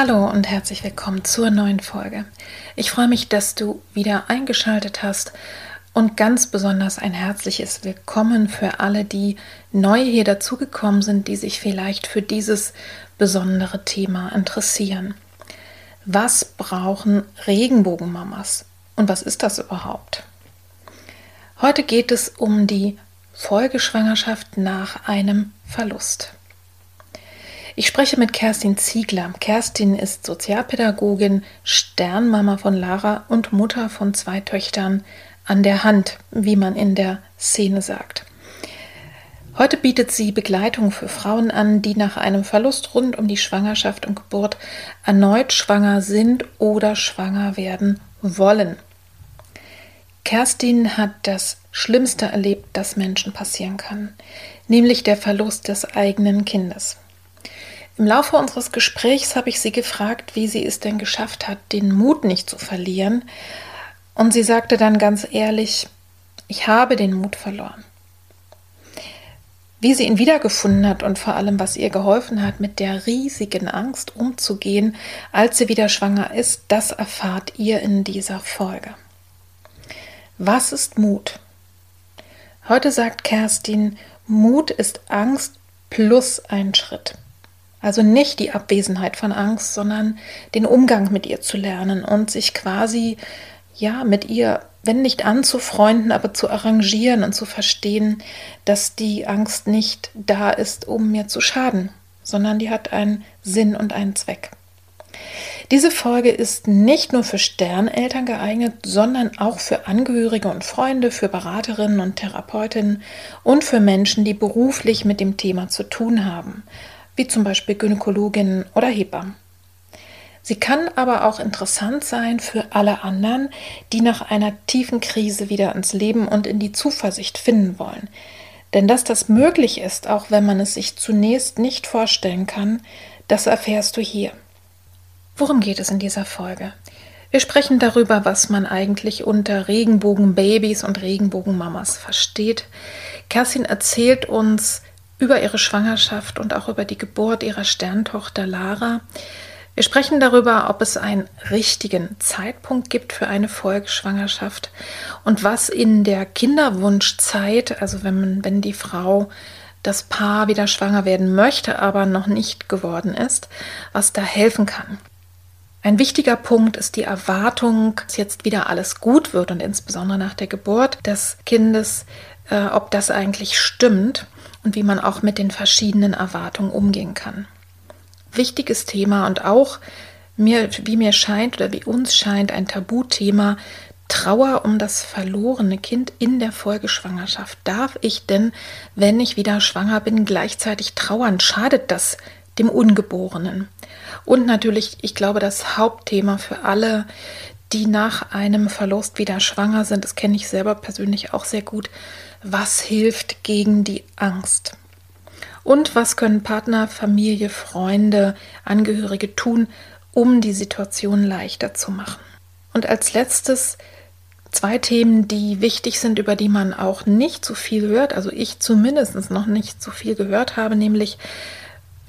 Hallo und herzlich willkommen zur neuen Folge. Ich freue mich, dass du wieder eingeschaltet hast und ganz besonders ein herzliches Willkommen für alle, die neu hier dazugekommen sind, die sich vielleicht für dieses besondere Thema interessieren. Was brauchen Regenbogenmamas und was ist das überhaupt? Heute geht es um die Folgeschwangerschaft nach einem Verlust. Ich spreche mit Kerstin Ziegler. Kerstin ist Sozialpädagogin, Sternmama von Lara und Mutter von zwei Töchtern an der Hand, wie man in der Szene sagt. Heute bietet sie Begleitung für Frauen an, die nach einem Verlust rund um die Schwangerschaft und Geburt erneut schwanger sind oder schwanger werden wollen. Kerstin hat das Schlimmste erlebt, das Menschen passieren kann, nämlich der Verlust des eigenen Kindes. Im Laufe unseres Gesprächs habe ich sie gefragt, wie sie es denn geschafft hat, den Mut nicht zu verlieren. Und sie sagte dann ganz ehrlich, ich habe den Mut verloren. Wie sie ihn wiedergefunden hat und vor allem, was ihr geholfen hat, mit der riesigen Angst umzugehen, als sie wieder schwanger ist, das erfahrt ihr in dieser Folge. Was ist Mut? Heute sagt Kerstin, Mut ist Angst plus ein Schritt. Also nicht die Abwesenheit von Angst, sondern den Umgang mit ihr zu lernen und sich quasi ja mit ihr, wenn nicht anzufreunden, aber zu arrangieren und zu verstehen, dass die Angst nicht da ist, um mir zu schaden, sondern die hat einen Sinn und einen Zweck. Diese Folge ist nicht nur für Sterneltern geeignet, sondern auch für Angehörige und Freunde, für Beraterinnen und Therapeutinnen und für Menschen, die beruflich mit dem Thema zu tun haben wie zum Beispiel Gynäkologinnen oder Hebammen. Sie kann aber auch interessant sein für alle anderen, die nach einer tiefen Krise wieder ins Leben und in die Zuversicht finden wollen. Denn dass das möglich ist, auch wenn man es sich zunächst nicht vorstellen kann, das erfährst du hier. Worum geht es in dieser Folge? Wir sprechen darüber, was man eigentlich unter Regenbogenbabys und Regenbogenmamas versteht. Kerstin erzählt uns, über ihre Schwangerschaft und auch über die Geburt ihrer Sterntochter Lara. Wir sprechen darüber, ob es einen richtigen Zeitpunkt gibt für eine Folgeschwangerschaft und was in der Kinderwunschzeit, also wenn, wenn die Frau das Paar wieder schwanger werden möchte, aber noch nicht geworden ist, was da helfen kann. Ein wichtiger Punkt ist die Erwartung, dass jetzt wieder alles gut wird und insbesondere nach der Geburt des Kindes, äh, ob das eigentlich stimmt und wie man auch mit den verschiedenen Erwartungen umgehen kann. Wichtiges Thema und auch mir, wie mir scheint oder wie uns scheint, ein Tabuthema. Trauer um das verlorene Kind in der Folgeschwangerschaft. Darf ich denn, wenn ich wieder schwanger bin, gleichzeitig trauern? Schadet das dem Ungeborenen? Und natürlich, ich glaube, das Hauptthema für alle, die nach einem Verlust wieder schwanger sind, das kenne ich selber persönlich auch sehr gut, was hilft gegen die Angst? Und was können Partner, Familie, Freunde, Angehörige tun, um die Situation leichter zu machen? Und als letztes zwei Themen, die wichtig sind, über die man auch nicht so viel hört, also ich zumindest noch nicht so viel gehört habe, nämlich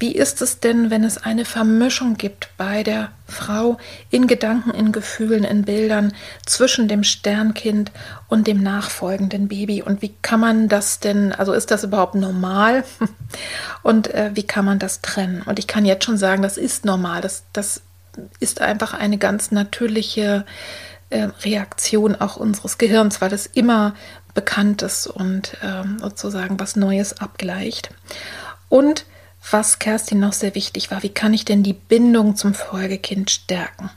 Wie ist es denn, wenn es eine Vermischung gibt bei der Frau in Gedanken, in Gefühlen, in Bildern zwischen dem Sternkind und dem nachfolgenden Baby? Und wie kann man das denn, also ist das überhaupt normal? Und äh, wie kann man das trennen? Und ich kann jetzt schon sagen, das ist normal. Das, das ist einfach eine ganz natürliche äh, Reaktion auch unseres Gehirns, weil es immer Bekanntes und äh, sozusagen was Neues abgleicht. Und was Kerstin noch sehr wichtig war, wie kann ich denn die Bindung zum Folgekind stärken?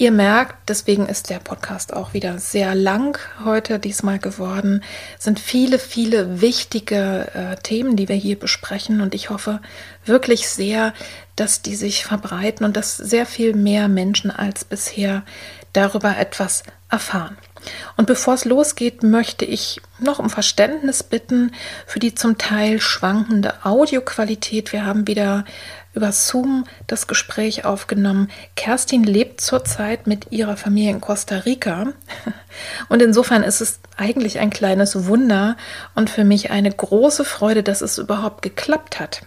Ihr merkt, deswegen ist der Podcast auch wieder sehr lang heute diesmal geworden, sind viele, viele wichtige äh, Themen, die wir hier besprechen und ich hoffe wirklich sehr, dass die sich verbreiten und dass sehr viel mehr Menschen als bisher darüber etwas erfahren. Und bevor es losgeht, möchte ich noch um Verständnis bitten für die zum Teil schwankende Audioqualität. Wir haben wieder über Zoom das Gespräch aufgenommen. Kerstin lebt zurzeit mit ihrer Familie in Costa Rica. Und insofern ist es eigentlich ein kleines Wunder und für mich eine große Freude, dass es überhaupt geklappt hat,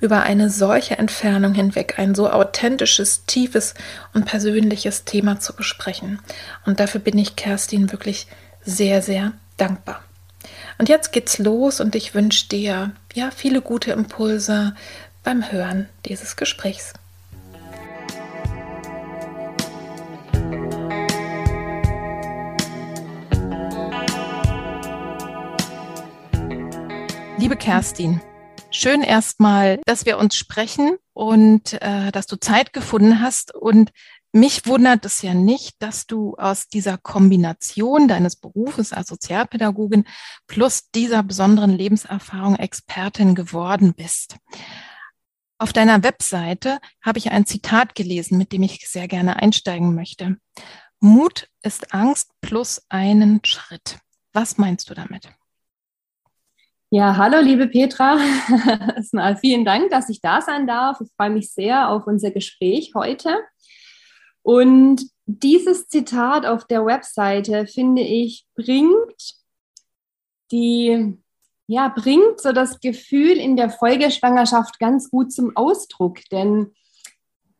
über eine solche Entfernung hinweg ein so authentisches, tiefes und persönliches Thema zu besprechen. Und dafür bin ich Kerstin wirklich sehr, sehr dankbar. Und jetzt geht's los und ich wünsche dir ja viele gute Impulse, beim Hören dieses Gesprächs. Liebe Kerstin, schön erstmal, dass wir uns sprechen und äh, dass du Zeit gefunden hast. Und mich wundert es ja nicht, dass du aus dieser Kombination deines Berufes als Sozialpädagogin plus dieser besonderen Lebenserfahrung Expertin geworden bist. Auf deiner Webseite habe ich ein Zitat gelesen, mit dem ich sehr gerne einsteigen möchte. Mut ist Angst plus einen Schritt. Was meinst du damit? Ja, hallo liebe Petra. Vielen Dank, dass ich da sein darf. Ich freue mich sehr auf unser Gespräch heute. Und dieses Zitat auf der Webseite, finde ich, bringt die ja, bringt so das Gefühl in der Folgeschwangerschaft ganz gut zum Ausdruck, denn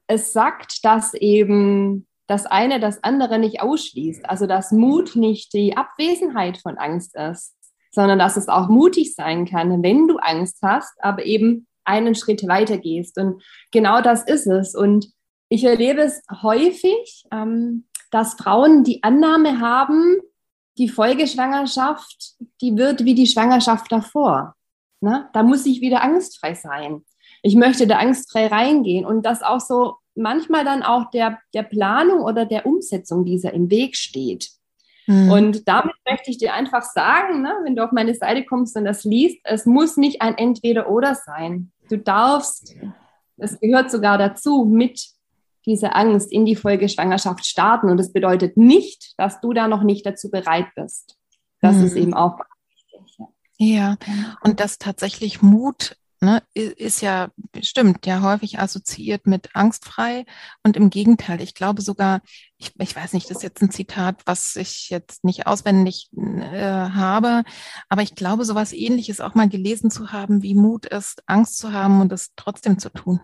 es sagt, dass eben das eine das andere nicht ausschließt. Also dass Mut nicht die Abwesenheit von Angst ist, sondern dass es auch mutig sein kann, wenn du Angst hast, aber eben einen Schritt weiter gehst. Und genau das ist es. Und ich erlebe es häufig, ähm, dass Frauen die Annahme haben, die Folgeschwangerschaft, die wird wie die Schwangerschaft davor. Ne? Da muss ich wieder angstfrei sein. Ich möchte da angstfrei reingehen und das auch so manchmal dann auch der, der Planung oder der Umsetzung dieser im Weg steht. Mhm. Und damit möchte ich dir einfach sagen, ne, wenn du auf meine Seite kommst und das liest, es muss nicht ein Entweder-Oder sein. Du darfst, es gehört sogar dazu, mit diese Angst in die Folgeschwangerschaft starten. Und das bedeutet nicht, dass du da noch nicht dazu bereit bist. Das mhm. ist eben auch wichtig. Ja, und dass tatsächlich Mut ne, ist ja, stimmt, ja häufig assoziiert mit angstfrei. Und im Gegenteil, ich glaube sogar, ich, ich weiß nicht, das ist jetzt ein Zitat, was ich jetzt nicht auswendig äh, habe, aber ich glaube, sowas ähnliches auch mal gelesen zu haben, wie Mut ist, Angst zu haben und es trotzdem zu tun.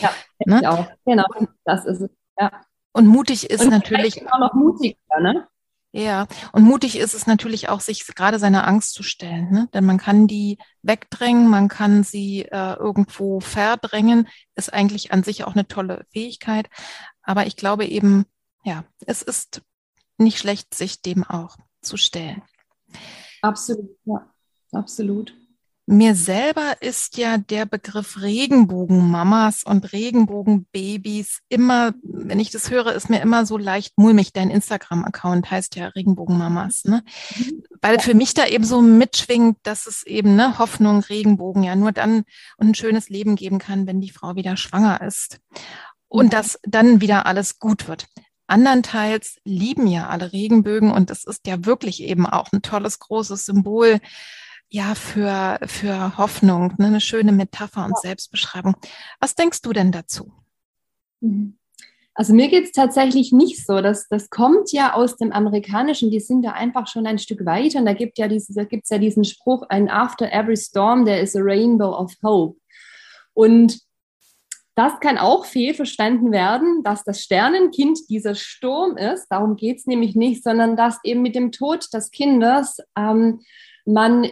Ja, ne? auch. Genau, das ist es. Ja. Und mutig ist und natürlich auch noch mutiger, ne? Ja, und mutig ist es natürlich auch, sich gerade seiner Angst zu stellen. Ne? Denn man kann die wegdrängen, man kann sie äh, irgendwo verdrängen, ist eigentlich an sich auch eine tolle Fähigkeit. Aber ich glaube eben, ja, es ist nicht schlecht, sich dem auch zu stellen. Absolut, ja, absolut. Mir selber ist ja der Begriff Regenbogenmamas und Regenbogenbabys immer, wenn ich das höre, ist mir immer so leicht mulmig. Dein Instagram-Account heißt ja Regenbogenmamas, ne? Mhm. Weil für mich da eben so mitschwingt, dass es eben ne, Hoffnung, Regenbogen ja nur dann und ein schönes Leben geben kann, wenn die Frau wieder schwanger ist. Und dass dann wieder alles gut wird. Andernteils lieben ja alle Regenbögen und es ist ja wirklich eben auch ein tolles, großes Symbol ja, für, für Hoffnung, ne? eine schöne Metapher und Selbstbeschreibung. Was denkst du denn dazu? Mhm. Also mir geht es tatsächlich nicht so. Das, das kommt ja aus dem Amerikanischen, die sind da einfach schon ein Stück weiter. Und da gibt ja dieses, da gibt's ja diesen Spruch, ein After every storm, there is a rainbow of hope. Und das kann auch fehlverstanden werden, dass das Sternenkind dieser Sturm ist. Darum geht es nämlich nicht, sondern dass eben mit dem Tod des Kindes ähm, man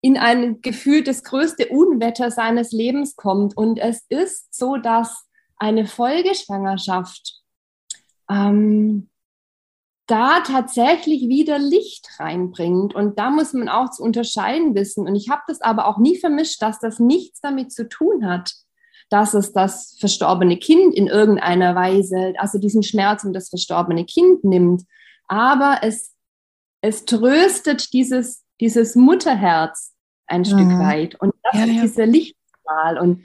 in ein Gefühl das größte Unwetter seines Lebens kommt. Und es ist so, dass eine Folgeschwangerschaft ähm, da tatsächlich wieder Licht reinbringt. Und da muss man auch zu unterscheiden wissen. Und ich habe das aber auch nie vermischt, dass das nichts damit zu tun hat, dass es das verstorbene Kind in irgendeiner Weise, also diesen Schmerz um das verstorbene Kind nimmt. Aber es, es tröstet dieses, dieses Mutterherz ein mhm. Stück weit. Und das ja, ist ja. dieser Lichtstrahl. Und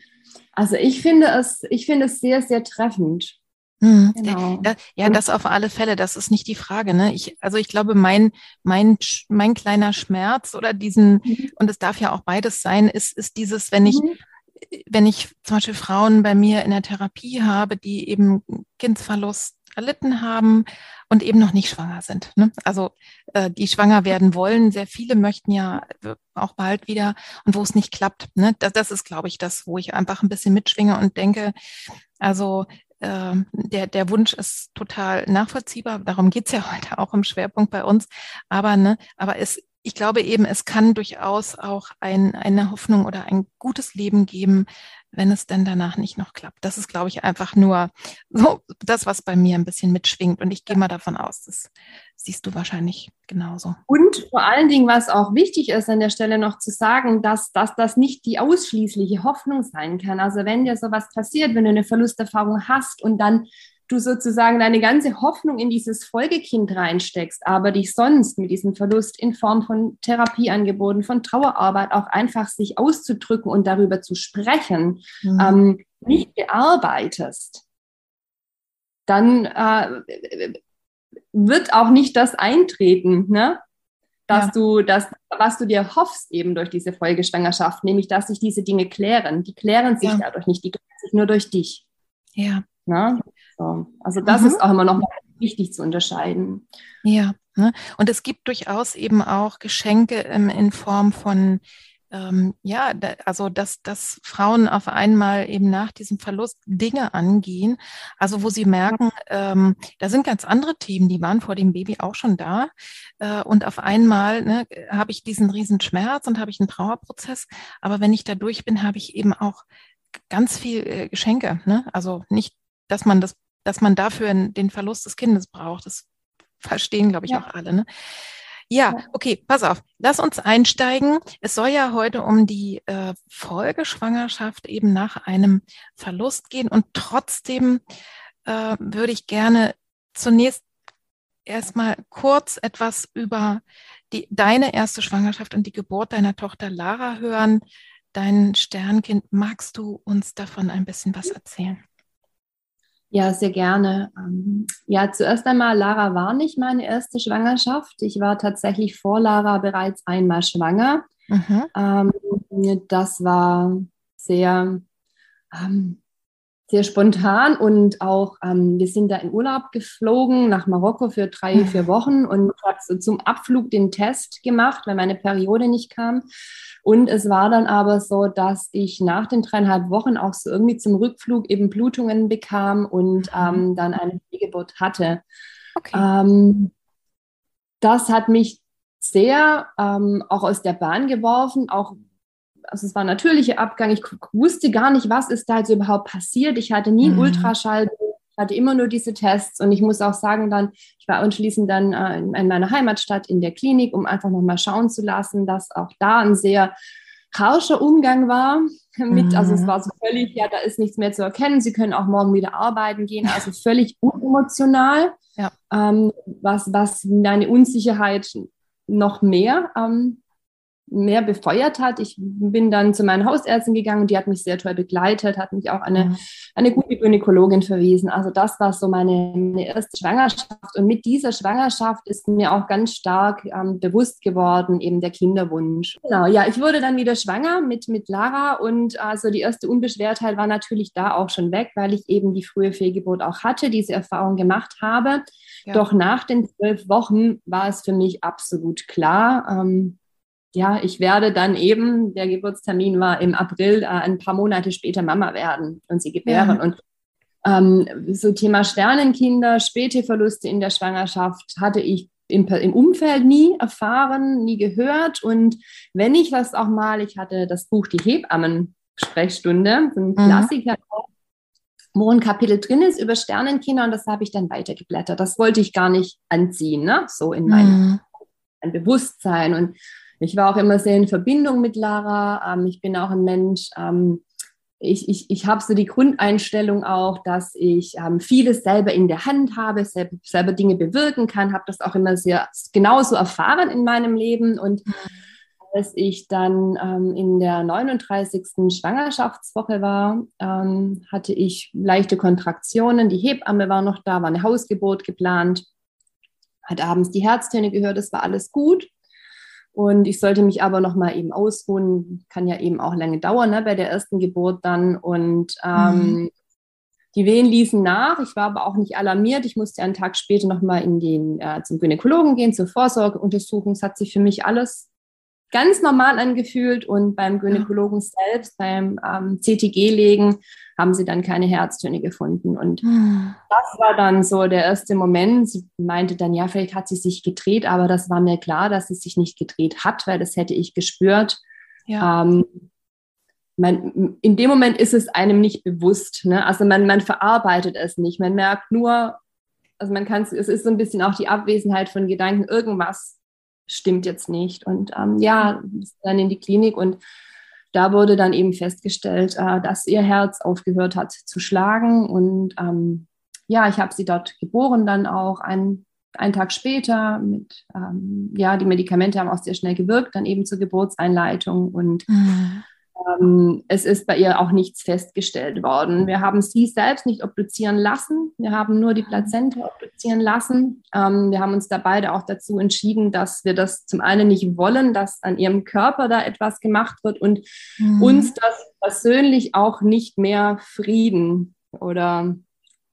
also ich finde es, ich finde es sehr, sehr treffend. Mhm. Genau. Ja, das auf alle Fälle, das ist nicht die Frage. Ne? Ich, also ich glaube, mein, mein, mein kleiner Schmerz oder diesen, mhm. und es darf ja auch beides sein, ist, ist dieses, wenn ich mhm wenn ich zum Beispiel Frauen bei mir in der Therapie habe, die eben Kindsverlust erlitten haben und eben noch nicht schwanger sind. Ne? Also äh, die schwanger werden wollen. Sehr viele möchten ja auch bald wieder und wo es nicht klappt. Ne? Das, das ist, glaube ich, das, wo ich einfach ein bisschen mitschwinge und denke, also äh, der, der Wunsch ist total nachvollziehbar. Darum geht's ja heute auch im Schwerpunkt bei uns. Aber, ne, aber es ich glaube eben, es kann durchaus auch ein, eine Hoffnung oder ein gutes Leben geben, wenn es denn danach nicht noch klappt. Das ist, glaube ich, einfach nur so das, was bei mir ein bisschen mitschwingt. Und ich gehe mal davon aus, das siehst du wahrscheinlich genauso. Und vor allen Dingen, was auch wichtig ist, an der Stelle noch zu sagen, dass, dass das nicht die ausschließliche Hoffnung sein kann. Also wenn dir sowas passiert, wenn du eine Verlusterfahrung hast und dann du sozusagen deine ganze Hoffnung in dieses Folgekind reinsteckst, aber dich sonst mit diesem Verlust in Form von Therapieangeboten, von Trauerarbeit auch einfach sich auszudrücken und darüber zu sprechen, mhm. ähm, nicht bearbeitest, dann äh, wird auch nicht das eintreten, ne? dass ja. du das, was du dir hoffst eben durch diese Folgeschwangerschaft, nämlich dass sich diese Dinge klären. Die klären sich ja. dadurch nicht, die klären sich nur durch dich. Ja. Ne? So. Also das mhm. ist auch immer noch wichtig zu unterscheiden. Ja, ne? und es gibt durchaus eben auch Geschenke ähm, in Form von ähm, ja, also dass, dass Frauen auf einmal eben nach diesem Verlust Dinge angehen, also wo sie merken, ähm, da sind ganz andere Themen, die waren vor dem Baby auch schon da. Äh, und auf einmal ne, habe ich diesen riesen Schmerz und habe ich einen Trauerprozess. Aber wenn ich da durch bin, habe ich eben auch ganz viel äh, Geschenke. Ne? Also nicht, dass man das dass man dafür den Verlust des Kindes braucht. Das verstehen, glaube ich, ja. auch alle. Ne? Ja, okay, pass auf. Lass uns einsteigen. Es soll ja heute um die äh, Folgeschwangerschaft eben nach einem Verlust gehen. Und trotzdem äh, würde ich gerne zunächst erstmal kurz etwas über die, deine erste Schwangerschaft und die Geburt deiner Tochter Lara hören. Dein Sternkind, magst du uns davon ein bisschen was erzählen? Ja, sehr gerne. Ähm, ja, zuerst einmal, Lara war nicht meine erste Schwangerschaft. Ich war tatsächlich vor Lara bereits einmal schwanger. Mhm. Ähm, das war sehr, ähm, sehr spontan und auch, wir sind da in Urlaub geflogen nach Marokko für drei, mhm. vier Wochen und habe so zum Abflug den Test gemacht, weil meine Periode nicht kam. Und es war dann aber so, dass ich nach den dreieinhalb Wochen auch so irgendwie zum Rückflug eben Blutungen bekam und mhm. ähm, dann eine Fehlgeburt hatte. Okay. Ähm, das hat mich sehr ähm, auch aus der Bahn geworfen, auch also es war ein natürlicher Abgang. Ich wusste gar nicht, was ist da jetzt überhaupt passiert. Ich hatte nie einen mhm. Ultraschall hatte immer nur diese Tests und ich muss auch sagen, dann, ich war anschließend dann äh, in meiner Heimatstadt in der Klinik, um einfach nochmal schauen zu lassen, dass auch da ein sehr harscher Umgang war mit, mhm. also es mhm. war so völlig, ja, da ist nichts mehr zu erkennen, Sie können auch morgen wieder arbeiten gehen, also völlig unemotional, ja. ähm, was, was meine Unsicherheit noch mehr ähm, mehr befeuert hat. Ich bin dann zu meinen Hausärztin gegangen und die hat mich sehr toll begleitet, hat mich auch eine, mhm. eine gute Gynäkologin verwiesen. Also das war so meine, meine erste Schwangerschaft. Und mit dieser Schwangerschaft ist mir auch ganz stark ähm, bewusst geworden, eben der Kinderwunsch. Genau, ja, ich wurde dann wieder schwanger mit, mit Lara und also die erste Unbeschwertheit war natürlich da auch schon weg, weil ich eben die frühe Fehlgeburt auch hatte, diese Erfahrung gemacht habe. Ja. Doch nach den zwölf Wochen war es für mich absolut klar, ähm, ja, ich werde dann eben, der Geburtstermin war im April, äh, ein paar Monate später Mama werden und sie gebären. Ja. Und ähm, so Thema Sternenkinder, späte Verluste in der Schwangerschaft hatte ich im, im, Umfeld nie erfahren, nie gehört. Und wenn ich das auch mal, ich hatte das Buch Die Hebammen-Sprechstunde, so ein mhm. Klassiker, wo ein Kapitel drin ist über Sternenkinder und das habe ich dann weitergeblättert. Das wollte ich gar nicht anziehen, ne? so in mein, mhm. Bewusstsein. Und ich war auch immer sehr in Verbindung mit Lara. Ähm, ich bin auch ein Mensch, ähm, ich, ich, ich habe so die Grundeinstellung auch, dass ich ähm, vieles selber in der Hand habe, selber, selber Dinge bewirken kann, habe das auch immer sehr genauso erfahren in meinem Leben. Und als ich dann ähm, in der 39. Schwangerschaftswoche war, ähm, hatte ich leichte Kontraktionen. Die Hebamme war noch da, war eine Hausgeburt geplant, hat abends die Herztöne gehört, es war alles gut. Und ich sollte mich aber noch mal eben ausruhen. Kann ja eben auch lange dauern ne, bei der ersten Geburt dann. Und ähm, mhm. die Wehen liefen nach. Ich war aber auch nicht alarmiert. Ich musste einen Tag später noch mal in den, äh, zum Gynäkologen gehen, zur Vorsorgeuntersuchung. Es hat sich für mich alles ganz normal angefühlt und beim Gynäkologen ja. selbst, beim ähm, CTG-Legen, haben sie dann keine Herztöne gefunden. Und mhm. das war dann so der erste Moment. Sie meinte dann, ja, vielleicht hat sie sich gedreht, aber das war mir klar, dass sie sich nicht gedreht hat, weil das hätte ich gespürt. Ja. Ähm, man, in dem Moment ist es einem nicht bewusst. Ne? Also man, man verarbeitet es nicht. Man merkt nur, also man kann es, es ist so ein bisschen auch die Abwesenheit von Gedanken, irgendwas stimmt jetzt nicht. Und ähm, ja, dann in die Klinik und da wurde dann eben festgestellt, äh, dass ihr Herz aufgehört hat zu schlagen. Und ähm, ja, ich habe sie dort geboren, dann auch ein, einen Tag später. Mit, ähm, ja, die Medikamente haben auch sehr schnell gewirkt, dann eben zur Geburtseinleitung. Und mhm. Ähm, es ist bei ihr auch nichts festgestellt worden. Wir haben sie selbst nicht obduzieren lassen. Wir haben nur die Plazenta obduzieren lassen. Ähm, wir haben uns da beide auch dazu entschieden, dass wir das zum einen nicht wollen, dass an ihrem Körper da etwas gemacht wird und mhm. uns das persönlich auch nicht mehr Frieden oder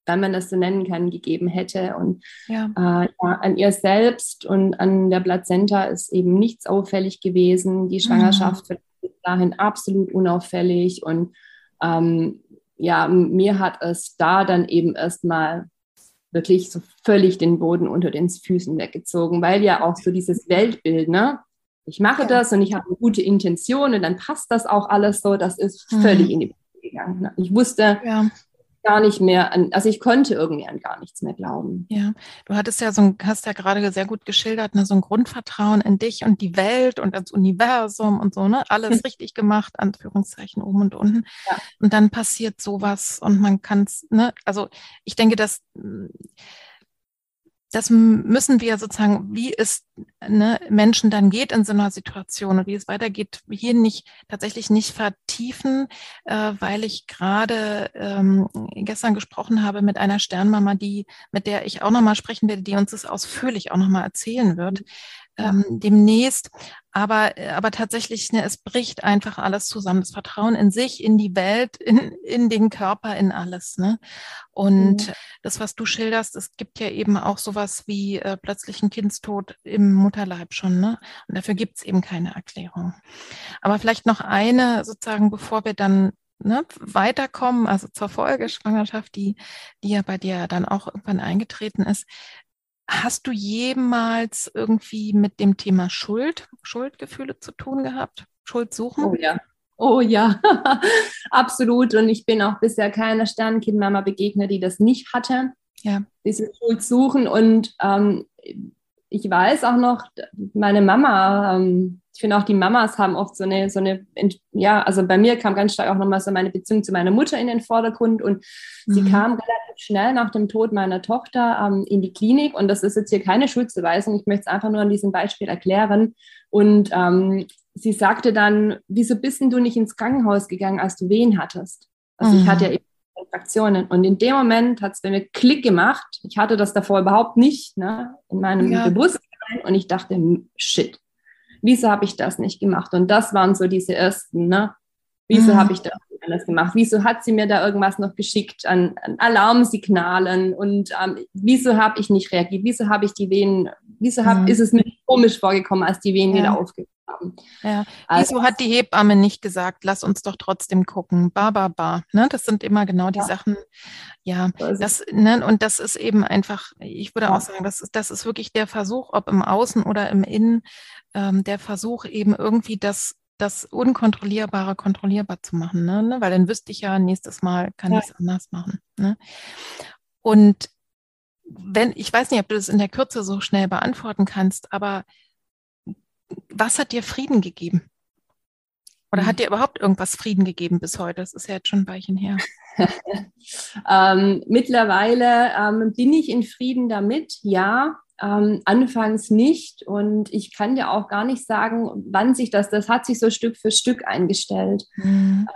wenn man das so nennen kann, gegeben hätte. Und ja. Äh, ja, an ihr selbst und an der Plazenta ist eben nichts auffällig gewesen. Die Schwangerschaft mhm bis dahin absolut unauffällig und ähm, ja, mir hat es da dann eben erstmal wirklich so völlig den Boden unter den Füßen weggezogen, weil ja auch so dieses Weltbild, ne? Ich mache ja. das und ich habe eine gute Intention und dann passt das auch alles so, das ist völlig mhm. in die Brüche gegangen. Ne? Ich wusste, ja gar nicht mehr an, also ich konnte irgendwie an gar nichts mehr glauben. Ja, du hattest ja so ein, hast ja gerade sehr gut geschildert, ne, so ein Grundvertrauen in dich und die Welt und das Universum und so, ne? Alles richtig gemacht, Anführungszeichen oben und unten. Ja. Und dann passiert sowas und man kann es, ne, also ich denke, dass das müssen wir sozusagen, wie es ne, Menschen dann geht in so einer Situation und wie es weitergeht, hier nicht tatsächlich nicht vertiefen, äh, weil ich gerade ähm, gestern gesprochen habe mit einer Sternmama, die mit der ich auch nochmal sprechen werde, die uns das ausführlich auch nochmal erzählen wird ähm, demnächst. Aber, äh, aber tatsächlich, ne, es bricht einfach alles zusammen. Das Vertrauen in sich, in die Welt, in, in den Körper, in alles. Ne? Und mhm. das, was du schilderst, es gibt ja eben auch sowas wie äh, plötzlichen Kindstod im Mutterleib schon. Ne? Und dafür gibt es eben keine Erklärung. Aber vielleicht noch eine, sozusagen, bevor wir dann ne, weiterkommen, also zur Folgeschwangerschaft, die, die ja bei dir dann auch irgendwann eingetreten ist. Hast du jemals irgendwie mit dem Thema Schuld, Schuldgefühle zu tun gehabt? Schuld suchen? Oh ja. Oh ja, absolut. Und ich bin auch bisher keiner Sternenkindmama begegnet, die das nicht hatte. Ja. Diese Schuld suchen. Und ähm, ich weiß auch noch, meine Mama, ähm, ich finde auch die Mamas haben oft so eine, so eine, ja, also bei mir kam ganz stark auch nochmal so meine Beziehung zu meiner Mutter in den Vordergrund und mhm. sie kam relativ schnell nach dem Tod meiner Tochter ähm, in die Klinik und das ist jetzt hier keine Schuldzuweisung, ich möchte es einfach nur an diesem Beispiel erklären und ähm, sie sagte dann, wieso bist denn du nicht ins Krankenhaus gegangen, als du Wehen hattest? Also mhm. ich hatte ja eben Kontraktionen und in dem Moment hat es bei mir Klick gemacht, ich hatte das davor überhaupt nicht ne, in meinem ja. Bewusstsein und ich dachte, shit, wieso habe ich das nicht gemacht? Und das waren so diese ersten, ne? Wieso mhm. habe ich das anders gemacht? Wieso hat sie mir da irgendwas noch geschickt an, an Alarmsignalen? Und ähm, wieso habe ich nicht reagiert? Wieso habe ich die Venen, wieso hab, mhm. ist es mir komisch vorgekommen, als die Venen ja. wieder aufgegangen haben? Ja. Also, wieso hat die Hebamme nicht gesagt, lass uns doch trotzdem gucken? Ba, ba, ba. Ne? Das sind immer genau die ja. Sachen. Ja, das, ne? und das ist eben einfach, ich würde auch sagen, das ist, das ist wirklich der Versuch, ob im Außen oder im Innen, ähm, der Versuch eben irgendwie das das Unkontrollierbare kontrollierbar zu machen, ne? ne weil dann wüsste ich ja, nächstes Mal kann ja. ich es anders machen. Ne? Und wenn, ich weiß nicht, ob du das in der Kürze so schnell beantworten kannst, aber was hat dir Frieden gegeben? Oder hat hm. dir überhaupt irgendwas Frieden gegeben bis heute? Das ist ja jetzt schon ein Weilchen her. ähm, mittlerweile ähm, bin ich in Frieden damit, ja. Ähm, anfangs nicht und ich kann dir auch gar nicht sagen, wann sich das, das hat sich so Stück für Stück eingestellt. Mhm.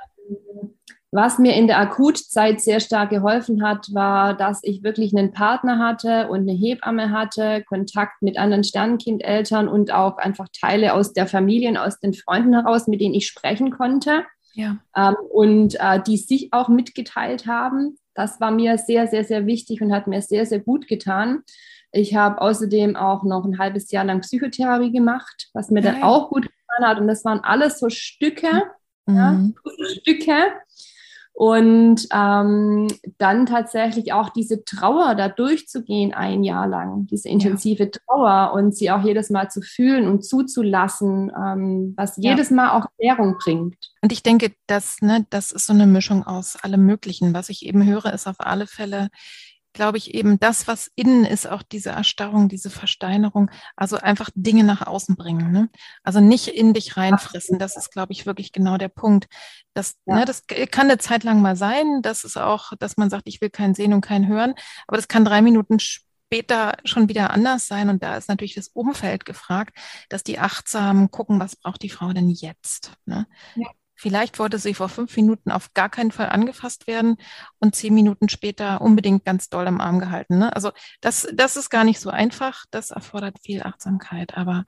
Was mir in der Akutzeit sehr stark geholfen hat, war, dass ich wirklich einen Partner hatte und eine Hebamme hatte, Kontakt mit anderen Sternenkindeltern und auch einfach Teile aus der Familie und aus den Freunden heraus, mit denen ich sprechen konnte. Ja. Ähm, und äh, die sich auch mitgeteilt haben. Das war mir sehr, sehr, sehr wichtig und hat mir sehr, sehr gut getan. Ich habe außerdem auch noch ein halbes Jahr lang Psychotherapie gemacht, was mir Nein. dann auch gut getan hat. Und das waren alles so Stücke, mhm. ja, Stücke. Und ähm, dann tatsächlich auch diese Trauer da durchzugehen ein Jahr lang, diese intensive ja. Trauer und sie auch jedes Mal zu fühlen und zuzulassen, ähm, was ja. jedes Mal auch Klärung bringt. Und ich denke, dass, ne, das ist so eine Mischung aus allem Möglichen. Was ich eben höre, ist auf alle Fälle glaube ich, eben das, was innen ist, auch diese Erstarrung, diese Versteinerung, also einfach Dinge nach außen bringen. Ne? Also nicht in dich reinfressen. Das ist, glaube ich, wirklich genau der Punkt. Das, ja. ne, das kann eine Zeit lang mal sein. Das ist auch, dass man sagt, ich will kein Sehen und kein Hören. Aber das kann drei Minuten später schon wieder anders sein. Und da ist natürlich das Umfeld gefragt, dass die achtsam gucken, was braucht die Frau denn jetzt? Ne? Ja. Vielleicht wollte sie vor fünf Minuten auf gar keinen Fall angefasst werden und zehn Minuten später unbedingt ganz doll im Arm gehalten. Ne? Also das, das ist gar nicht so einfach. Das erfordert viel Achtsamkeit. Aber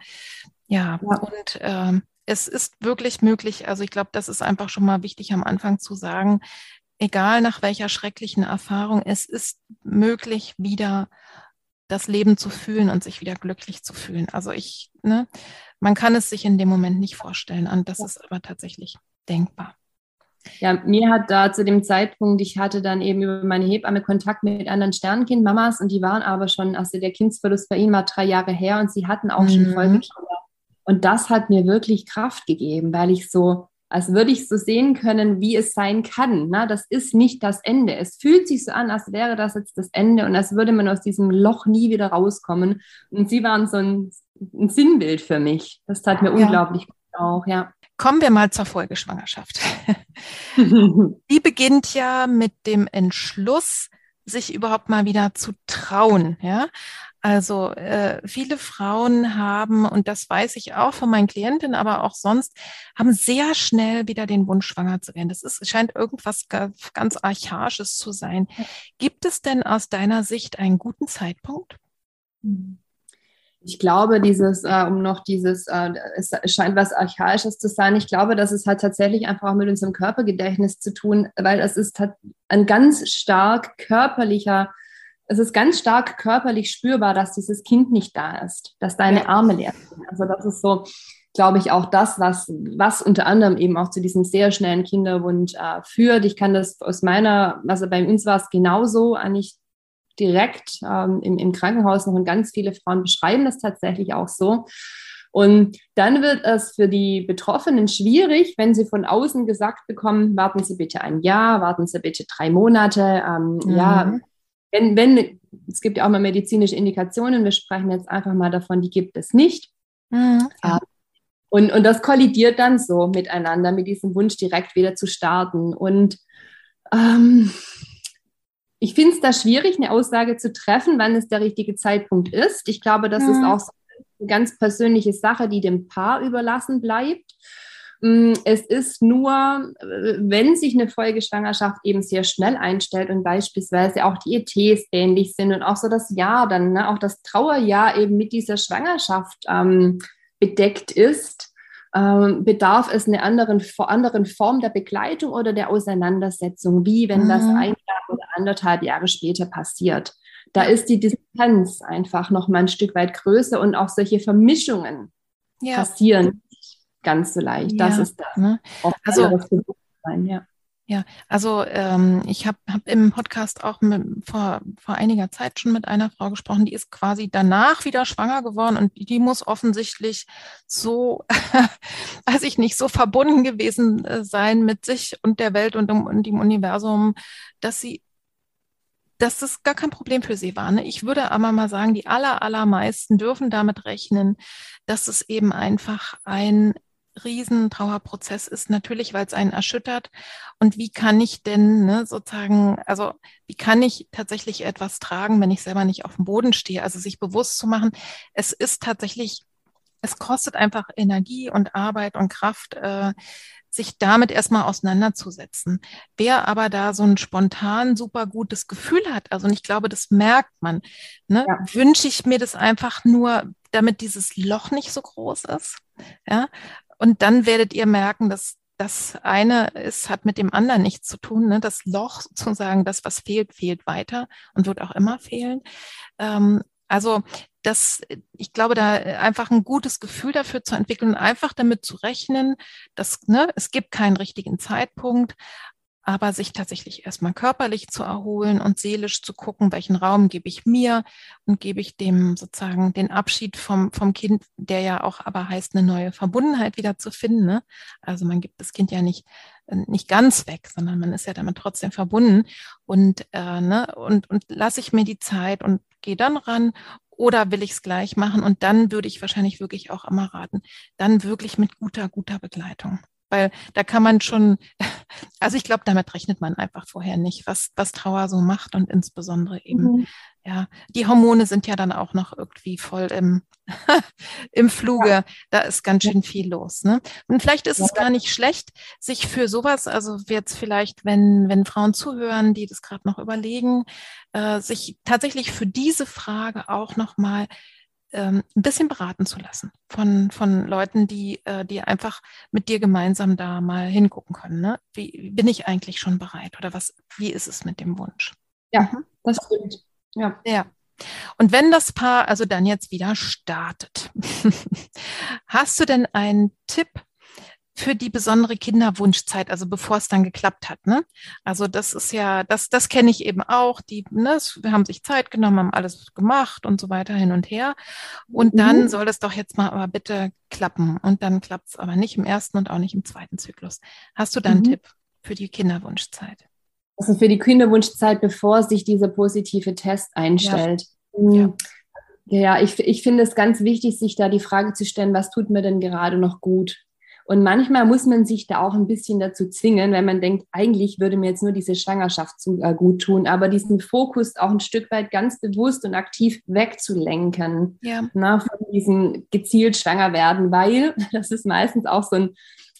ja, ja. und ähm, es ist wirklich möglich. Also ich glaube, das ist einfach schon mal wichtig am Anfang zu sagen, egal nach welcher schrecklichen Erfahrung, es ist möglich, wieder das Leben zu fühlen und sich wieder glücklich zu fühlen. Also ich, ne, man kann es sich in dem Moment nicht vorstellen. Und das ist aber tatsächlich denkbar. Ja, mir hat da zu dem Zeitpunkt, ich hatte dann eben über meine Hebamme Kontakt mit anderen Sternkind-Mamas und die waren aber schon, also der Kindsverlust bei ihnen war drei Jahre her und sie hatten auch mhm. schon Folgekinder. Und das hat mir wirklich Kraft gegeben, weil ich so, als würde ich so sehen können, wie es sein kann. Na, das ist nicht das Ende. Es fühlt sich so an, als wäre das jetzt das Ende und als würde man aus diesem Loch nie wieder rauskommen. Und sie waren so ein, ein Sinnbild für mich. Das tat mir ja. unglaublich gut auch, ja. Kommen wir mal zur Folgeschwangerschaft. Die beginnt ja mit dem Entschluss, sich überhaupt mal wieder zu trauen. Ja, also äh, viele Frauen haben, und das weiß ich auch von meinen Klientinnen, aber auch sonst, haben sehr schnell wieder den Wunsch, schwanger zu werden. Das ist, scheint irgendwas ganz Archaisches zu sein. Gibt es denn aus deiner Sicht einen guten Zeitpunkt? Mhm ich glaube, dieses, äh, um noch dieses, äh, es scheint was Archaisches zu sein, ich glaube, dass es hat tatsächlich einfach auch mit unserem Körpergedächtnis zu tun, weil es ist ein ganz stark körperlicher, es ist ganz stark körperlich spürbar, dass dieses Kind nicht da ist, dass deine ja. Arme leer sind. Also das ist so, glaube ich, auch das, was, was unter anderem eben auch zu diesem sehr schnellen Kinderwunsch äh, führt. Ich kann das aus meiner, also bei uns war es genauso, eigentlich direkt ähm, im, im Krankenhaus noch und ganz viele Frauen beschreiben das tatsächlich auch so. Und dann wird es für die Betroffenen schwierig, wenn sie von außen gesagt bekommen, warten Sie bitte ein Jahr, warten Sie bitte drei Monate. Ähm, mhm. Ja, wenn, wenn, es gibt ja auch mal medizinische Indikationen, wir sprechen jetzt einfach mal davon, die gibt es nicht. Mhm. Ähm, und, und das kollidiert dann so miteinander, mit diesem Wunsch direkt wieder zu starten. Und ähm, ich finde es da schwierig, eine Aussage zu treffen, wann es der richtige Zeitpunkt ist. Ich glaube, das ja. ist auch so eine ganz persönliche Sache, die dem Paar überlassen bleibt. Mm, es ist nur, äh, wenn sich eine Folgeschwangerschaft eben sehr schnell einstellt und beispielsweise auch die ETs ähnlich sind und auch so das Jahr dann, ne, auch das Trauerjahr eben mit dieser Schwangerschaft ähm, bedeckt ist, ähm, bedarf es einer anderen, anderen Form der Begleitung oder der Auseinandersetzung, wie wenn mhm. das ein Jahr oder anderthalb Jahre später passiert. Da ist die Distanz einfach noch mal ein Stück weit größer und auch solche Vermischungen ja. passieren ganz so leicht. Ja. Das ist das. Ne? Also, ja. Ja, also ähm, ich habe hab im Podcast auch mit, vor, vor einiger Zeit schon mit einer Frau gesprochen, die ist quasi danach wieder schwanger geworden und die muss offensichtlich so, weiß ich nicht, so verbunden gewesen äh, sein mit sich und der Welt und, dem, und dem Universum, dass sie dass das gar kein Problem für sie war. Ne? Ich würde aber mal sagen, die aller, allermeisten dürfen damit rechnen, dass es eben einfach ein Riesentrauerprozess ist, natürlich, weil es einen erschüttert. Und wie kann ich denn ne, sozusagen, also wie kann ich tatsächlich etwas tragen, wenn ich selber nicht auf dem Boden stehe? Also sich bewusst zu machen, es ist tatsächlich, es kostet einfach Energie und Arbeit und Kraft, äh, sich damit erstmal auseinanderzusetzen. Wer aber da so ein spontan super gutes Gefühl hat, also und ich glaube, das merkt man, ne, ja. wünsche ich mir das einfach nur, damit dieses Loch nicht so groß ist. Ja, und dann werdet ihr merken, dass das eine ist, hat mit dem anderen nichts zu tun. Ne? Das Loch sozusagen, das, was fehlt, fehlt weiter und wird auch immer fehlen. Ähm, also das, ich glaube, da einfach ein gutes Gefühl dafür zu entwickeln, einfach damit zu rechnen, dass ne, es gibt keinen richtigen Zeitpunkt, aber sich tatsächlich erstmal körperlich zu erholen und seelisch zu gucken, welchen Raum gebe ich mir und gebe ich dem sozusagen den Abschied vom, vom Kind, der ja auch aber heißt, eine neue Verbundenheit wieder zu finden. Ne? Also man gibt das Kind ja nicht, nicht ganz weg, sondern man ist ja damit trotzdem verbunden und, äh, ne, und, und lasse ich mir die Zeit und gehe dann ran oder will ich es gleich machen? Und dann würde ich wahrscheinlich wirklich auch immer raten, dann wirklich mit guter, guter Begleitung weil da kann man schon, also ich glaube, damit rechnet man einfach vorher nicht, was, was Trauer so macht und insbesondere eben, mhm. ja, die Hormone sind ja dann auch noch irgendwie voll im, im Fluge. Ja. Da ist ganz schön viel los. Ne? Und vielleicht ist ja. es gar nicht schlecht, sich für sowas, also jetzt vielleicht, wenn, wenn Frauen zuhören, die das gerade noch überlegen, äh, sich tatsächlich für diese Frage auch nochmal ähm, ein bisschen beraten zu lassen von, von Leuten, die, äh, die einfach mit dir gemeinsam da mal hingucken können. Ne? Wie bin ich eigentlich schon bereit oder was, wie ist es mit dem Wunsch? Ja, das stimmt. Ja. ja. Und wenn das Paar also dann jetzt wieder startet, hast du denn einen Tipp, für die besondere Kinderwunschzeit, also bevor es dann geklappt hat. Ne? Also das ist ja, das, das kenne ich eben auch. Die ne, wir haben sich Zeit genommen, haben alles gemacht und so weiter hin und her. Und mhm. dann soll es doch jetzt mal aber bitte klappen. Und dann klappt es aber nicht im ersten und auch nicht im zweiten Zyklus. Hast du da einen mhm. Tipp für die Kinderwunschzeit? Also für die Kinderwunschzeit, bevor sich dieser positive Test einstellt. Ja. ja. Ja, ich, ich finde es ganz wichtig, sich da die Frage zu stellen, was tut mir denn gerade noch gut? Und manchmal muss man sich da auch ein bisschen dazu zwingen, wenn man denkt, eigentlich würde mir jetzt nur diese Schwangerschaft zu, äh, gut tun, aber diesen Fokus auch ein Stück weit ganz bewusst und aktiv wegzulenken ja. na, von diesem gezielt schwanger werden, weil das ist meistens auch so ein,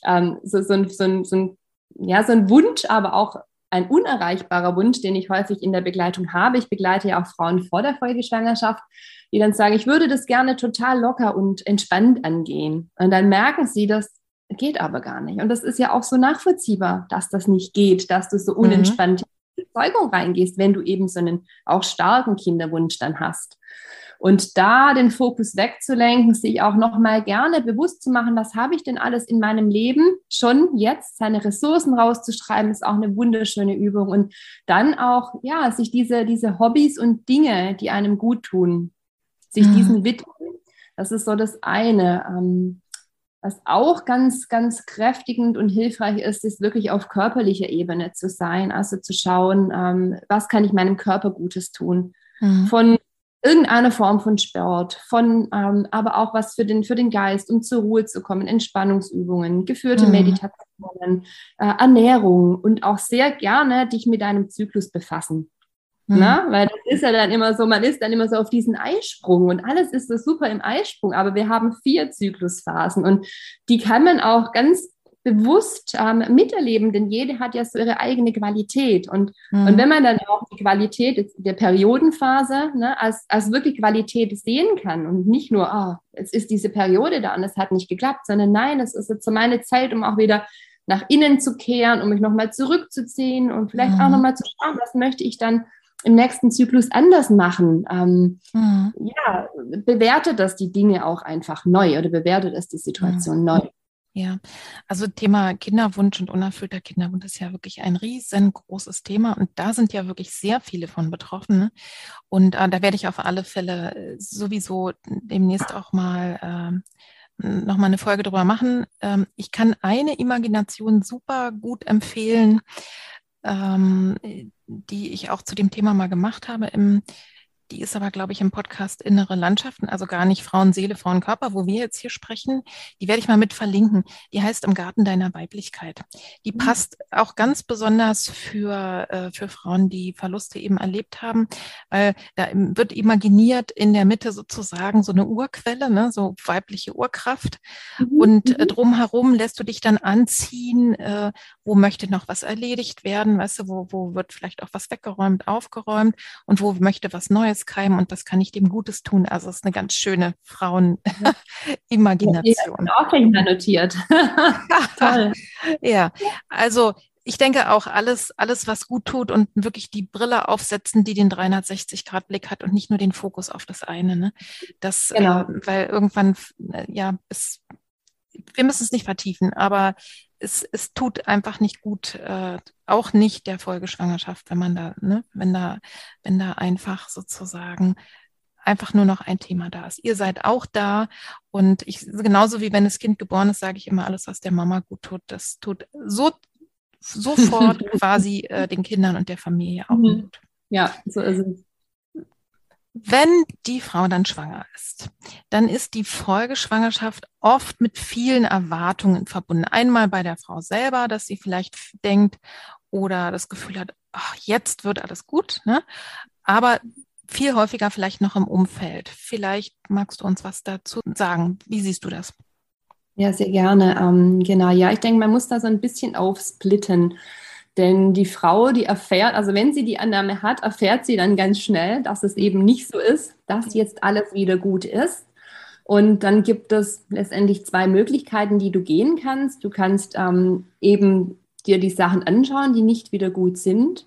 ähm, so, so, ein, so, ein, so, ein, ja, so ein Wunsch, aber auch ein unerreichbarer Wunsch, den ich häufig in der Begleitung habe. Ich begleite ja auch Frauen vor der Folgeschwangerschaft, die dann sagen, ich würde das gerne total locker und entspannt angehen. Und dann merken sie, dass geht aber gar nicht. Und das ist ja auch so nachvollziehbar, dass das nicht geht, dass du so mhm. unentspannt in die Zeugung reingehst, wenn du eben so einen auch starken Kinderwunsch dann hast. Und da den Fokus wegzulenken, sich auch nochmal gerne bewusst zu machen, was habe ich denn alles in meinem Leben schon jetzt, seine Ressourcen rauszuschreiben, ist auch eine wunderschöne Übung. Und dann auch, ja, sich diese, diese Hobbys und Dinge, die einem gut tun, sich mhm. diesen widmen. Das ist so das eine. Ähm, was auch ganz, ganz kräftigend und hilfreich ist, ist wirklich auf körperlicher Ebene zu sein, also zu schauen, ähm, was kann ich meinem Körper Gutes tun. Mhm. Von irgendeiner Form von Sport, von ähm, aber auch was für den, für den Geist, um zur Ruhe zu kommen, Entspannungsübungen, geführte mhm. Meditationen, äh, Ernährung und auch sehr gerne dich mit deinem Zyklus befassen. Mhm. Na, weil das ist ja dann immer so, man ist dann immer so auf diesen Eisprung und alles ist so super im Eisprung, aber wir haben vier Zyklusphasen und die kann man auch ganz bewusst ähm, miterleben, denn jede hat ja so ihre eigene Qualität. Und, mhm. und wenn man dann auch die Qualität der Periodenphase ne, als, als wirklich Qualität sehen kann und nicht nur, oh, es ist diese Periode da und es hat nicht geklappt, sondern nein, es ist jetzt so meine Zeit, um auch wieder nach innen zu kehren, um mich nochmal zurückzuziehen und vielleicht mhm. auch nochmal zu schauen, was möchte ich dann im nächsten Zyklus anders machen. Ähm, mhm. Ja, bewertet das die Dinge auch einfach neu oder bewertet es die Situation mhm. neu. Ja, also Thema Kinderwunsch und unerfüllter Kinderwunsch ist ja wirklich ein riesengroßes Thema und da sind ja wirklich sehr viele von betroffen. Und äh, da werde ich auf alle Fälle äh, sowieso demnächst auch mal äh, noch mal eine Folge drüber machen. Ähm, ich kann eine Imagination super gut empfehlen, ähm, die ich auch zu dem Thema mal gemacht habe im die ist aber, glaube ich, im Podcast Innere Landschaften, also gar nicht Frauenseele, Frauenkörper, wo wir jetzt hier sprechen. Die werde ich mal mit verlinken. Die heißt Im Garten deiner Weiblichkeit. Die mhm. passt auch ganz besonders für, äh, für Frauen, die Verluste eben erlebt haben, weil da wird imaginiert in der Mitte sozusagen so eine Urquelle, ne, so weibliche Urkraft. Mhm. Und äh, mhm. drumherum lässt du dich dann anziehen, äh, wo möchte noch was erledigt werden, weißt du, wo, wo wird vielleicht auch was weggeräumt, aufgeräumt und wo möchte was Neues Kindeskeim und das kann ich dem Gutes tun. Also es ist eine ganz schöne Frauenimagination. Ja, auch mal notiert. Toll. Ja, also ich denke auch alles, alles, was gut tut und wirklich die Brille aufsetzen, die den 360-Grad-Blick hat und nicht nur den Fokus auf das eine. Ne? Das, genau. äh, weil irgendwann, äh, ja, es, wir müssen es nicht vertiefen, aber es, es tut einfach nicht gut, äh, auch nicht der Folgeschwangerschaft, wenn man da, ne, wenn da, wenn da einfach sozusagen einfach nur noch ein Thema da ist. Ihr seid auch da und ich, genauso wie wenn das Kind geboren ist, sage ich immer, alles, was der Mama gut tut, das tut so sofort quasi äh, den Kindern und der Familie auch mhm. gut. Ja, so ist es. Wenn die Frau dann schwanger ist, dann ist die Folgeschwangerschaft oft mit vielen Erwartungen verbunden. Einmal bei der Frau selber, dass sie vielleicht denkt oder das Gefühl hat, ach, jetzt wird alles gut, ne? aber viel häufiger vielleicht noch im Umfeld. Vielleicht magst du uns was dazu sagen. Wie siehst du das? Ja, sehr gerne. Ähm, genau, ja, ich denke, man muss da so ein bisschen aufsplitten. Denn die Frau, die erfährt, also wenn sie die Annahme hat, erfährt sie dann ganz schnell, dass es eben nicht so ist, dass jetzt alles wieder gut ist. Und dann gibt es letztendlich zwei Möglichkeiten, die du gehen kannst. Du kannst ähm, eben dir die Sachen anschauen, die nicht wieder gut sind.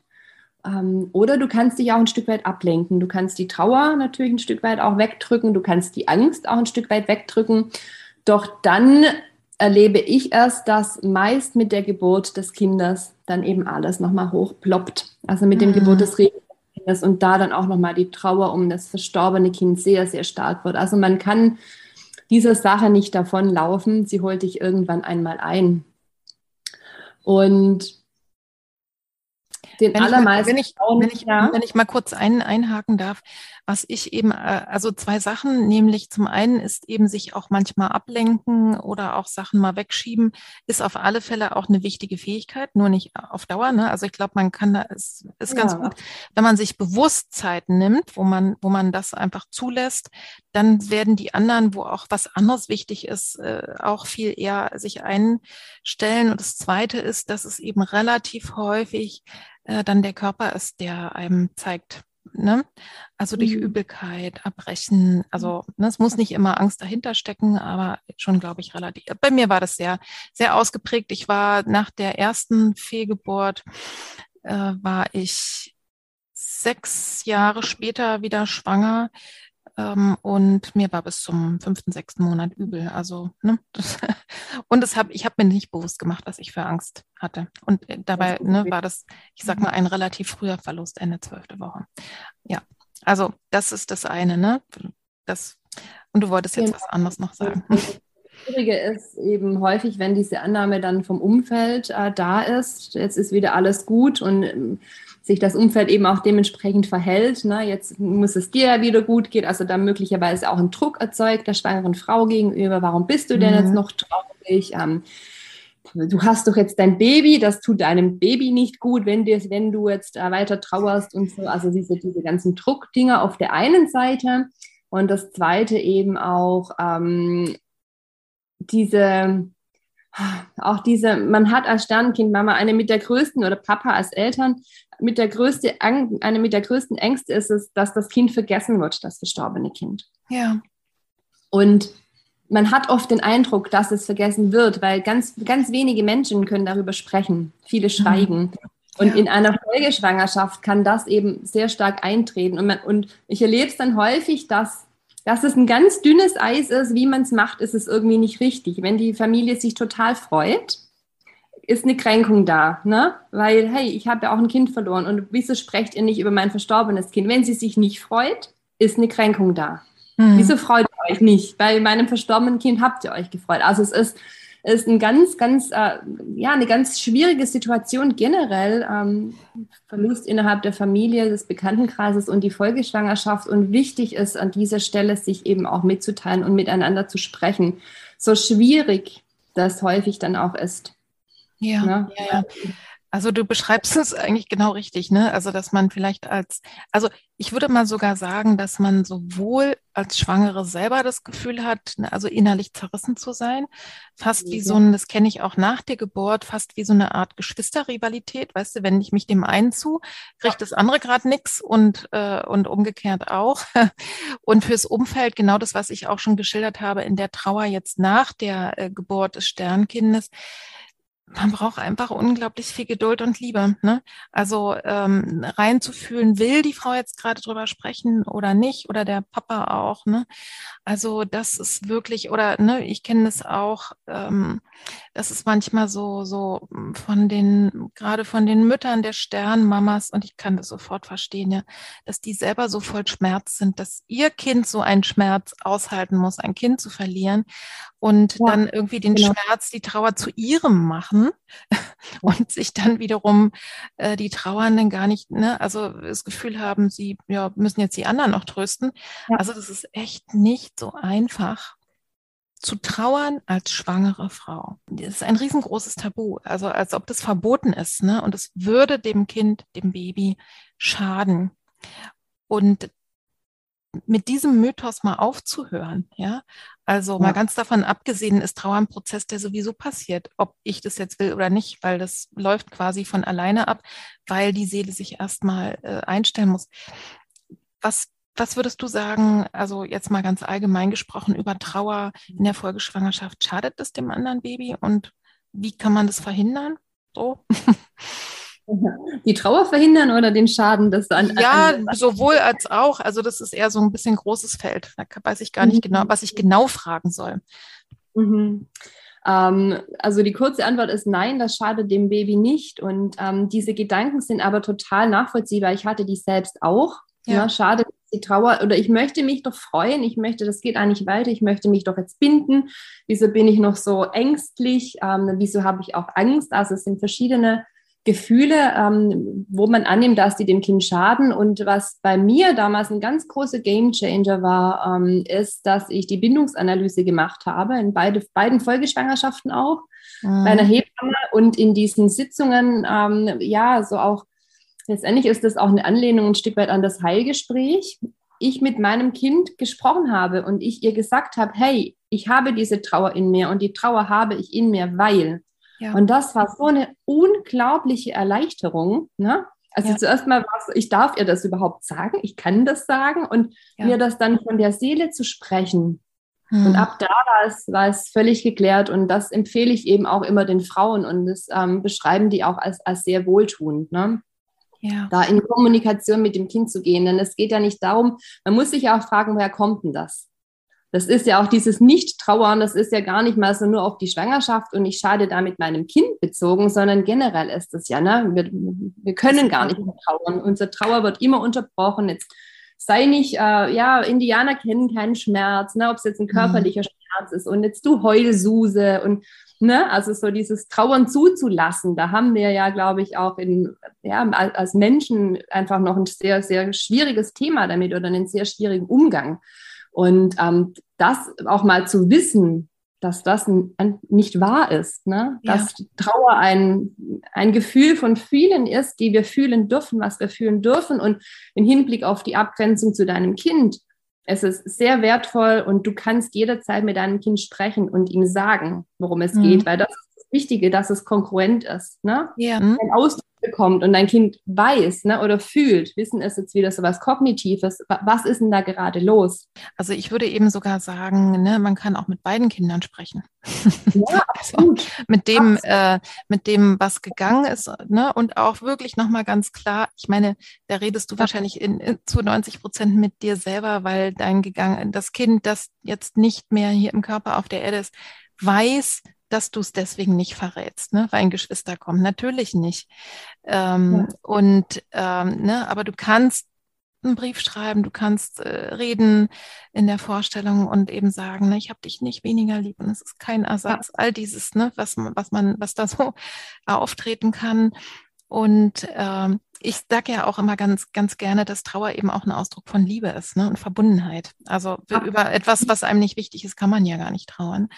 Ähm, oder du kannst dich auch ein Stück weit ablenken. Du kannst die Trauer natürlich ein Stück weit auch wegdrücken. Du kannst die Angst auch ein Stück weit wegdrücken. Doch dann erlebe ich erst, dass meist mit der Geburt des Kindes dann eben alles nochmal hochploppt. Also mit dem mhm. Geburt des Kindes und da dann auch nochmal die Trauer um das verstorbene Kind sehr, sehr stark wird. Also man kann dieser Sache nicht davonlaufen. Sie holt dich irgendwann einmal ein. Und den wenn allermeisten. Ich mal, wenn, ich, wenn, ich, ja. wenn ich mal kurz ein, einhaken darf, was ich eben, äh, also zwei Sachen, nämlich zum einen ist eben sich auch manchmal ablenken oder auch Sachen mal wegschieben, ist auf alle Fälle auch eine wichtige Fähigkeit, nur nicht auf Dauer. Ne? Also ich glaube, man kann da, ist, ist ganz ja. gut, wenn man sich Bewusstzeiten nimmt, wo man, wo man das einfach zulässt, dann werden die anderen, wo auch was anderes wichtig ist, äh, auch viel eher sich einstellen. Und das Zweite ist, dass es eben relativ häufig äh, dann der Körper ist, der einem zeigt, Ne? Also durch mhm. Übelkeit, Erbrechen. Also ne, es muss nicht immer Angst dahinter stecken, aber schon, glaube ich, relativ. Bei mir war das sehr, sehr ausgeprägt. Ich war nach der ersten Fehlgeburt, äh, war ich sechs Jahre später wieder schwanger. Ähm, und mir war bis zum fünften, sechsten Monat übel. Also, ne, das, und das hab, ich habe mir nicht bewusst gemacht, was ich für Angst hatte. Und äh, dabei ne, war das, ich sag mal, ein relativ früher Verlust, Ende zwölfte Woche. Ja, also das ist das eine, ne? Das, und du wolltest jetzt genau. was anderes noch sagen. Das Schwierige ist eben häufig, wenn diese Annahme dann vom Umfeld äh, da ist, jetzt ist wieder alles gut und ähm, sich das Umfeld eben auch dementsprechend verhält. Ne? Jetzt muss es dir ja wieder gut gehen, also da möglicherweise auch ein Druck erzeugt der schwangeren Frau gegenüber. Warum bist du denn mhm. jetzt noch traurig? Ähm, du hast doch jetzt dein Baby, das tut deinem Baby nicht gut, wenn, dir, wenn du jetzt äh, weiter trauerst und so. Also diese, diese ganzen Druckdinger auf der einen Seite. Und das zweite eben auch ähm, diese auch diese, man hat als Sternenkind Mama eine mit der größten oder Papa als Eltern mit der größte, eine mit der größten Ängste ist es, dass das Kind vergessen wird, das verstorbene Kind. Ja. Und man hat oft den Eindruck, dass es vergessen wird, weil ganz, ganz wenige Menschen können darüber sprechen. Viele mhm. schweigen. Und ja. in einer Folgeschwangerschaft kann das eben sehr stark eintreten. Und, man, und ich erlebe es dann häufig, dass, dass es ein ganz dünnes Eis ist. Wie man es macht, ist es irgendwie nicht richtig. Wenn die Familie sich total freut, ist eine Kränkung da, ne? Weil, hey, ich habe ja auch ein Kind verloren und wieso sprecht ihr nicht über mein verstorbenes Kind? Wenn sie sich nicht freut, ist eine Kränkung da. Mhm. Wieso freut ihr euch nicht? Bei meinem verstorbenen Kind habt ihr euch gefreut. Also es ist, ist ein ganz, ganz, äh, ja, eine ganz schwierige Situation generell. Ähm, Verlust innerhalb der Familie, des Bekanntenkreises und die Folgeschwangerschaft. Und wichtig ist an dieser Stelle, sich eben auch mitzuteilen und miteinander zu sprechen. So schwierig das häufig dann auch ist. Ja, ne? ja, ja. Also du beschreibst es eigentlich genau richtig, ne? Also dass man vielleicht als, also ich würde mal sogar sagen, dass man sowohl als Schwangere selber das Gefühl hat, ne, also innerlich zerrissen zu sein, fast wie so ein, das kenne ich auch nach der Geburt, fast wie so eine Art Geschwisterrivalität, weißt du, wenn ich mich dem einen zu, kriegt das andere gerade nichts und äh, und umgekehrt auch. Und fürs Umfeld genau das, was ich auch schon geschildert habe in der Trauer jetzt nach der äh, Geburt des Sternkindes man braucht einfach unglaublich viel Geduld und Liebe. Ne? Also ähm, reinzufühlen, will die Frau jetzt gerade drüber sprechen oder nicht, oder der Papa auch. Ne? Also das ist wirklich, oder ne, ich kenne das auch, ähm, das ist manchmal so, so von den, gerade von den Müttern der Sternmamas, und ich kann das sofort verstehen, ja, dass die selber so voll Schmerz sind, dass ihr Kind so einen Schmerz aushalten muss, ein Kind zu verlieren und ja, dann irgendwie den genau. Schmerz, die Trauer zu ihrem machen und sich dann wiederum äh, die Trauernden gar nicht, ne, also das Gefühl haben, sie ja, müssen jetzt die anderen noch trösten. Ja. Also das ist echt nicht so einfach zu trauern als schwangere Frau. Das ist ein riesengroßes Tabu, also als ob das verboten ist, ne? Und es würde dem Kind, dem Baby schaden. Und mit diesem Mythos mal aufzuhören, ja. Also ja. mal ganz davon abgesehen ist Trauer ein Prozess, der sowieso passiert, ob ich das jetzt will oder nicht, weil das läuft quasi von alleine ab, weil die Seele sich erstmal äh, einstellen muss. Was, was würdest du sagen, also jetzt mal ganz allgemein gesprochen über Trauer in der Folgeschwangerschaft, schadet es dem anderen Baby und wie kann man das verhindern? So. Die Trauer verhindern oder den Schaden? Das an, ja, an sowohl als auch. Also das ist eher so ein bisschen großes Feld. Da weiß ich gar nicht mhm. genau, was ich genau fragen soll. Mhm. Ähm, also die kurze Antwort ist nein, das schadet dem Baby nicht. Und ähm, diese Gedanken sind aber total nachvollziehbar. Ich hatte die selbst auch. Ja. ja schade die Trauer oder ich möchte mich doch freuen, ich möchte, das geht eigentlich weiter, ich möchte mich doch jetzt binden. Wieso bin ich noch so ängstlich? Ähm, wieso habe ich auch Angst? Also es sind verschiedene Gefühle, ähm, wo man annimmt, dass die dem Kind schaden. Und was bei mir damals ein ganz großer Gamechanger war, ähm, ist, dass ich die Bindungsanalyse gemacht habe, in beide, beiden Folgeschwangerschaften auch, mhm. bei einer Hebamme und in diesen Sitzungen, ähm, ja, so auch, letztendlich ist das auch eine Anlehnung ein Stück weit an das Heilgespräch. Ich mit meinem Kind gesprochen habe und ich ihr gesagt habe, hey, ich habe diese Trauer in mir und die Trauer habe ich in mir, weil ja. Und das war so eine unglaubliche Erleichterung. Ne? Also ja. zuerst mal war es, ich darf ihr das überhaupt sagen, ich kann das sagen und ja. mir das dann von der Seele zu sprechen. Hm. Und ab da war es, war es völlig geklärt und das empfehle ich eben auch immer den Frauen und das ähm, beschreiben die auch als, als sehr wohltuend. Ne? Ja. Da in Kommunikation mit dem Kind zu gehen, denn es geht ja nicht darum, man muss sich ja auch fragen, woher kommt denn das? Das ist ja auch dieses Nicht-Trauern, das ist ja gar nicht mal so nur auf die Schwangerschaft und ich schade damit meinem Kind bezogen, sondern generell ist das ja, ne? Wir, wir können gar nicht mehr trauern. Unsere Trauer wird immer unterbrochen. Jetzt sei nicht, äh, ja, Indianer kennen keinen Schmerz, ne? ob es jetzt ein mhm. körperlicher mhm. Schmerz ist und jetzt du Heulsuse und ne, also so dieses Trauern zuzulassen, da haben wir ja, glaube ich, auch in, ja, als Menschen einfach noch ein sehr, sehr schwieriges Thema damit oder einen sehr schwierigen Umgang. Und ähm, das auch mal zu wissen, dass das nicht wahr ist, ne? dass ja. Trauer ein, ein Gefühl von vielen ist, die wir fühlen dürfen, was wir fühlen dürfen. Und im Hinblick auf die Abgrenzung zu deinem Kind, Es ist sehr wertvoll und du kannst jederzeit mit deinem Kind sprechen und ihm sagen, worum es mhm. geht, weil das ist das Wichtige, dass es konkurrent ist. Ne? Ja. Ein Ausdruck bekommt und dein Kind weiß ne, oder fühlt, wissen ist jetzt wieder so was Kognitives, was ist denn da gerade los? Also ich würde eben sogar sagen, ne, man kann auch mit beiden Kindern sprechen. Ja, also mit dem, äh, mit dem, was gegangen ist, ne, und auch wirklich nochmal ganz klar, ich meine, da redest du wahrscheinlich in, in, zu 90 Prozent mit dir selber, weil dein gegangen, das Kind, das jetzt nicht mehr hier im Körper auf der Erde ist, weiß, dass du es deswegen nicht verrätst, ne, weil ein Geschwister kommt. Natürlich nicht. Ähm, ja. Und ähm, ne, aber du kannst einen Brief schreiben, du kannst äh, reden in der Vorstellung und eben sagen, ne, ich habe dich nicht weniger lieb und es ist kein Ersatz. Ja. All dieses, ne, was, was man, was da so auftreten kann. Und ähm, ich sage ja auch immer ganz, ganz gerne, dass Trauer eben auch ein Ausdruck von Liebe ist ne? und Verbundenheit. Also Ach. über etwas, was einem nicht wichtig ist, kann man ja gar nicht trauern.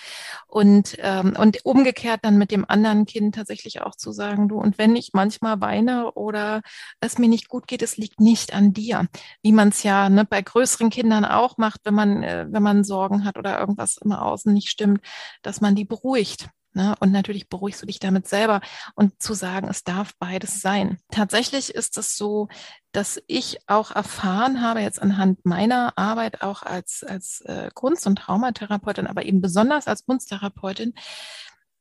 Und, ähm, und umgekehrt dann mit dem anderen Kind tatsächlich auch zu sagen, du, und wenn ich manchmal weine oder es mir nicht gut geht, es liegt nicht an dir. Wie man es ja ne, bei größeren Kindern auch macht, wenn man, äh, wenn man Sorgen hat oder irgendwas immer außen nicht stimmt, dass man die beruhigt. Ne? Und natürlich beruhigst du dich damit selber und zu sagen, es darf beides sein. Tatsächlich ist es so, dass ich auch erfahren habe, jetzt anhand meiner Arbeit auch als, als äh, Kunst- und Traumatherapeutin, aber eben besonders als Kunsttherapeutin,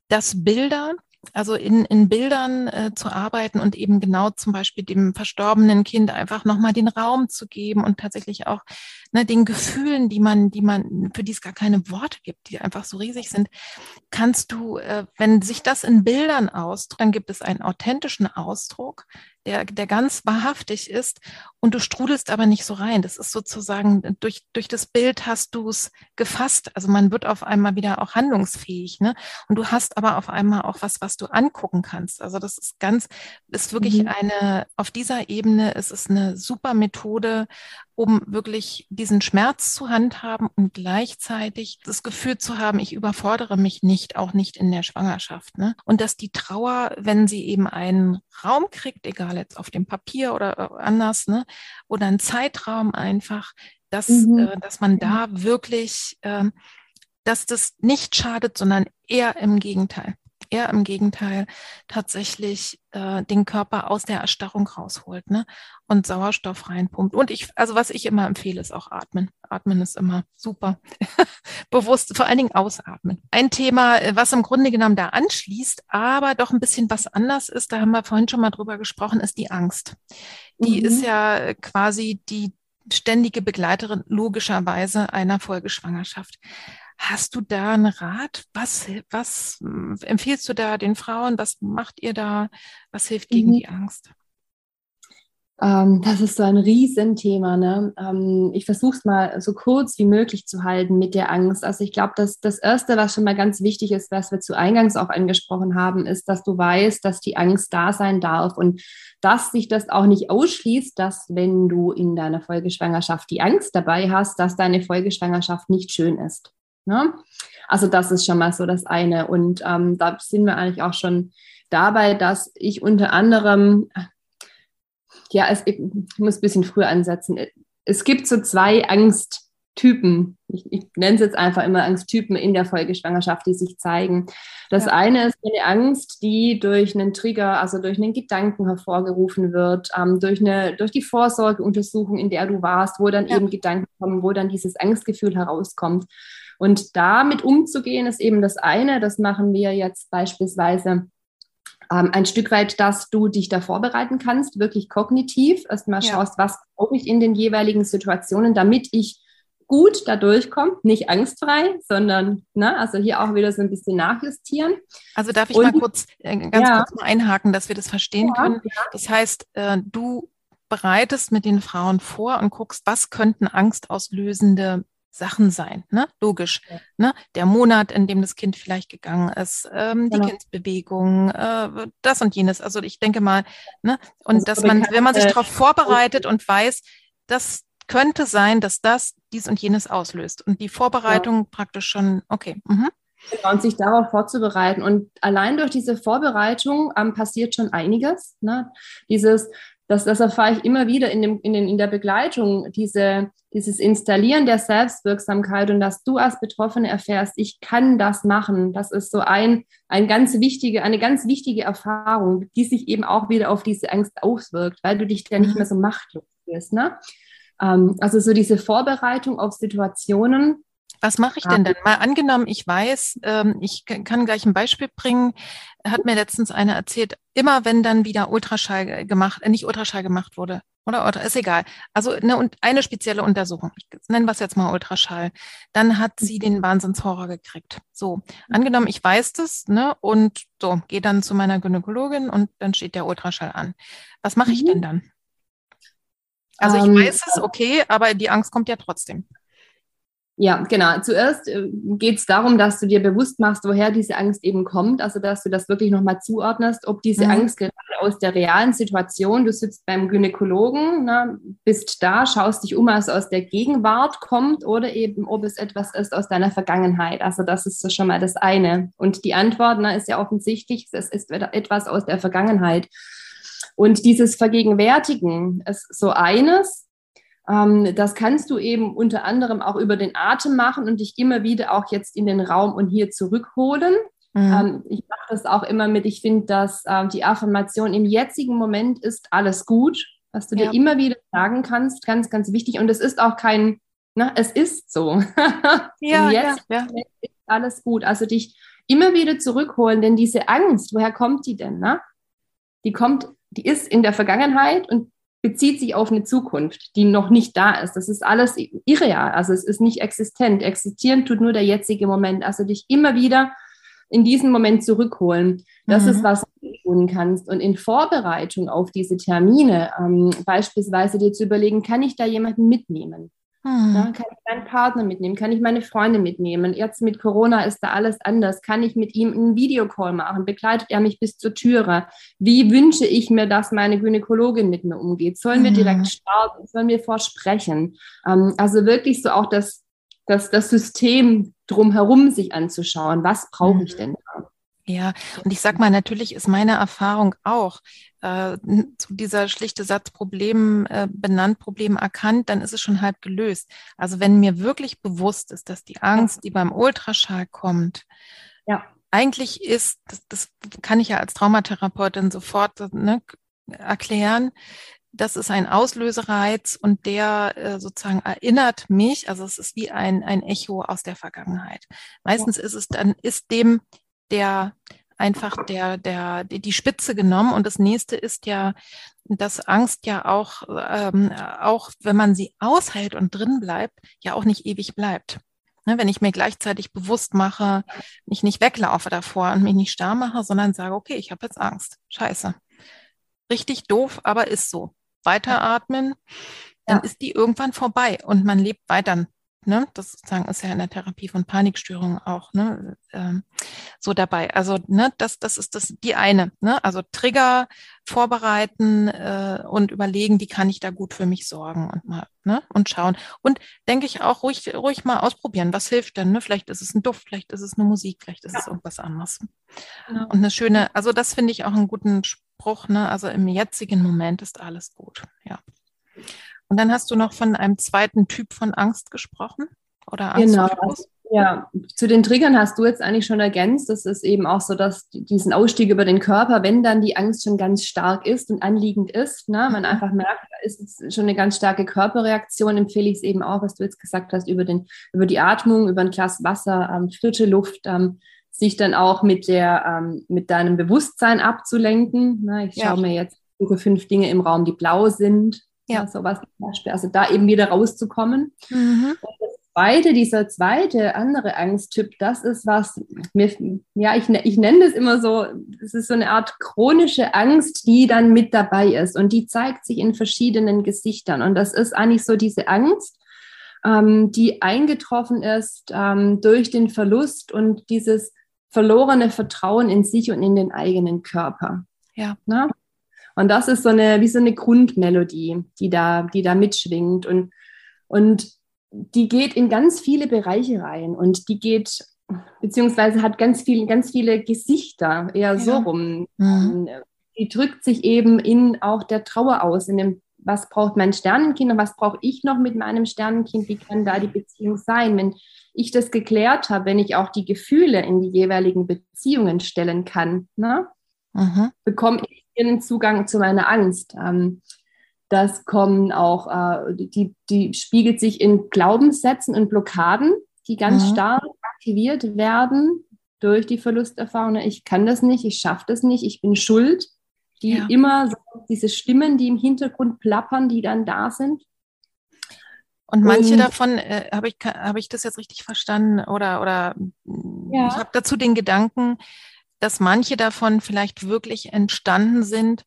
dass Bilder also in, in Bildern äh, zu arbeiten und eben genau zum Beispiel dem verstorbenen Kind einfach nochmal den Raum zu geben und tatsächlich auch ne, den Gefühlen, die man, die man, für die es gar keine Worte gibt, die einfach so riesig sind, kannst du, äh, wenn sich das in Bildern ausdrückt, dann gibt es einen authentischen Ausdruck, der, der ganz wahrhaftig ist und du strudelst aber nicht so rein. Das ist sozusagen, durch, durch das Bild hast du es gefasst. Also man wird auf einmal wieder auch handlungsfähig, ne? Und du hast aber auf einmal auch was, was du angucken kannst. Also das ist ganz, ist wirklich mhm. eine, auf dieser Ebene ist es eine super Methode, um wirklich diesen Schmerz zu handhaben und gleichzeitig das Gefühl zu haben, ich überfordere mich nicht, auch nicht in der Schwangerschaft. Ne? Und dass die Trauer, wenn sie eben einen Raum kriegt, egal jetzt auf dem Papier oder äh, anders, ne, oder einen Zeitraum einfach, dass, mhm. äh, dass man da wirklich, äh, dass das nicht schadet, sondern eher im Gegenteil eher im Gegenteil tatsächlich äh, den Körper aus der Erstarrung rausholt ne? und Sauerstoff reinpumpt. Und ich, also was ich immer empfehle, ist auch atmen. Atmen ist immer super. Bewusst, vor allen Dingen ausatmen. Ein Thema, äh, was im Grunde genommen da anschließt, aber doch ein bisschen was anders ist, da haben wir vorhin schon mal drüber gesprochen, ist die Angst. Die mhm. ist ja quasi die ständige Begleiterin logischerweise einer Folgeschwangerschaft. Hast du da einen Rat? Was, was hm, empfiehlst du da den Frauen? Was macht ihr da? Was hilft gegen mhm. die Angst? Ähm, das ist so ein Riesenthema. Ne? Ähm, ich versuche es mal so kurz wie möglich zu halten mit der Angst. Also ich glaube, dass das Erste, was schon mal ganz wichtig ist, was wir zu Eingangs auch angesprochen haben, ist, dass du weißt, dass die Angst da sein darf und dass sich das auch nicht ausschließt, dass wenn du in deiner Folgeschwangerschaft die Angst dabei hast, dass deine Folgeschwangerschaft nicht schön ist. Ne? Also das ist schon mal so das eine. Und ähm, da sind wir eigentlich auch schon dabei, dass ich unter anderem, ja, es, ich muss ein bisschen früher ansetzen. Es gibt so zwei Angsttypen. Ich, ich nenne es jetzt einfach immer Angsttypen in der Folgeschwangerschaft, die sich zeigen. Das ja. eine ist eine Angst, die durch einen Trigger, also durch einen Gedanken hervorgerufen wird, ähm, durch, eine, durch die Vorsorgeuntersuchung, in der du warst, wo dann ja. eben Gedanken kommen, wo dann dieses Angstgefühl herauskommt. Und damit umzugehen ist eben das eine. Das machen wir jetzt beispielsweise ähm, ein Stück weit, dass du dich da vorbereiten kannst, wirklich kognitiv erstmal ja. schaust, was brauche ich in den jeweiligen Situationen, damit ich gut da durchkomme, nicht angstfrei, sondern, ne, also hier auch wieder so ein bisschen nachjustieren. Also darf ich Und, mal kurz, äh, ganz ja. kurz mal einhaken, dass wir das verstehen ja, können. Das heißt, äh, du bereitest mit den Frauen vor und guckst, was könnten angstauslösende Sachen sein, ne? Logisch. Ja. Ne? Der Monat, in dem das Kind vielleicht gegangen ist, ähm, die genau. Kindsbewegung, äh, das und jenes. Also ich denke mal, ne? Und das dass man, wenn man sich darauf vorbereitet und weiß, das könnte sein, dass das dies und jenes auslöst. Und die Vorbereitung ja. praktisch schon, okay. Mhm. Genau, und sich darauf vorzubereiten. Und allein durch diese Vorbereitung ähm, passiert schon einiges. Ne? Dieses, das, das erfahre ich immer wieder in, dem, in, den, in der Begleitung, diese, dieses Installieren der Selbstwirksamkeit und dass du als Betroffene erfährst, ich kann das machen. Das ist so ein, ein ganz wichtige, eine ganz wichtige Erfahrung, die sich eben auch wieder auf diese Angst auswirkt, weil du dich ja nicht mehr so machtlos fühlst. Ne? Ähm, also so diese Vorbereitung auf Situationen, was mache ich denn dann? Mal angenommen, ich weiß, ähm, ich kann gleich ein Beispiel bringen. Hat mir letztens einer erzählt, immer wenn dann wieder Ultraschall gemacht, äh, nicht Ultraschall gemacht wurde, oder, oder ist egal. Also eine, eine spezielle Untersuchung, ich nenne was jetzt mal Ultraschall, dann hat sie den Wahnsinnshorror gekriegt. So, angenommen, ich weiß das, ne, und so, gehe dann zu meiner Gynäkologin und dann steht der Ultraschall an. Was mache ich mhm. denn dann? Also ich ähm, weiß es, okay, aber die Angst kommt ja trotzdem. Ja, genau. Zuerst äh, geht es darum, dass du dir bewusst machst, woher diese Angst eben kommt. Also, dass du das wirklich nochmal zuordnest, ob diese mhm. Angst gerade aus der realen Situation, du sitzt beim Gynäkologen, ne, bist da, schaust dich um, als aus der Gegenwart kommt oder eben, ob es etwas ist aus deiner Vergangenheit. Also, das ist so schon mal das eine. Und die Antwort ne, ist ja offensichtlich, es ist etwas aus der Vergangenheit. Und dieses Vergegenwärtigen ist so eines. Ähm, das kannst du eben unter anderem auch über den Atem machen und dich immer wieder auch jetzt in den Raum und hier zurückholen. Mhm. Ähm, ich mache das auch immer mit. Ich finde, dass ähm, die Affirmation im jetzigen Moment ist alles gut, was du ja. dir immer wieder sagen kannst, ganz, ganz wichtig. Und es ist auch kein, na, es ist so. ja, ja, ja. ist alles gut. Also dich immer wieder zurückholen, denn diese Angst, woher kommt die denn? Ne? Die kommt, die ist in der Vergangenheit und bezieht sich auf eine Zukunft, die noch nicht da ist. Das ist alles irreal, also es ist nicht existent. Existieren tut nur der jetzige Moment. Also dich immer wieder in diesen Moment zurückholen. Das mhm. ist, was du tun kannst. Und in Vorbereitung auf diese Termine, ähm, beispielsweise dir zu überlegen, kann ich da jemanden mitnehmen? Hm. Ja, kann ich meinen Partner mitnehmen? Kann ich meine Freunde mitnehmen? Jetzt mit Corona ist da alles anders. Kann ich mit ihm einen Videocall machen? Begleitet er mich bis zur Türe? Wie wünsche ich mir, dass meine Gynäkologin mit mir umgeht? Sollen wir hm. direkt starten? Sollen wir vorsprechen? Ähm, also wirklich so auch das, das, das System drumherum sich anzuschauen. Was brauche ich hm. denn da? Ja, und ich sag mal, natürlich ist meine Erfahrung auch, äh, zu dieser schlichte Satz Problem äh, benannt, Problem erkannt, dann ist es schon halb gelöst. Also wenn mir wirklich bewusst ist, dass die Angst, die beim Ultraschall kommt, ja. eigentlich ist, das, das kann ich ja als Traumatherapeutin sofort ne, erklären, das ist ein Auslösereiz und der äh, sozusagen erinnert mich, also es ist wie ein, ein Echo aus der Vergangenheit. Meistens ist es dann, ist dem der einfach der, der, die Spitze genommen. Und das nächste ist ja, dass Angst ja auch, ähm, auch wenn man sie aushält und drin bleibt, ja auch nicht ewig bleibt. Ne, wenn ich mir gleichzeitig bewusst mache, mich nicht weglaufe davor und mich nicht starr mache, sondern sage, okay, ich habe jetzt Angst. Scheiße. Richtig doof, aber ist so. Weiteratmen, dann ja. ist die irgendwann vorbei und man lebt weiter Ne? Das sozusagen ist ja in der Therapie von Panikstörungen auch ne? Ähm, so dabei. Also ne, das, das ist das die eine. Ne? Also Trigger vorbereiten äh, und überlegen, wie kann ich da gut für mich sorgen und mal ne? und schauen. Und denke ich auch ruhig, ruhig mal ausprobieren. Was hilft denn? Ne? Vielleicht ist es ein Duft, vielleicht ist es eine Musik, vielleicht ist ja. es irgendwas anderes. Genau. Und eine schöne, also das finde ich auch einen guten Spruch. Ne? Also im jetzigen Moment ist alles gut. Ja. Und dann hast du noch von einem zweiten Typ von Angst gesprochen oder Angst. Genau. Ja, zu den Triggern hast du jetzt eigentlich schon ergänzt. Das ist eben auch so, dass diesen Ausstieg über den Körper, wenn dann die Angst schon ganz stark ist und anliegend ist, ne, man mhm. einfach merkt, da ist schon eine ganz starke Körperreaktion, empfehle ich es eben auch, was du jetzt gesagt hast, über, den, über die Atmung, über ein Glas Wasser, ähm, frische Luft, ähm, sich dann auch mit, der, ähm, mit deinem Bewusstsein abzulenken. Ne, ich schaue ja. mir jetzt fünf Dinge im Raum, die blau sind. Ja, sowas zum Beispiel. Also da eben wieder rauszukommen. Mhm. Und das zweite, dieser zweite, andere Angsttyp, das ist was, mir, ja, ich, ich nenne das immer so, das ist so eine Art chronische Angst, die dann mit dabei ist. Und die zeigt sich in verschiedenen Gesichtern. Und das ist eigentlich so diese Angst, ähm, die eingetroffen ist ähm, durch den Verlust und dieses verlorene Vertrauen in sich und in den eigenen Körper. Ja. Na? Und das ist so eine, wie so eine Grundmelodie, die da, die da mitschwingt. Und, und die geht in ganz viele Bereiche rein und die geht, beziehungsweise hat ganz viele, ganz viele Gesichter, eher ja. so rum. Mhm. die drückt sich eben in auch der Trauer aus, in dem, was braucht mein Sternenkind und was brauche ich noch mit meinem Sternenkind, wie kann da die Beziehung sein? Wenn ich das geklärt habe, wenn ich auch die Gefühle in die jeweiligen Beziehungen stellen kann, ne, mhm. bekomme ich einen Zugang zu meiner Angst. Ähm, das kommen auch, äh, die, die spiegelt sich in Glaubenssätzen und Blockaden, die ganz mhm. stark aktiviert werden durch die Verlusterfahrung. Ich kann das nicht, ich schaffe das nicht, ich bin schuld. Die ja. immer so, diese Stimmen, die im Hintergrund plappern, die dann da sind. Und manche und, davon, äh, habe ich, hab ich das jetzt richtig verstanden? Oder, oder ja. ich habe dazu den Gedanken, dass manche davon vielleicht wirklich entstanden sind,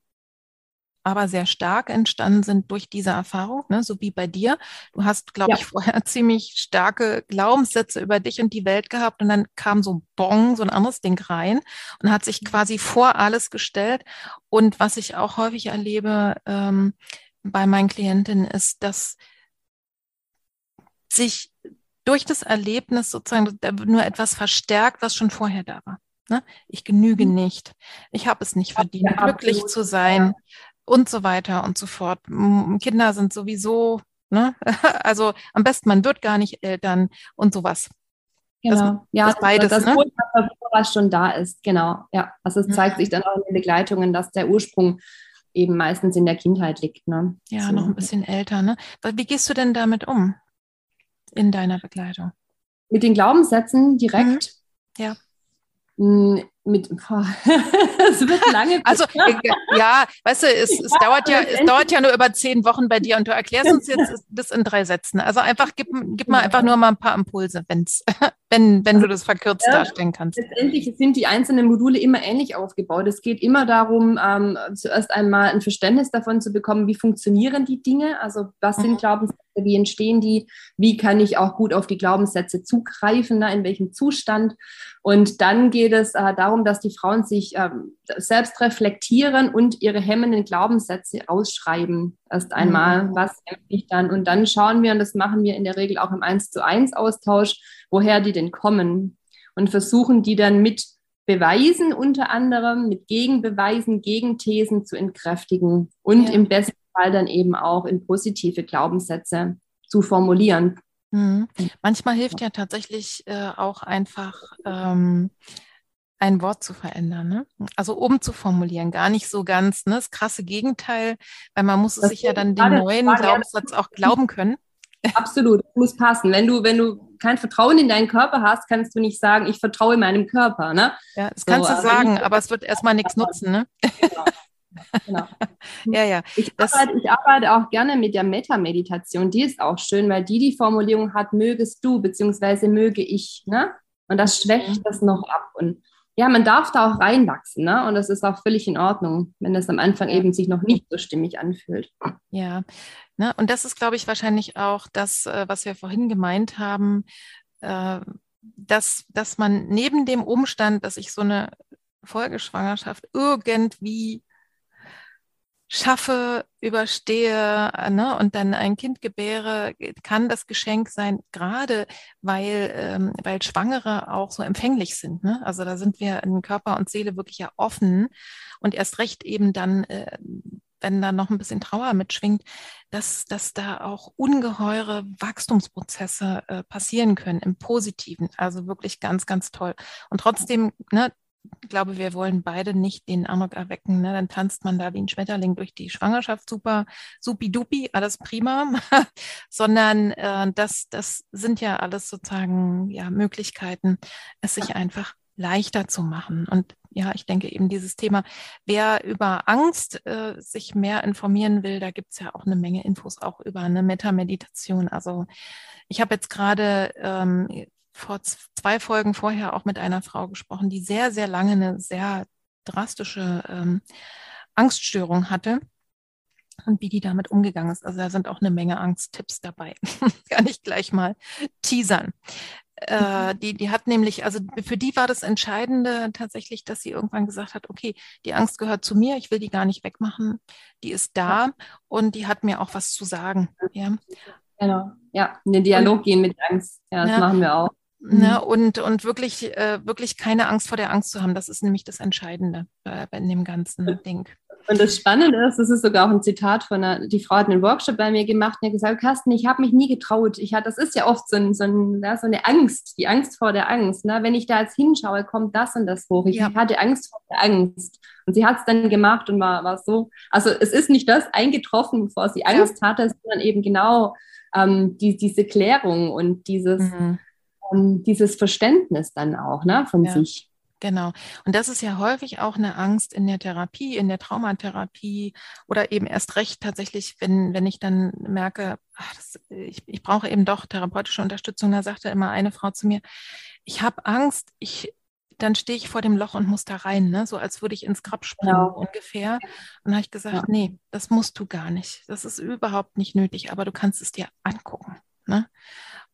aber sehr stark entstanden sind durch diese Erfahrung, ne? so wie bei dir. Du hast, glaube ja. ich, vorher ziemlich starke Glaubenssätze über dich und die Welt gehabt und dann kam so ein Bong, so ein anderes Ding rein und hat sich quasi vor alles gestellt. Und was ich auch häufig erlebe ähm, bei meinen Klientinnen ist, dass sich durch das Erlebnis sozusagen nur etwas verstärkt, was schon vorher da war. Ne? Ich genüge mhm. nicht. Ich habe es nicht verdient, ja, glücklich zu sein und so weiter und so fort. Kinder sind sowieso, ne? also am besten man wird gar nicht Eltern und sowas. Genau, das, ja, das beides. Das, ne? was schon da ist, genau. Ja, also es zeigt sich dann auch in den Begleitungen, dass der Ursprung eben meistens in der Kindheit liegt. Ne? Ja, so. noch ein bisschen älter. Ne? Wie gehst du denn damit um in deiner Begleitung? Mit den Glaubenssätzen direkt? Mhm. Ja. Hm, mit, boah, es wird lange. Also ja, weißt du, es, es dauert ja, es dauert ja nur über zehn Wochen bei dir und du erklärst uns jetzt das in drei Sätzen. Also einfach gib, gib mal einfach nur mal ein paar Impulse, wenn's, wenn, wenn du das verkürzt ja, darstellen kannst. Letztendlich sind die einzelnen Module immer ähnlich aufgebaut. Es geht immer darum, ähm, zuerst einmal ein Verständnis davon zu bekommen, wie funktionieren die Dinge, also was sind mhm. Glaubenssätze, wie entstehen die, wie kann ich auch gut auf die Glaubenssätze zugreifen, ne, in welchem Zustand. Und dann geht es äh, darum, darum, dass die Frauen sich ähm, selbst reflektieren und ihre hemmenden Glaubenssätze ausschreiben. Erst einmal, mhm. was ich dann? Und dann schauen wir, und das machen wir in der Regel auch im 1 zu 1 Austausch, woher die denn kommen und versuchen die dann mit Beweisen unter anderem, mit Gegenbeweisen, Gegenthesen zu entkräftigen und ja. im besten Fall dann eben auch in positive Glaubenssätze zu formulieren. Mhm. Manchmal hilft ja tatsächlich äh, auch einfach ähm, ein Wort zu verändern, ne? Also umzuformulieren, gar nicht so ganz, ne? Das krasse Gegenteil, weil man muss es sich ja dann den neuen Glaubenssatz auch glauben können. Absolut, muss passen. Wenn du, wenn du kein Vertrauen in deinen Körper hast, kannst du nicht sagen, ich vertraue meinem Körper, ne? Ja, das so, kannst du sagen, aber es wird erstmal nichts nutzen, ne? Genau. Genau. ja, ja. Ich arbeite, ich arbeite, auch gerne mit der Meta-Meditation. Die ist auch schön, weil die die Formulierung hat, mögest du, beziehungsweise möge ich. Ne? Und das schwächt das noch ab. Und ja, man darf da auch reinwachsen, ne? Und das ist auch völlig in Ordnung, wenn das am Anfang eben sich noch nicht so stimmig anfühlt. Ja, ne? und das ist, glaube ich, wahrscheinlich auch das, äh, was wir vorhin gemeint haben, äh, dass, dass man neben dem Umstand, dass ich so eine Folgeschwangerschaft irgendwie schaffe, überstehe ne, und dann ein Kind gebäre, kann das Geschenk sein, gerade weil, ähm, weil Schwangere auch so empfänglich sind. Ne? Also da sind wir in Körper und Seele wirklich ja offen und erst recht eben dann, äh, wenn da noch ein bisschen Trauer mitschwingt, dass, dass da auch ungeheure Wachstumsprozesse äh, passieren können im Positiven. Also wirklich ganz, ganz toll. Und trotzdem, ne, glaube, wir wollen beide nicht den Eindruck erwecken, ne? dann tanzt man da wie ein Schmetterling durch die Schwangerschaft, super, supi-dupi, alles prima, sondern äh, das, das sind ja alles sozusagen ja, Möglichkeiten, es sich einfach leichter zu machen. Und ja, ich denke eben dieses Thema, wer über Angst äh, sich mehr informieren will, da gibt es ja auch eine Menge Infos auch über eine Metameditation. Also ich habe jetzt gerade ähm, vor zwei Folgen vorher auch mit einer Frau gesprochen, die sehr, sehr lange eine sehr drastische ähm, Angststörung hatte und wie die damit umgegangen ist. Also da sind auch eine Menge Angsttipps dabei. Kann ich gleich mal teasern. Äh, mhm. die, die hat nämlich, also für die war das Entscheidende tatsächlich, dass sie irgendwann gesagt hat, okay, die Angst gehört zu mir, ich will die gar nicht wegmachen, die ist da und die hat mir auch was zu sagen. Ja. Genau, ja, in den Dialog und, gehen mit Angst, ja, das ja. machen wir auch. Ne, mhm. und, und wirklich, äh, wirklich keine Angst vor der Angst zu haben. Das ist nämlich das Entscheidende äh, in dem ganzen Ding. Und das Spannende ist, das ist sogar auch ein Zitat von einer, die Frau hat einen Workshop bei mir gemacht und hat gesagt, Carsten, ich habe mich nie getraut. Ich hatte, das ist ja oft so, ein, so, ein, ja, so eine Angst, die Angst vor der Angst. Ne? Wenn ich da jetzt hinschaue, kommt das und das hoch. Ich ja. hatte Angst vor der Angst. Und sie hat es dann gemacht und war, war so. Also es ist nicht das eingetroffen, bevor sie Angst ja. hatte, sondern eben genau ähm, die, diese Klärung und dieses, mhm. Ähm, dieses Verständnis dann auch ne, von sich. Genau. Und das ist ja häufig auch eine Angst in der Therapie, in der Traumatherapie oder eben erst recht tatsächlich, wenn, wenn ich dann merke, ach, das, ich, ich brauche eben doch therapeutische Unterstützung. Da sagte immer eine Frau zu mir, ich habe Angst, ich, dann stehe ich vor dem Loch und muss da rein, ne? so als würde ich ins Grab springen genau. ungefähr. Und habe ich gesagt, ja. nee, das musst du gar nicht. Das ist überhaupt nicht nötig, aber du kannst es dir angucken. Ne?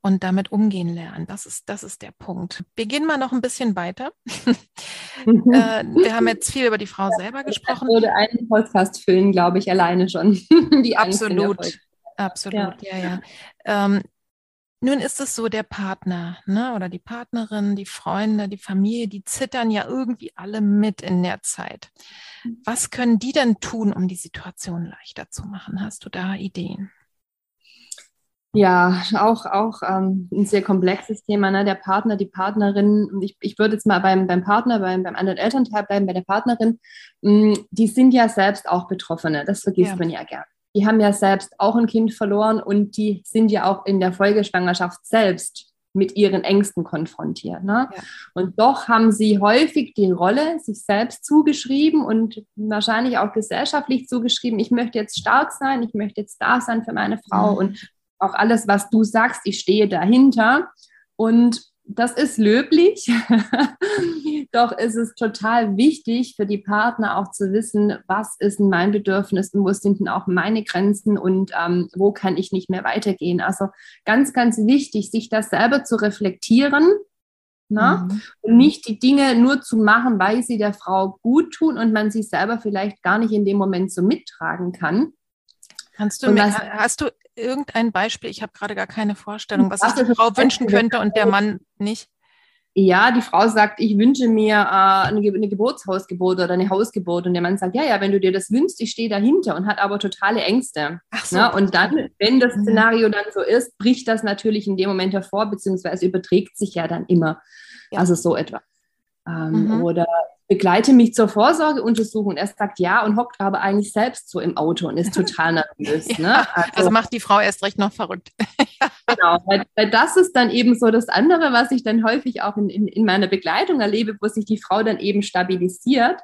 Und damit umgehen lernen. Das ist, das ist der Punkt. Wir gehen mal noch ein bisschen weiter. Mhm. äh, wir haben jetzt viel über die Frau selber gesprochen. Ich würde einen Podcast füllen, glaube ich, alleine schon. die absolut, absolut, ja, ja. ja. Ähm, nun ist es so, der Partner ne, oder die Partnerin, die Freunde, die Familie, die zittern ja irgendwie alle mit in der Zeit. Was können die denn tun, um die Situation leichter zu machen? Hast du da Ideen? Ja, auch, auch ähm, ein sehr komplexes Thema, ne? der Partner, die Partnerin. Ich, ich würde jetzt mal beim, beim Partner, beim, beim anderen Elternteil bleiben, bei der Partnerin. Mm, die sind ja selbst auch Betroffene, das vergisst ja. man ja gern. Die haben ja selbst auch ein Kind verloren und die sind ja auch in der Folgeschwangerschaft selbst mit ihren Ängsten konfrontiert. Ne? Ja. Und doch haben sie häufig die Rolle sich selbst zugeschrieben und wahrscheinlich auch gesellschaftlich zugeschrieben, ich möchte jetzt stark sein, ich möchte jetzt da sein für meine Frau mhm. und auch alles, was du sagst, ich stehe dahinter. Und das ist löblich, doch ist es total wichtig für die Partner auch zu wissen, was ist denn mein Bedürfnis und wo sind denn auch meine Grenzen und ähm, wo kann ich nicht mehr weitergehen. Also ganz, ganz wichtig, sich das selber zu reflektieren Ne? Mhm. Und nicht die Dinge nur zu machen, weil sie der Frau gut tun und man sich selber vielleicht gar nicht in dem Moment so mittragen kann. Kannst du mir, hast du irgendein Beispiel? Ich habe gerade gar keine Vorstellung, was sich die Frau wünschen könnte und der Mann nicht. Ja, die Frau sagt, ich wünsche mir äh, eine, eine, Geburtshausgeburt oder eine Hausgeburt. Und der Mann sagt, ja, ja, wenn du dir das wünschst, ich stehe dahinter und hat aber totale Ängste. Ach so. Ne? Und dann, wenn das mhm. Szenario dann so ist, bricht das natürlich in dem Moment hervor, beziehungsweise überträgt sich ja dann immer. Ja. Also so etwas. Ähm, mhm. Oder begleite mich zur Vorsorgeuntersuchung. Und er sagt ja und hockt aber eigentlich selbst so im Auto und ist total nervös. Ne? ja, also, also, macht die Frau erst recht noch verrückt. genau, weil, weil, das ist dann eben so das andere, was ich dann häufig auch in, in, in meiner Begleitung erlebe, wo sich die Frau dann eben stabilisiert.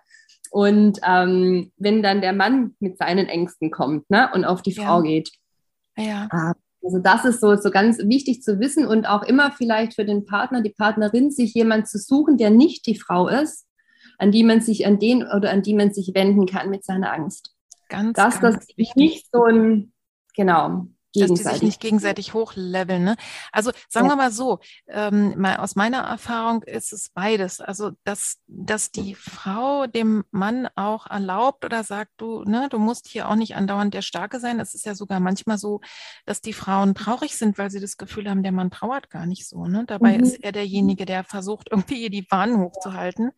Und ähm, wenn dann der Mann mit seinen Ängsten kommt ne, und auf die ja. Frau geht. Ja. Ah, also das ist so, so ganz wichtig zu wissen und auch immer vielleicht für den Partner, die Partnerin, sich jemand zu suchen, der nicht die Frau ist, an die man sich, an den oder an die man sich wenden kann mit seiner Angst. Ganz, Dass ganz das wichtig. nicht so ein, genau, gegenseitig. Dass die sich nicht gegenseitig hochleveln. Ne? Also sagen ja. wir mal so, ähm, mal aus meiner Erfahrung ist es beides. Also dass, dass die Frau dem Mann auch erlaubt oder sagt, du, ne, du musst hier auch nicht andauernd der Starke sein. Es ist ja sogar manchmal so, dass die Frauen traurig sind, weil sie das Gefühl haben, der Mann trauert gar nicht so. Ne? Dabei mhm. ist er derjenige, der versucht, irgendwie die Bahn hochzuhalten.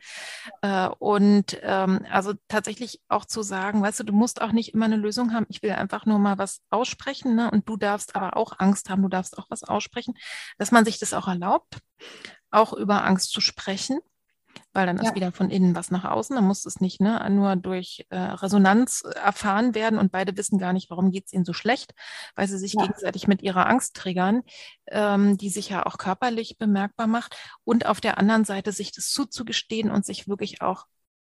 Äh, und ähm, also tatsächlich auch zu sagen, weißt du, du musst auch nicht immer eine Lösung haben. Ich will einfach nur mal was aussprechen ne? und du darfst aber auch Angst haben, du darfst auch was aussprechen, dass man sich das auch erlaubt, auch über Angst zu sprechen, weil dann ja. ist wieder von innen was nach außen, dann muss es nicht ne, nur durch äh, Resonanz erfahren werden und beide wissen gar nicht, warum geht es ihnen so schlecht, weil sie sich ja. gegenseitig mit ihrer Angst triggern, ähm, die sich ja auch körperlich bemerkbar macht und auf der anderen Seite sich das zuzugestehen und sich wirklich auch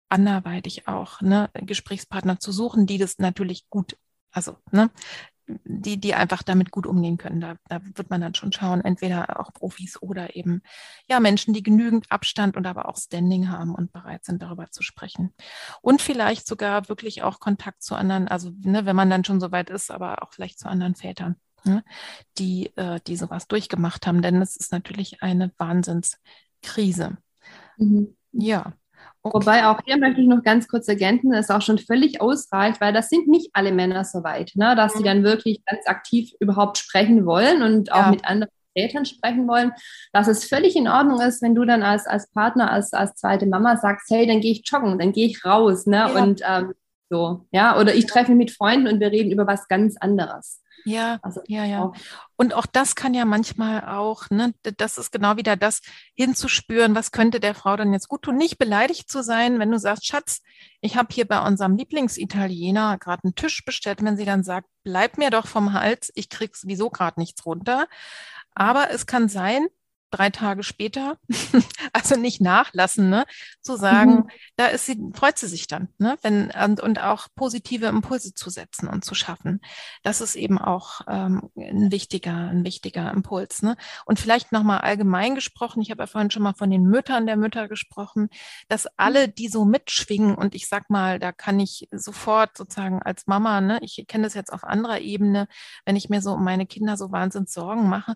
anderweitig auch ne, Gesprächspartner zu suchen, die das natürlich gut also ne, die, die einfach damit gut umgehen können. Da, da wird man dann schon schauen, entweder auch Profis oder eben ja Menschen, die genügend Abstand und aber auch Standing haben und bereit sind, darüber zu sprechen. Und vielleicht sogar wirklich auch Kontakt zu anderen, also ne, wenn man dann schon so weit ist, aber auch vielleicht zu anderen Vätern, ne, die, äh, die sowas durchgemacht haben. Denn es ist natürlich eine Wahnsinnskrise. Mhm. Ja. Wobei auch hier möchte ich noch ganz kurz ergänzen, dass es auch schon völlig ausreicht, weil das sind nicht alle Männer so weit, ne, dass mhm. sie dann wirklich ganz aktiv überhaupt sprechen wollen und auch ja. mit anderen Eltern sprechen wollen, dass es völlig in Ordnung ist, wenn du dann als, als Partner, als, als zweite Mama sagst, hey, dann gehe ich joggen, dann gehe ich raus, ne? Ja. Und ähm, so, ja, oder ich treffe mich mit Freunden und wir reden über was ganz anderes. Ja, also, ja, ja. Auch. Und auch das kann ja manchmal auch, ne, das ist genau wieder das hinzuspüren, was könnte der Frau dann jetzt gut tun, nicht beleidigt zu sein, wenn du sagst, Schatz, ich habe hier bei unserem Lieblingsitaliener gerade einen Tisch bestellt, wenn sie dann sagt, bleib mir doch vom Hals, ich krieg sowieso gerade nichts runter. Aber es kann sein, drei Tage später, also nicht nachlassen, ne, zu sagen, mhm. da ist sie, freut sie sich dann, ne, wenn, und, und auch positive Impulse zu setzen und zu schaffen. Das ist eben auch ähm, ein wichtiger, ein wichtiger Impuls, ne. Und vielleicht nochmal allgemein gesprochen, ich habe ja vorhin schon mal von den Müttern der Mütter gesprochen, dass alle, mhm. die so mitschwingen und ich sag mal, da kann ich sofort sozusagen als Mama, ne, ich kenne das jetzt auf anderer Ebene, wenn ich mir so um meine Kinder so wahnsinnig Sorgen mache,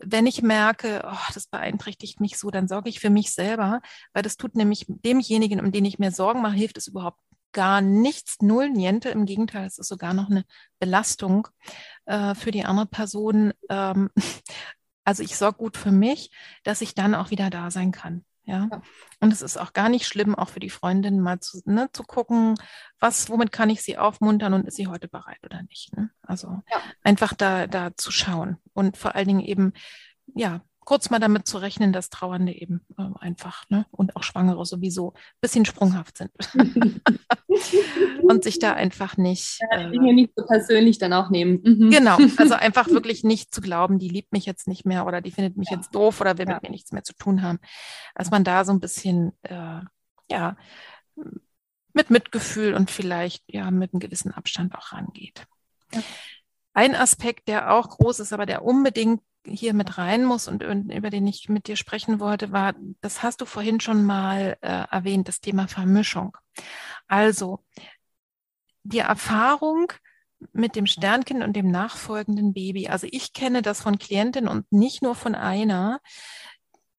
wenn ich merke, oh, das beeinträchtigt mich so, dann sorge ich für mich selber, weil das tut nämlich demjenigen, um den ich mir Sorgen mache, hilft es überhaupt gar nichts, null, niente. Im Gegenteil, es ist sogar noch eine Belastung äh, für die andere Person. Ähm, also ich sorge gut für mich, dass ich dann auch wieder da sein kann. Ja? ja. Und es ist auch gar nicht schlimm, auch für die Freundin mal zu, ne, zu gucken, was, womit kann ich sie aufmuntern und ist sie heute bereit oder nicht. Ne? Also ja. einfach da, da zu schauen und vor allen Dingen eben, ja, kurz mal damit zu rechnen, dass Trauernde eben äh, einfach ne, und auch Schwangere sowieso ein bisschen sprunghaft sind. und sich da einfach nicht. Ja, Dinge nicht so persönlich dann auch nehmen. Mhm. Genau, also einfach wirklich nicht zu glauben, die liebt mich jetzt nicht mehr oder die findet mich ja. jetzt doof oder will ja. mit mir nichts mehr zu tun haben. Dass man da so ein bisschen, äh, ja, mit Mitgefühl und vielleicht ja mit einem gewissen Abstand auch rangeht. Ein Aspekt, der auch groß ist, aber der unbedingt hier mit rein muss und, über den ich mit dir sprechen wollte, war, das hast du vorhin schon mal äh, erwähnt, das Thema Vermischung. Also die Erfahrung mit dem Sternkind und dem nachfolgenden Baby. Also ich kenne das von Klientinnen und nicht nur von einer,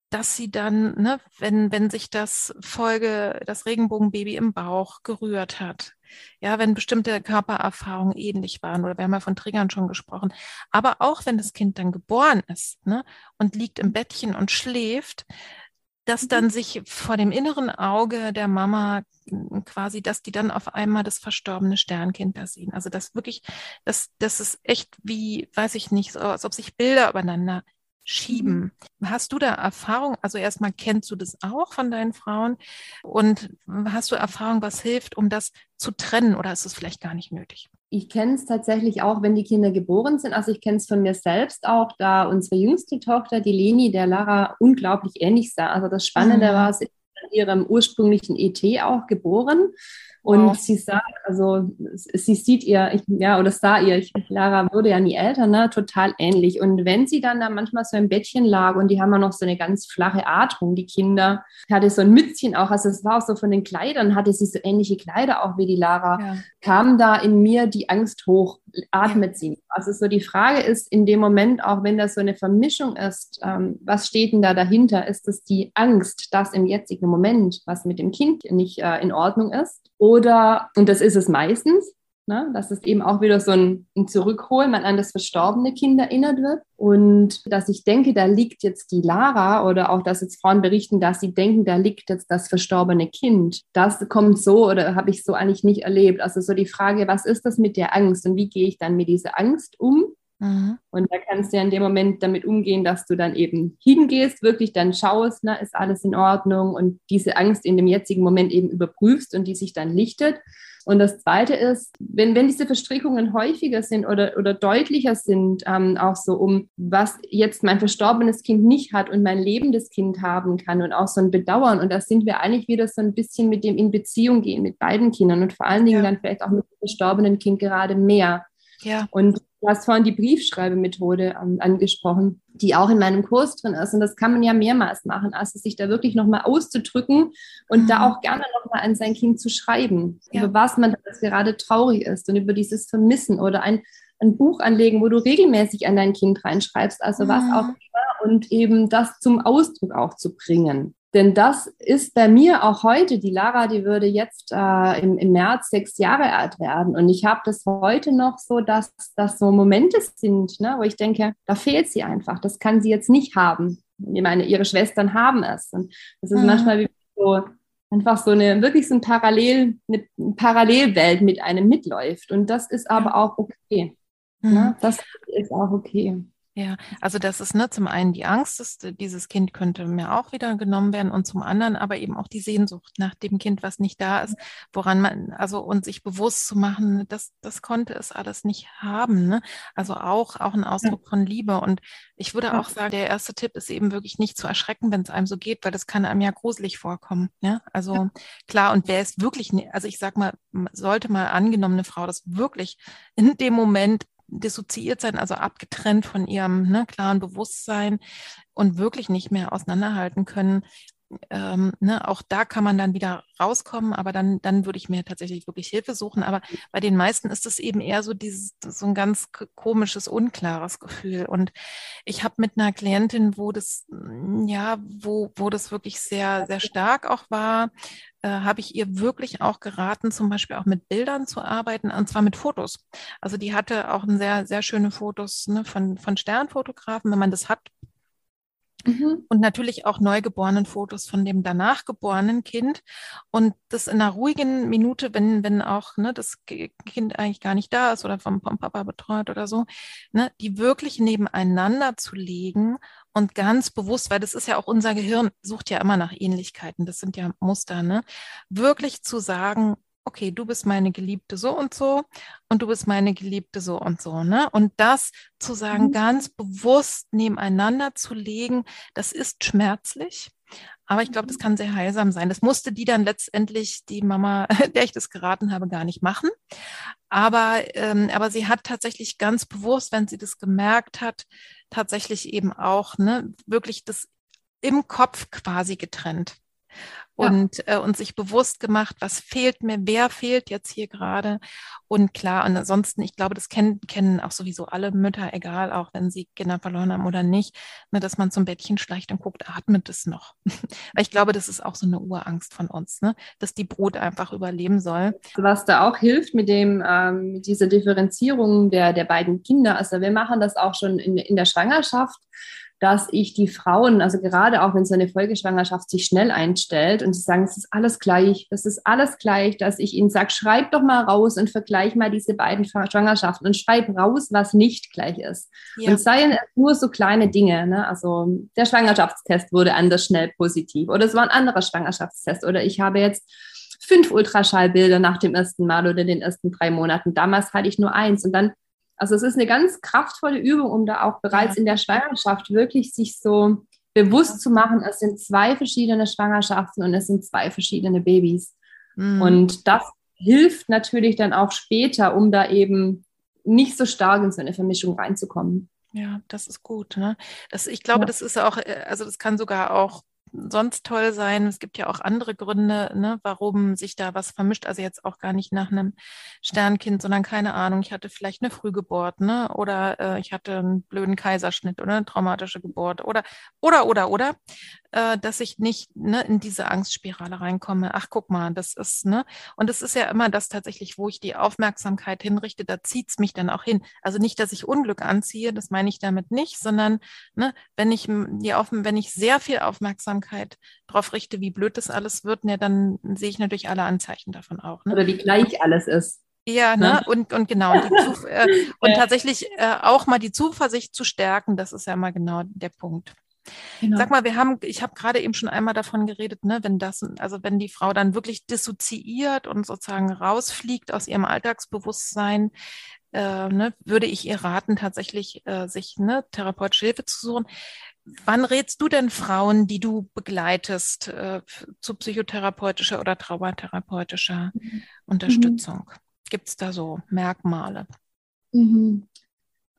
dass sie dann, ne, wenn, wenn sich das Folge, das Regenbogenbaby im Bauch gerührt hat, ja, wenn bestimmte Körpererfahrungen ähnlich waren oder wir haben ja von Triggern schon gesprochen, aber auch wenn das Kind dann geboren ist ne, und liegt im Bettchen und schläft, dass dann mhm. sich vor dem inneren Auge der Mama quasi, dass die dann auf einmal das verstorbene Sternkind da sehen. Also das wirklich, das, das ist echt wie, weiß ich nicht, so, als ob sich Bilder übereinander schieben. Hast du da Erfahrung? Also erstmal kennst du das auch von deinen Frauen und hast du Erfahrung, was hilft, um das zu trennen oder ist es vielleicht gar nicht nötig? Ich kenne es tatsächlich auch, wenn die Kinder geboren sind. Also ich kenne es von mir selbst auch, da unsere jüngste Tochter, die Leni, der Lara unglaublich ähnlich sah. Also das Spannende mhm. war, sie ist in ihrem ursprünglichen ET auch geboren. Und wow. sie sagt, also sie sieht ihr, ich, ja, oder sah ihr, ich, Lara wurde ja nie älter, ne, total ähnlich. Und wenn sie dann da manchmal so im Bettchen lag und die haben ja noch so eine ganz flache Atmung, die Kinder, hatte so ein Mützchen auch, also es war auch so von den Kleidern, hatte sie so ähnliche Kleider auch wie die Lara, ja. kam da in mir die Angst hoch, atmet sie. Also so die Frage ist in dem Moment, auch wenn das so eine Vermischung ist, ähm, was steht denn da dahinter? Ist es die Angst, dass im jetzigen Moment was mit dem Kind nicht äh, in Ordnung ist? Oder, und das ist es meistens, ne, dass es eben auch wieder so ein, ein Zurückholen, man an das verstorbene Kind erinnert wird. Und dass ich denke, da liegt jetzt die Lara oder auch, dass jetzt Frauen berichten, dass sie denken, da liegt jetzt das verstorbene Kind. Das kommt so oder habe ich so eigentlich nicht erlebt. Also so die Frage, was ist das mit der Angst und wie gehe ich dann mit dieser Angst um? Mhm. Und da kannst du ja in dem Moment damit umgehen, dass du dann eben hingehst, wirklich dann schaust, na, ist alles in Ordnung und diese Angst in dem jetzigen Moment eben überprüfst und die sich dann lichtet. Und das Zweite ist, wenn, wenn diese Verstrickungen häufiger sind oder, oder deutlicher sind, ähm, auch so um, was jetzt mein verstorbenes Kind nicht hat und mein lebendes Kind haben kann und auch so ein Bedauern. Und da sind wir eigentlich wieder so ein bisschen mit dem in Beziehung gehen, mit beiden Kindern und vor allen Dingen ja. dann vielleicht auch mit dem verstorbenen Kind gerade mehr. Ja. Und Du hast vorhin die Briefschreibemethode ähm, angesprochen, die auch in meinem Kurs drin ist. Und das kann man ja mehrmals machen, also sich da wirklich nochmal auszudrücken und mhm. da auch gerne nochmal an sein Kind zu schreiben, ja. über was man gerade traurig ist und über dieses Vermissen oder ein, ein Buch anlegen, wo du regelmäßig an dein Kind reinschreibst, also mhm. was auch immer, und eben das zum Ausdruck auch zu bringen. Denn das ist bei mir auch heute, die Lara, die würde jetzt äh, im, im März sechs Jahre alt werden. Und ich habe das heute noch so, dass das so Momente sind, ne, wo ich denke, da fehlt sie einfach. Das kann sie jetzt nicht haben. Ich meine, ihre Schwestern haben es. Und das ist mhm. manchmal wie so einfach so eine, wirklich so ein Parallel, eine Parallelwelt mit einem mitläuft. Und das ist aber auch okay. Ne? Mhm. Ne? Das ist auch okay. Ja, also das ist ne, zum einen die Angst, dass dieses Kind könnte mir auch wieder genommen werden und zum anderen aber eben auch die Sehnsucht nach dem Kind, was nicht da ist, woran man, also und sich bewusst zu machen, das, das konnte es alles nicht haben. Ne? Also auch, auch ein Ausdruck von Liebe. Und ich würde auch sagen, der erste Tipp ist eben wirklich nicht zu erschrecken, wenn es einem so geht, weil das kann einem ja gruselig vorkommen. Ne? Also klar, und wer ist wirklich, also ich sag mal, sollte mal angenommene Frau das wirklich in dem Moment dissoziiert sein, also abgetrennt von ihrem ne, klaren Bewusstsein und wirklich nicht mehr auseinanderhalten können. Ähm, ne, auch da kann man dann wieder rauskommen, aber dann, dann würde ich mir tatsächlich wirklich Hilfe suchen. Aber bei den meisten ist es eben eher so dieses, so ein ganz komisches, unklares Gefühl. Und ich habe mit einer Klientin, wo das, ja, wo, wo das wirklich sehr, sehr stark auch war, äh, habe ich ihr wirklich auch geraten, zum Beispiel auch mit Bildern zu arbeiten, und zwar mit Fotos. Also die hatte auch sehr, sehr schöne Fotos ne, von, von Sternfotografen. Wenn man das hat, Mhm. Und natürlich auch neugeborenen Fotos von dem danach geborenen Kind. Und das in einer ruhigen Minute, wenn, wenn auch ne, das Kind eigentlich gar nicht da ist oder vom, vom Papa betreut oder so, ne, die wirklich nebeneinander zu legen und ganz bewusst, weil das ist ja auch unser Gehirn, sucht ja immer nach Ähnlichkeiten, das sind ja Muster, ne? Wirklich zu sagen, okay, du bist meine Geliebte so und so und du bist meine Geliebte so und so, ne? Und das zu sagen, mhm. ganz bewusst nebeneinander zu legen, das ist schmerzlich. Aber ich glaube, das mhm. kann sehr heilsam sein. Das musste die dann letztendlich, die Mama, der ich das geraten habe, gar nicht machen. Aber, ähm, aber sie hat tatsächlich ganz bewusst, wenn sie das gemerkt hat, tatsächlich eben auch ne, wirklich das im Kopf quasi getrennt und, ja. äh, und sich bewusst gemacht, was fehlt mir, wer fehlt jetzt hier gerade. Und klar, und ansonsten, ich glaube, das kennen, kennen auch sowieso alle Mütter, egal, auch wenn sie Kinder verloren haben oder nicht, ne, dass man zum Bettchen schleicht und guckt, atmet es noch. Weil ich glaube, das ist auch so eine Urangst von uns, ne, dass die Brut einfach überleben soll. Was da auch hilft mit dem, ähm, mit dieser Differenzierung der, der beiden Kinder, also wir machen das auch schon in, in der Schwangerschaft dass ich die Frauen, also gerade auch wenn so eine Folgeschwangerschaft sich schnell einstellt und sie sagen, es ist alles gleich, das ist alles gleich, dass ich ihnen sage, schreib doch mal raus und vergleich mal diese beiden Schwangerschaften und schreib raus, was nicht gleich ist. Ja. Und seien es nur so kleine Dinge, ne? also der Schwangerschaftstest wurde anders schnell positiv oder es war ein anderer Schwangerschaftstest oder ich habe jetzt fünf Ultraschallbilder nach dem ersten Mal oder den ersten drei Monaten. Damals hatte ich nur eins und dann also es ist eine ganz kraftvolle Übung, um da auch bereits ja. in der Schwangerschaft wirklich sich so bewusst zu machen, es sind zwei verschiedene Schwangerschaften und es sind zwei verschiedene Babys. Mhm. Und das hilft natürlich dann auch später, um da eben nicht so stark in so eine Vermischung reinzukommen. Ja, das ist gut. Ne? Das, ich glaube, ja. das ist auch, äh, also das kann sogar auch sonst toll sein. Es gibt ja auch andere Gründe, ne, warum sich da was vermischt. Also jetzt auch gar nicht nach einem Sternkind, sondern keine Ahnung. Ich hatte vielleicht eine Frühgeburt, ne, oder äh, ich hatte einen blöden Kaiserschnitt oder eine traumatische Geburt oder oder oder oder äh, dass ich nicht ne, in diese Angstspirale reinkomme. Ach, guck mal, das ist, ne? Und es ist ja immer das tatsächlich, wo ich die Aufmerksamkeit hinrichte, da zieht es mich dann auch hin. Also nicht, dass ich Unglück anziehe, das meine ich damit nicht, sondern ne, wenn ich die wenn ich sehr viel Aufmerksamkeit darauf richte, wie blöd das alles wird, ne, dann sehe ich natürlich alle Anzeichen davon auch. Ne? Oder wie gleich alles ist. Ja, ne? ne? Und, und genau. Und, äh, und tatsächlich äh, auch mal die Zuversicht zu stärken, das ist ja mal genau der Punkt. Genau. Sag mal, wir haben, ich habe gerade eben schon einmal davon geredet, ne, wenn das, also wenn die Frau dann wirklich dissoziiert und sozusagen rausfliegt aus ihrem Alltagsbewusstsein, äh, ne, würde ich ihr raten, tatsächlich äh, sich ne, therapeutische Hilfe zu suchen. Wann rätst du denn Frauen, die du begleitest, äh, zu psychotherapeutischer oder traumatherapeutischer mhm. Unterstützung? Gibt es da so Merkmale? Mhm.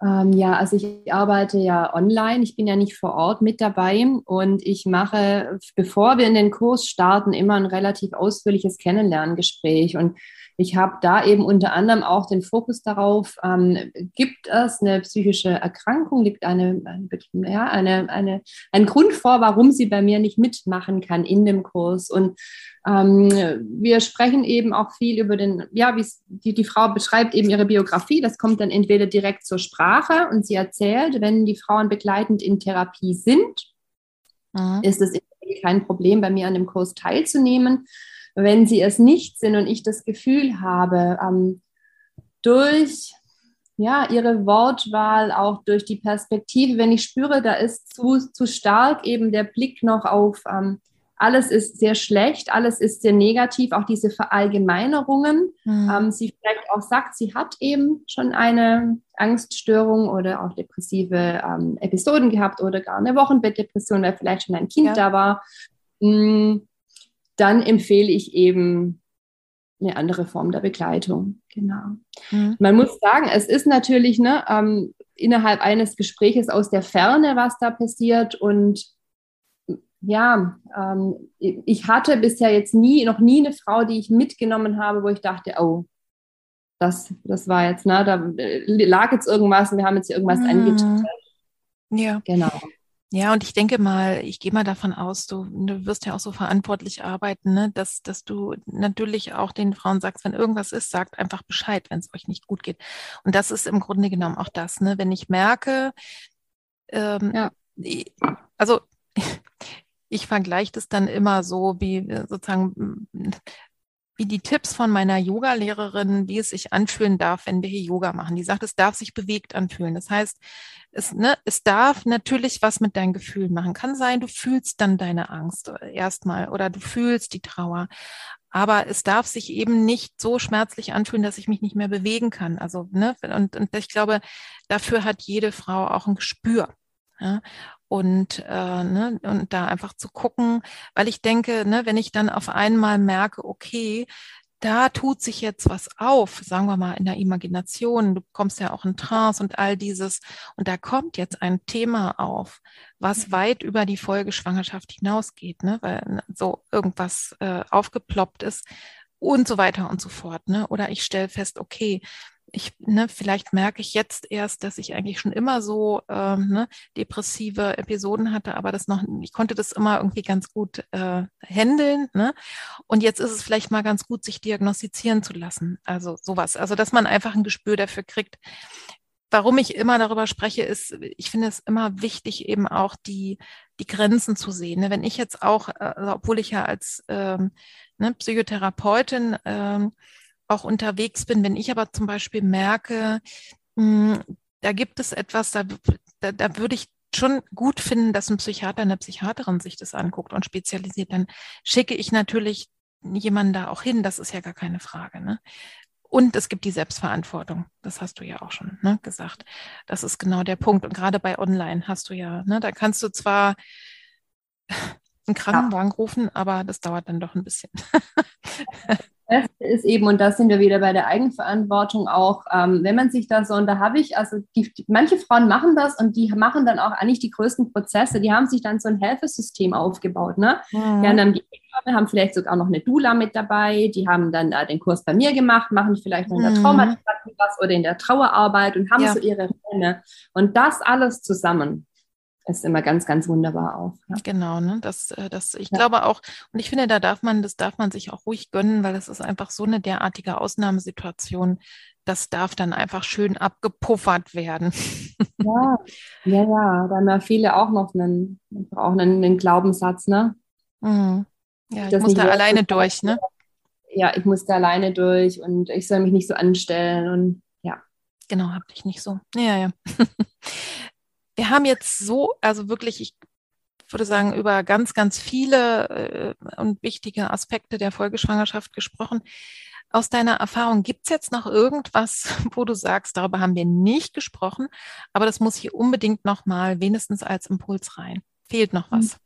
Ähm, ja, also ich arbeite ja online. Ich bin ja nicht vor Ort mit dabei und ich mache, bevor wir in den Kurs starten, immer ein relativ ausführliches Kennenlerngespräch. Und ich habe da eben unter anderem auch den Fokus darauf, ähm, gibt es eine psychische Erkrankung, liegt eine, eine, ja, eine, eine, ein Grund vor, warum sie bei mir nicht mitmachen kann in dem Kurs. Und ähm, wir sprechen eben auch viel über den, ja, wie die, die Frau beschreibt eben ihre Biografie. Das kommt dann entweder direkt zur Sprache und sie erzählt, wenn die Frauen begleitend in Therapie sind, mhm. ist es kein Problem, bei mir an dem Kurs teilzunehmen wenn sie es nicht sind und ich das Gefühl habe, ähm, durch ja, ihre Wortwahl, auch durch die Perspektive, wenn ich spüre, da ist zu, zu stark eben der Blick noch auf ähm, alles ist sehr schlecht, alles ist sehr negativ, auch diese Verallgemeinerungen. Mhm. Ähm, sie vielleicht auch sagt, sie hat eben schon eine Angststörung oder auch depressive ähm, Episoden gehabt oder gar eine Wochenbettdepression, weil vielleicht schon ein Kind ja. da war. Mhm dann empfehle ich eben eine andere Form der Begleitung. Genau. Mhm. Man muss sagen, es ist natürlich ne, ähm, innerhalb eines Gespräches aus der Ferne, was da passiert. Und ja, ähm, ich hatte bisher jetzt nie, noch nie eine Frau, die ich mitgenommen habe, wo ich dachte, oh, das, das war jetzt, ne, da lag jetzt irgendwas und wir haben jetzt irgendwas mhm. eingetrichtert. Ja. Genau. Ja, und ich denke mal, ich gehe mal davon aus, du, du wirst ja auch so verantwortlich arbeiten, ne? dass, dass du natürlich auch den Frauen sagst, wenn irgendwas ist, sagt einfach Bescheid, wenn es euch nicht gut geht. Und das ist im Grunde genommen auch das, ne? wenn ich merke, ähm, ja. also ich vergleiche das dann immer so wie äh, sozusagen wie die Tipps von meiner Yoga-Lehrerin, wie es sich anfühlen darf, wenn wir hier Yoga machen. Die sagt, es darf sich bewegt anfühlen. Das heißt, es, ne, es darf natürlich was mit deinen Gefühlen machen. Kann sein, du fühlst dann deine Angst erstmal oder du fühlst die Trauer. Aber es darf sich eben nicht so schmerzlich anfühlen, dass ich mich nicht mehr bewegen kann. Also, ne, und, und ich glaube, dafür hat jede Frau auch ein Gespür. Ja? und, äh, ne, und da einfach zu gucken, weil ich denke, ne, wenn ich dann auf einmal merke, okay, da tut sich jetzt was auf, sagen wir mal in der Imagination, du kommst ja auch in Trance und all dieses, und da kommt jetzt ein Thema auf, was weit über die Folgeschwangerschaft hinausgeht, ne, weil ne, so irgendwas äh, aufgeploppt ist und so weiter und so fort, ne, oder ich stelle fest, okay, ich, ne, vielleicht merke ich jetzt erst, dass ich eigentlich schon immer so ähm, ne, depressive Episoden hatte, aber das noch, ich konnte das immer irgendwie ganz gut äh, handeln. Ne? Und jetzt ist es vielleicht mal ganz gut, sich diagnostizieren zu lassen. Also sowas. Also dass man einfach ein Gespür dafür kriegt. Warum ich immer darüber spreche, ist, ich finde es immer wichtig, eben auch die, die Grenzen zu sehen. Ne? Wenn ich jetzt auch, äh, obwohl ich ja als ähm, ne, Psychotherapeutin ähm, auch unterwegs bin, wenn ich aber zum Beispiel merke, mh, hm, da gibt es etwas, da, da, da würde ich schon gut finden, dass ein Psychiater, eine Psychiaterin sich das anguckt und spezialisiert, dann schicke ich natürlich jemanden da auch hin, das ist ja gar keine Frage. Ne? Und es gibt die Selbstverantwortung, das hast du ja auch schon ne, gesagt. Das ist genau der Punkt. Und gerade bei Online hast du ja, ne, da kannst du zwar einen Krankenwagen ja. rufen, aber das dauert dann doch ein bisschen. Beste ist eben, und da sind wir wieder bei der Eigenverantwortung auch, ähm, wenn man sich da so, und da habe ich, also die, die, manche Frauen machen das und die machen dann auch eigentlich die größten Prozesse, die haben sich dann so ein Helfesystem aufgebaut. Ne? Mhm. Die haben dann die haben vielleicht sogar noch eine Dula mit dabei, die haben dann äh, den Kurs bei mir gemacht, machen vielleicht noch in der mhm. Traumatherapie was oder in der Trauerarbeit und haben ja. so ihre Räume. Und das alles zusammen ist immer ganz, ganz wunderbar auch. Ja. Genau, ne? Das, äh, das, ich ja. glaube auch, und ich finde, da darf man, das darf man sich auch ruhig gönnen, weil es ist einfach so eine derartige Ausnahmesituation. Das darf dann einfach schön abgepuffert werden. Ja, ja, ja. Da haben ja viele auch noch einen, auch einen, einen Glaubenssatz, ne? Mhm. Ja, ich muss da alleine durch, ne? Ja, ich muss da alleine durch und ich soll mich nicht so anstellen und ja. Genau, hab dich nicht so. Ja, ja. wir haben jetzt so, also wirklich, ich würde sagen, über ganz, ganz viele äh, und wichtige Aspekte der Folgeschwangerschaft gesprochen. Aus deiner Erfahrung, gibt es jetzt noch irgendwas, wo du sagst, darüber haben wir nicht gesprochen, aber das muss hier unbedingt nochmal wenigstens als Impuls rein? Fehlt noch was?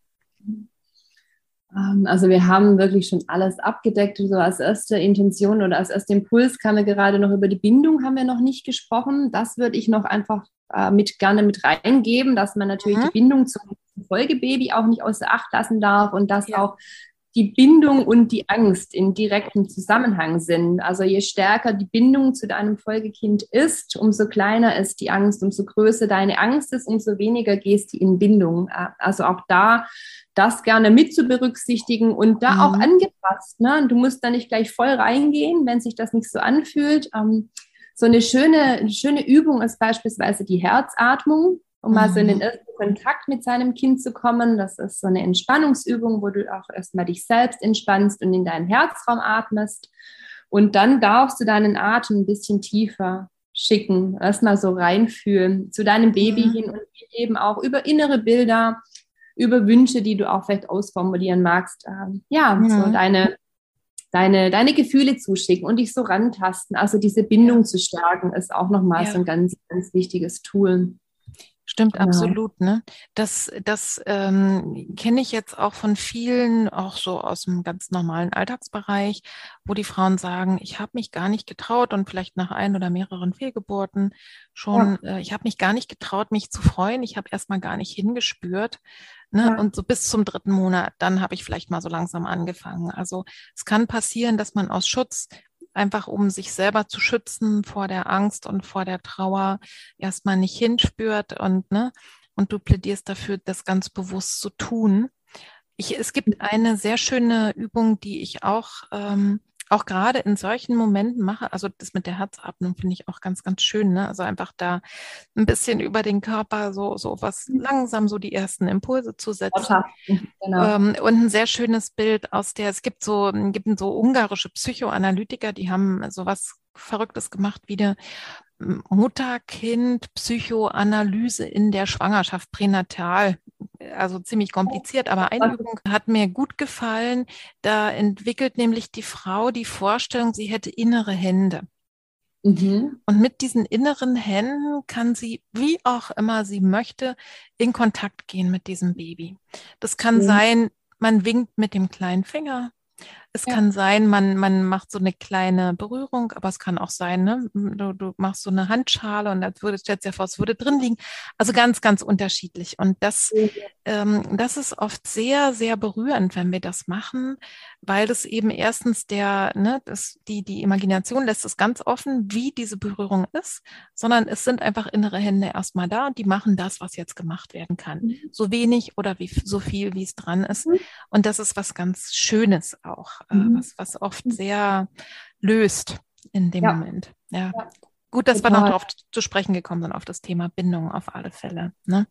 Ähm, also wir haben wirklich schon alles abgedeckt. So als erste Intention oder als erster Impuls kam mir gerade noch über die Bindung, haben wir noch nicht gesprochen. Das würde ich noch einfach äh, mit gerne mit reingeben, dass man natürlich mhm. die Bindung zum Folgebaby auch nicht außer Acht lassen darf und dass ja. auch die Bindung und die Angst in direktem Zusammenhang sind. Also je stärker die Bindung zu deinem Folgekind ist, umso kleiner ist die Angst, umso größer deine Angst ist, umso weniger gehst du in Bindung. Also auch da das gerne mit zu berücksichtigen und da mhm. auch angepasst. Ne? Du musst da nicht gleich voll reingehen, wenn sich das nicht so anfühlt. Ähm, so eine schöne, eine schöne Übung ist beispielsweise die Herzatmung um mal so in den mhm. ersten Kontakt mit seinem Kind zu kommen. Das ist so eine Entspannungsübung, wo du auch erstmal dich selbst entspannst und in deinen Herzraum atmest. Und dann darfst du deinen Atem ein bisschen tiefer schicken, erstmal so reinfühlen zu deinem Baby mhm. hin und eben auch über innere Bilder, über Wünsche, die du auch vielleicht ausformulieren magst. Ähm, ja, mhm. so deine, deine, deine Gefühle zuschicken und dich so rantasten. Also diese Bindung ja. zu stärken, ist auch nochmal ja. so ein ganz, ganz wichtiges Tool. Stimmt, genau. absolut. Ne? Das, das ähm, kenne ich jetzt auch von vielen, auch so aus dem ganz normalen Alltagsbereich, wo die Frauen sagen, ich habe mich gar nicht getraut und vielleicht nach ein oder mehreren Fehlgeburten schon, ja. äh, ich habe mich gar nicht getraut, mich zu freuen. Ich habe erstmal gar nicht hingespürt. Ne? Ja. Und so bis zum dritten Monat, dann habe ich vielleicht mal so langsam angefangen. Also es kann passieren, dass man aus Schutz einfach um sich selber zu schützen vor der Angst und vor der Trauer, erstmal nicht hinspürt und, ne, und du plädierst dafür, das ganz bewusst zu tun. Ich, es gibt eine sehr schöne Übung, die ich auch ähm, auch gerade in solchen Momenten mache, also das mit der Herzatmung finde ich auch ganz, ganz schön. Ne? Also einfach da ein bisschen über den Körper so, so was mhm. langsam so die ersten Impulse zu setzen. Genau. Ähm, und ein sehr schönes Bild aus der, es gibt so, gibt so ungarische Psychoanalytiker, die haben sowas Verrücktes gemacht wie eine Mutter-Kind-Psychoanalyse in der Schwangerschaft pränatal. Also ziemlich kompliziert, aber eine Übung hat mir gut gefallen. Da entwickelt nämlich die Frau die Vorstellung, sie hätte innere Hände. Mhm. Und mit diesen inneren Händen kann sie, wie auch immer sie möchte, in Kontakt gehen mit diesem Baby. Das kann mhm. sein, man winkt mit dem kleinen Finger, es ja. kann sein, man, man macht so eine kleine Berührung, aber es kann auch sein, ne? du, du machst so eine Handschale und das würde, stellst dir vor, es würde drin liegen. Also ganz, ganz unterschiedlich. Und das, ja. ähm, das ist oft sehr, sehr berührend, wenn wir das machen, weil das eben erstens der, ne, das, die, die Imagination lässt es ganz offen, wie diese Berührung ist, sondern es sind einfach innere Hände erstmal da und die machen das, was jetzt gemacht werden kann. Mhm. So wenig oder wie, so viel, wie es dran ist. Mhm. Und das ist was ganz Schönes auch. Äh, mhm. was, was oft sehr löst in dem ja. Moment. Ja. ja. Gut, dass Total. wir noch darauf zu sprechen gekommen sind, auf das Thema Bindung auf alle Fälle. Ne?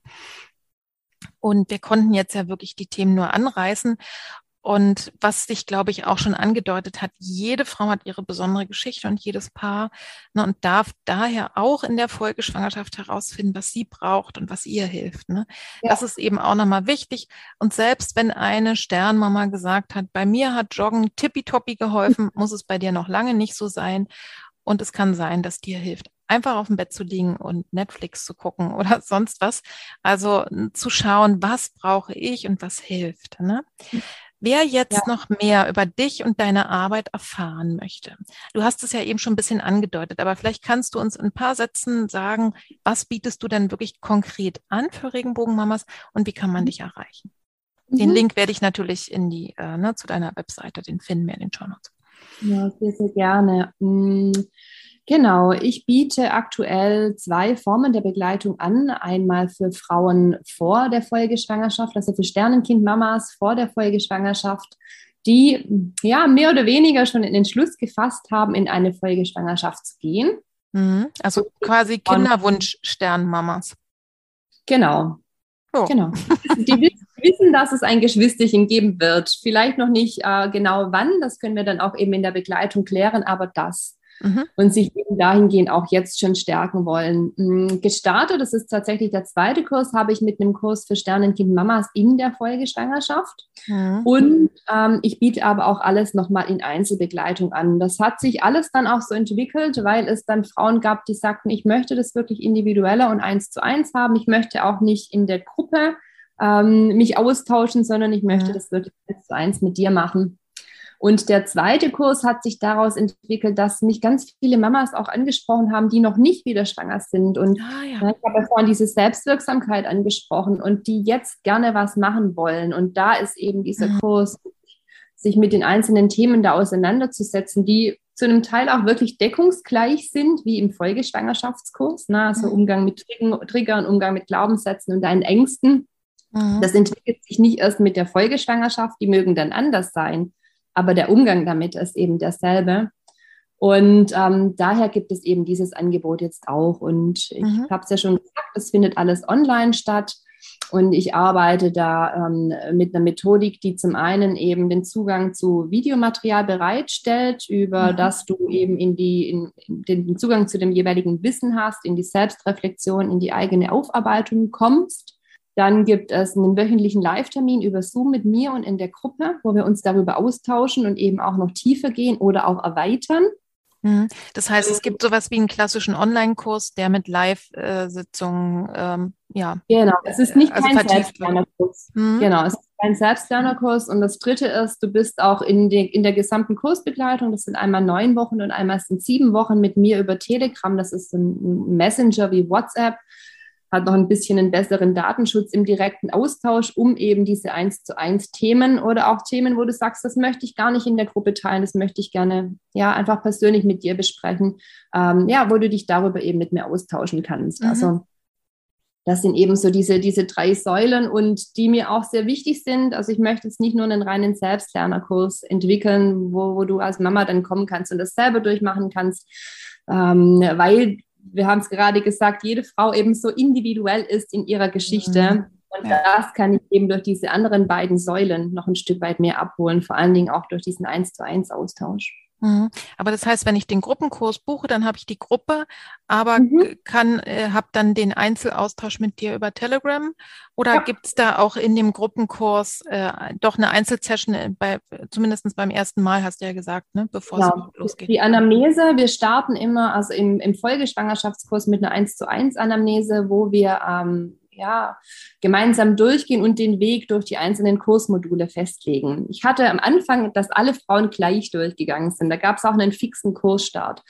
Und wir konnten jetzt ja wirklich die Themen nur anreißen. Und was sich, glaube ich, auch schon angedeutet hat, jede Frau hat ihre besondere Geschichte und jedes Paar ne, und darf daher auch in der Folgeschwangerschaft herausfinden, was sie braucht und was ihr hilft. Ne? Ja. Das ist eben auch nochmal wichtig. Und selbst wenn eine Sternmama gesagt hat, bei mir hat Joggen tippitoppi geholfen, muss es bei dir noch lange nicht so sein. Und es kann sein, dass dir hilft, einfach auf dem Bett zu liegen und Netflix zu gucken oder sonst was. Also zu schauen, was brauche ich und was hilft. Ne? Wer jetzt ja. noch mehr über dich und deine Arbeit erfahren möchte, du hast es ja eben schon ein bisschen angedeutet, aber vielleicht kannst du uns in ein paar Sätzen sagen, was bietest du denn wirklich konkret an für Regenbogenmamas und wie kann man mhm. dich erreichen? Den mhm. Link werde ich natürlich in die, äh, ne, zu deiner Webseite, den finden wir in den Show Notes. Ja, sehr, sehr gerne. Mm, Genau, ich biete aktuell zwei Formen der Begleitung an. Einmal für Frauen vor der Folgeschwangerschaft, also für Sternenkind-Mamas vor der Folgeschwangerschaft, die ja mehr oder weniger schon den Entschluss gefasst haben, in eine Folgeschwangerschaft zu gehen. Mhm. Also quasi Kinderwunsch-Sternmamas. Genau. Oh. Genau. Die wissen, dass es ein Geschwisterchen geben wird. Vielleicht noch nicht äh, genau wann, das können wir dann auch eben in der Begleitung klären, aber das mhm. und sich eben dahingehend auch jetzt schon stärken wollen. Mm, gestartet, das ist tatsächlich der zweite Kurs, habe ich mit einem Kurs für Sternenkind Mamas in der Folgeschwangerschaft. Mhm. Und ähm, ich biete aber auch alles nochmal in Einzelbegleitung an. Das hat sich alles dann auch so entwickelt, weil es dann Frauen gab, die sagten, ich möchte das wirklich individueller und eins zu eins haben. Ich möchte auch nicht in der Gruppe ähm, mich austauschen, sondern ich möchte mhm. das wirklich eins zu eins mit dir machen. Und der zweite Kurs hat sich daraus entwickelt, dass mich ganz viele Mamas auch angesprochen haben, die noch nicht wieder schwanger sind. Und ah, ja. ich habe vorhin diese Selbstwirksamkeit angesprochen und die jetzt gerne was machen wollen. Und da ist eben dieser mhm. Kurs, sich mit den einzelnen Themen da auseinanderzusetzen, die zu einem Teil auch wirklich deckungsgleich sind, wie im Folgeschwangerschaftskurs. Ne? Also mhm. Umgang mit Triggern, Umgang mit Glaubenssätzen und deinen Ängsten. Mhm. Das entwickelt sich nicht erst mit der Folgeschwangerschaft, die mögen dann anders sein aber der Umgang damit ist eben derselbe. Und ähm, daher gibt es eben dieses Angebot jetzt auch. Und ich mhm. habe es ja schon gesagt, es findet alles online statt. Und ich arbeite da ähm, mit einer Methodik, die zum einen eben den Zugang zu Videomaterial bereitstellt, über mhm. das du eben in die, in, in den Zugang zu dem jeweiligen Wissen hast, in die Selbstreflexion, in die eigene Aufarbeitung kommst. Dann gibt es einen wöchentlichen Live-Termin über Zoom mit mir und in der Gruppe, wo wir uns darüber austauschen und eben auch noch tiefer gehen oder auch erweitern. Mhm. Das heißt, es gibt sowas wie einen klassischen Online-Kurs, der mit Live-Sitzungen, ähm, ja. Genau, es ist nicht also kein Selbstlernerkurs. Mhm. Genau, es ist kein Selbstlernerkurs. Und das dritte ist, du bist auch in, die, in der gesamten Kursbegleitung, das sind einmal neun Wochen und einmal sind sieben Wochen mit mir über Telegram. Das ist ein Messenger wie WhatsApp hat noch ein bisschen einen besseren Datenschutz im direkten Austausch, um eben diese eins zu eins Themen oder auch Themen, wo du sagst, das möchte ich gar nicht in der Gruppe teilen, das möchte ich gerne ja einfach persönlich mit dir besprechen, ähm, ja, wo du dich darüber eben mit mir austauschen kannst. Mhm. Also das sind eben so diese, diese drei Säulen und die mir auch sehr wichtig sind. Also ich möchte jetzt nicht nur einen reinen Selbstlernerkurs entwickeln, wo, wo du als Mama dann kommen kannst und das selber durchmachen kannst, ähm, weil wir haben es gerade gesagt, jede Frau eben so individuell ist in ihrer Geschichte. Mhm. Und ja. das kann ich eben durch diese anderen beiden Säulen noch ein Stück weit mehr abholen, vor allen Dingen auch durch diesen Eins zu eins Austausch. Mhm. Aber das heißt, wenn ich den Gruppenkurs buche, dann habe ich die Gruppe, aber mhm. kann, äh, habe dann den Einzelaustausch mit dir über Telegram oder ja. gibt es da auch in dem Gruppenkurs äh, doch eine Einzelsession, äh, bei, zumindest beim ersten Mal, hast du ja gesagt, ne, bevor ja. es losgeht? Die Anamnese, wir starten immer, also im, im Folgeschwangerschaftskurs mit einer 1 zu 1 Anamnese, wo wir ähm, ja, gemeinsam durchgehen und den Weg durch die einzelnen Kursmodule festlegen. Ich hatte am Anfang, dass alle Frauen gleich durchgegangen sind. Da gab es auch einen fixen Kursstart.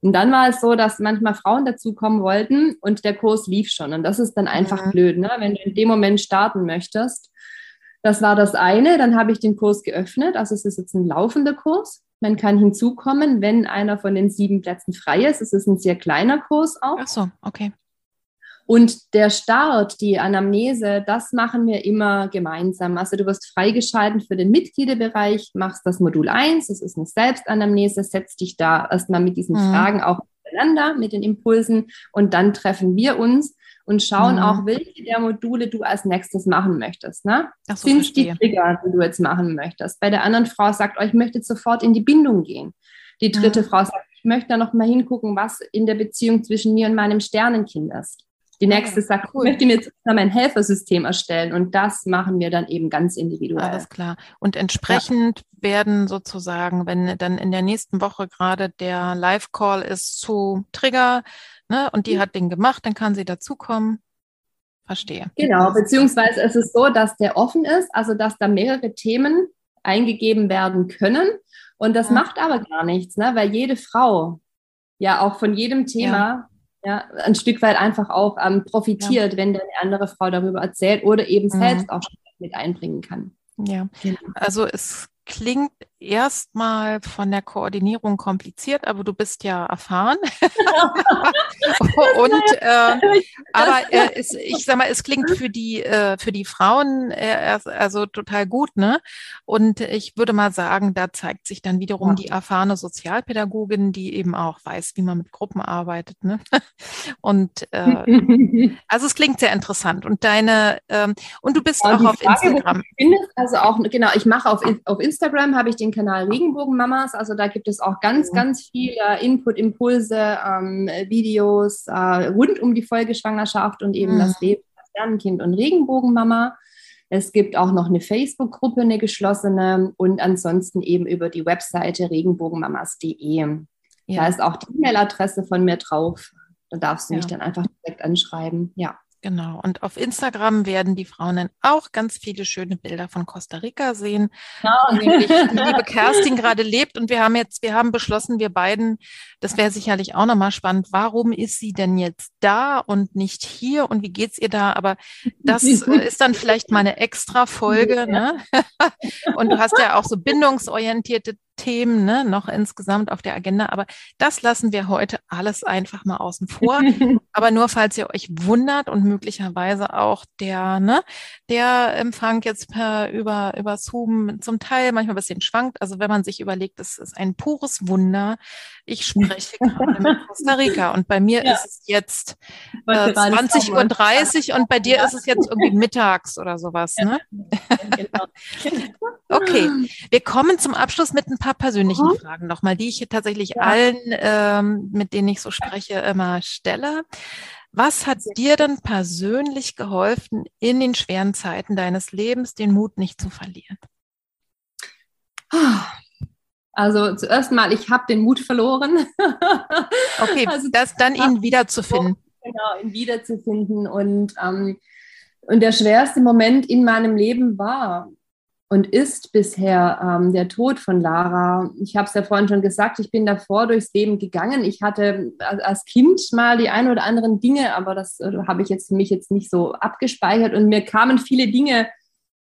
Und dann war es so, dass manchmal Frauen dazukommen wollten und der Kurs lief schon. Und das ist dann einfach mhm. blöd, ne? wenn du in dem Moment starten möchtest. Das war das eine. Dann habe ich den Kurs geöffnet. Also es ist jetzt ein laufender Kurs. Man kann hinzukommen, wenn einer von den sieben Plätzen frei ist. Es ist ein sehr kleiner Kurs auch. Ach so, okay. Und der Start, die Anamnese, das machen wir immer gemeinsam. Also du wirst freigeschalten für den Mitgliederbereich, machst das Modul 1, das ist eine Selbstanamnese, setzt dich da erstmal mit diesen mhm. Fragen auch miteinander, mit den Impulsen und dann treffen wir uns und schauen mhm. auch, welche der Module du als nächstes machen möchtest. Ne? Ach so, Sind die Trigger, die du jetzt machen möchtest? Bei der anderen Frau sagt, oh, ich möchte sofort in die Bindung gehen. Die dritte mhm. Frau sagt, ich möchte da noch mal hingucken, was in der Beziehung zwischen mir und meinem Sternenkind ist. Die nächste ah, sagt, cool. ich möchte mir jetzt ein Helfersystem erstellen und das machen wir dann eben ganz individuell. Alles klar. Und entsprechend ja. werden sozusagen, wenn dann in der nächsten Woche gerade der Live-Call ist zu Trigger ne, und die mhm. hat den gemacht, dann kann sie dazukommen. Verstehe. Genau, beziehungsweise es ist so, dass der offen ist, also dass da mehrere Themen eingegeben werden können. Und das ja. macht aber gar nichts, ne? weil jede Frau ja auch von jedem Thema ja ja, ein Stück weit einfach auch ähm, profitiert, ja. wenn eine andere Frau darüber erzählt oder eben mhm. selbst auch mit einbringen kann. Ja, genau. also es klingt erstmal von der Koordinierung kompliziert, aber du bist ja erfahren. und äh, aber äh, es, ich sag mal, es klingt für die äh, für die Frauen äh, also total gut, ne? Und ich würde mal sagen, da zeigt sich dann wiederum ja. die erfahrene Sozialpädagogin, die eben auch weiß, wie man mit Gruppen arbeitet, ne? Und äh, also es klingt sehr interessant. Und deine ähm, und du bist ja, auch auf Frage, Instagram. Findest, also auch genau, ich mache auf auf Instagram habe ich den Kanal Regenbogenmamas. Also da gibt es auch ganz, mhm. ganz viel Input, Impulse, ähm, Videos äh, rund um die Folgeschwangerschaft und eben mhm. das Leben als Sternenkind und Regenbogenmama. Es gibt auch noch eine Facebook-Gruppe, eine geschlossene und ansonsten eben über die Webseite regenbogenmamas.de. Ja. Da ist auch die E-Mail-Adresse von mir drauf. Da darfst du ja. mich dann einfach direkt anschreiben. Ja. Genau. Und auf Instagram werden die Frauen dann auch ganz viele schöne Bilder von Costa Rica sehen, ja. wo nämlich die liebe Kerstin gerade lebt. Und wir haben jetzt, wir haben beschlossen, wir beiden, das wäre sicherlich auch nochmal spannend, warum ist sie denn jetzt da und nicht hier und wie geht's ihr da? Aber das ist dann vielleicht mal eine extra Folge. Ne? Und du hast ja auch so bindungsorientierte Themen ne, noch insgesamt auf der Agenda. Aber das lassen wir heute alles einfach mal außen vor. aber nur falls ihr euch wundert und möglicherweise auch der, ne, der Empfang jetzt per, über, über Zoom zum Teil manchmal ein bisschen schwankt. Also wenn man sich überlegt, es ist ein pures Wunder. Ich spreche gerade mit Costa Rica und bei mir ja. ist es jetzt äh, 20.30 Uhr und bei dir ja. ist es jetzt irgendwie mittags oder sowas. Ne? Genau. okay, wir kommen zum Abschluss mit ein paar persönlichen mhm. Fragen nochmal, die ich tatsächlich ja. allen, ähm, mit denen ich so spreche, immer stelle. Was hat dir denn persönlich geholfen, in den schweren Zeiten deines Lebens den Mut nicht zu verlieren? Also zuerst mal, ich habe den Mut verloren. okay, also, das dann ihn wiederzufinden. Genau, ihn wiederzufinden. Und, ähm, und der schwerste Moment in meinem Leben war, und ist bisher ähm, der Tod von Lara. Ich habe es ja vorhin schon gesagt, ich bin davor durchs Leben gegangen. Ich hatte als Kind mal die ein oder anderen Dinge, aber das äh, habe ich jetzt für mich jetzt nicht so abgespeichert und mir kamen viele Dinge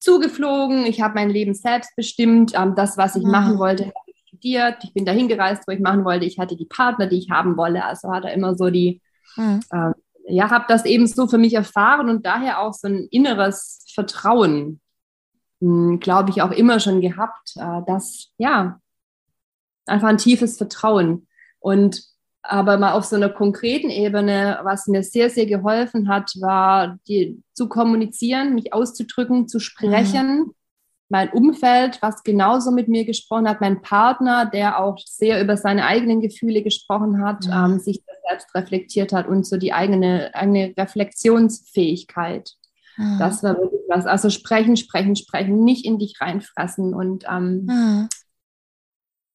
zugeflogen. Ich habe mein Leben selbst bestimmt. Ähm, das, was ich mhm. machen wollte, habe ich studiert. Ich bin dahin gereist, wo ich machen wollte. Ich hatte die Partner, die ich haben wollte. Also hat er immer so die, mhm. äh, ja, habe das eben so für mich erfahren und daher auch so ein inneres Vertrauen glaube ich, auch immer schon gehabt, äh, dass, ja, einfach ein tiefes Vertrauen. Und aber mal auf so einer konkreten Ebene, was mir sehr, sehr geholfen hat, war die, zu kommunizieren, mich auszudrücken, zu sprechen. Mhm. Mein Umfeld, was genauso mit mir gesprochen hat, mein Partner, der auch sehr über seine eigenen Gefühle gesprochen hat, mhm. ähm, sich selbst reflektiert hat und so die eigene, eigene Reflexionsfähigkeit. Mhm. Das war wirklich was. Also sprechen, sprechen, sprechen, nicht in dich reinfressen. Und ähm, mhm.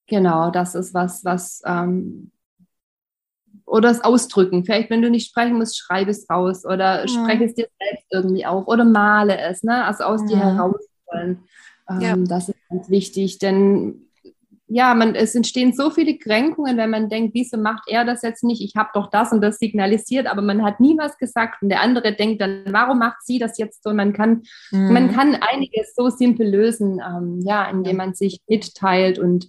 genau, das ist was, was ähm, oder das Ausdrücken. Vielleicht, wenn du nicht sprechen musst, schreib es raus oder mhm. spreche es dir selbst irgendwie auf oder male es, ne? Also aus dir herausholen. Ähm, ja. Das ist ganz wichtig, denn ja, man, es entstehen so viele Kränkungen, wenn man denkt, wieso macht er das jetzt nicht? Ich habe doch das und das signalisiert, aber man hat nie was gesagt und der andere denkt dann, warum macht sie das jetzt so? Man kann, mhm. man kann einiges so simpel lösen, ähm, ja, indem man sich mitteilt und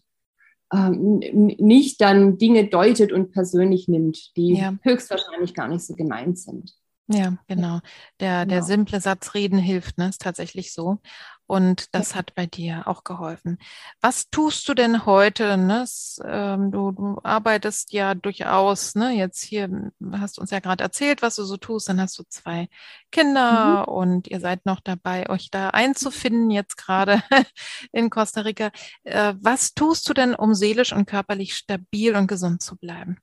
ähm, nicht dann Dinge deutet und persönlich nimmt, die ja. höchstwahrscheinlich gar nicht so gemeint sind. Ja, genau. Der, der genau. simple Satz reden hilft, ne? Ist tatsächlich so. Und das hat bei dir auch geholfen. Was tust du denn heute? Ne? Ähm, du, du, arbeitest ja durchaus, ne? jetzt hier hm, hast du uns ja gerade erzählt, was du so tust. Dann hast du zwei Kinder mhm. und ihr seid noch dabei, euch da einzufinden, jetzt gerade in Costa Rica. Äh, was tust du denn, um seelisch und körperlich stabil und gesund zu bleiben?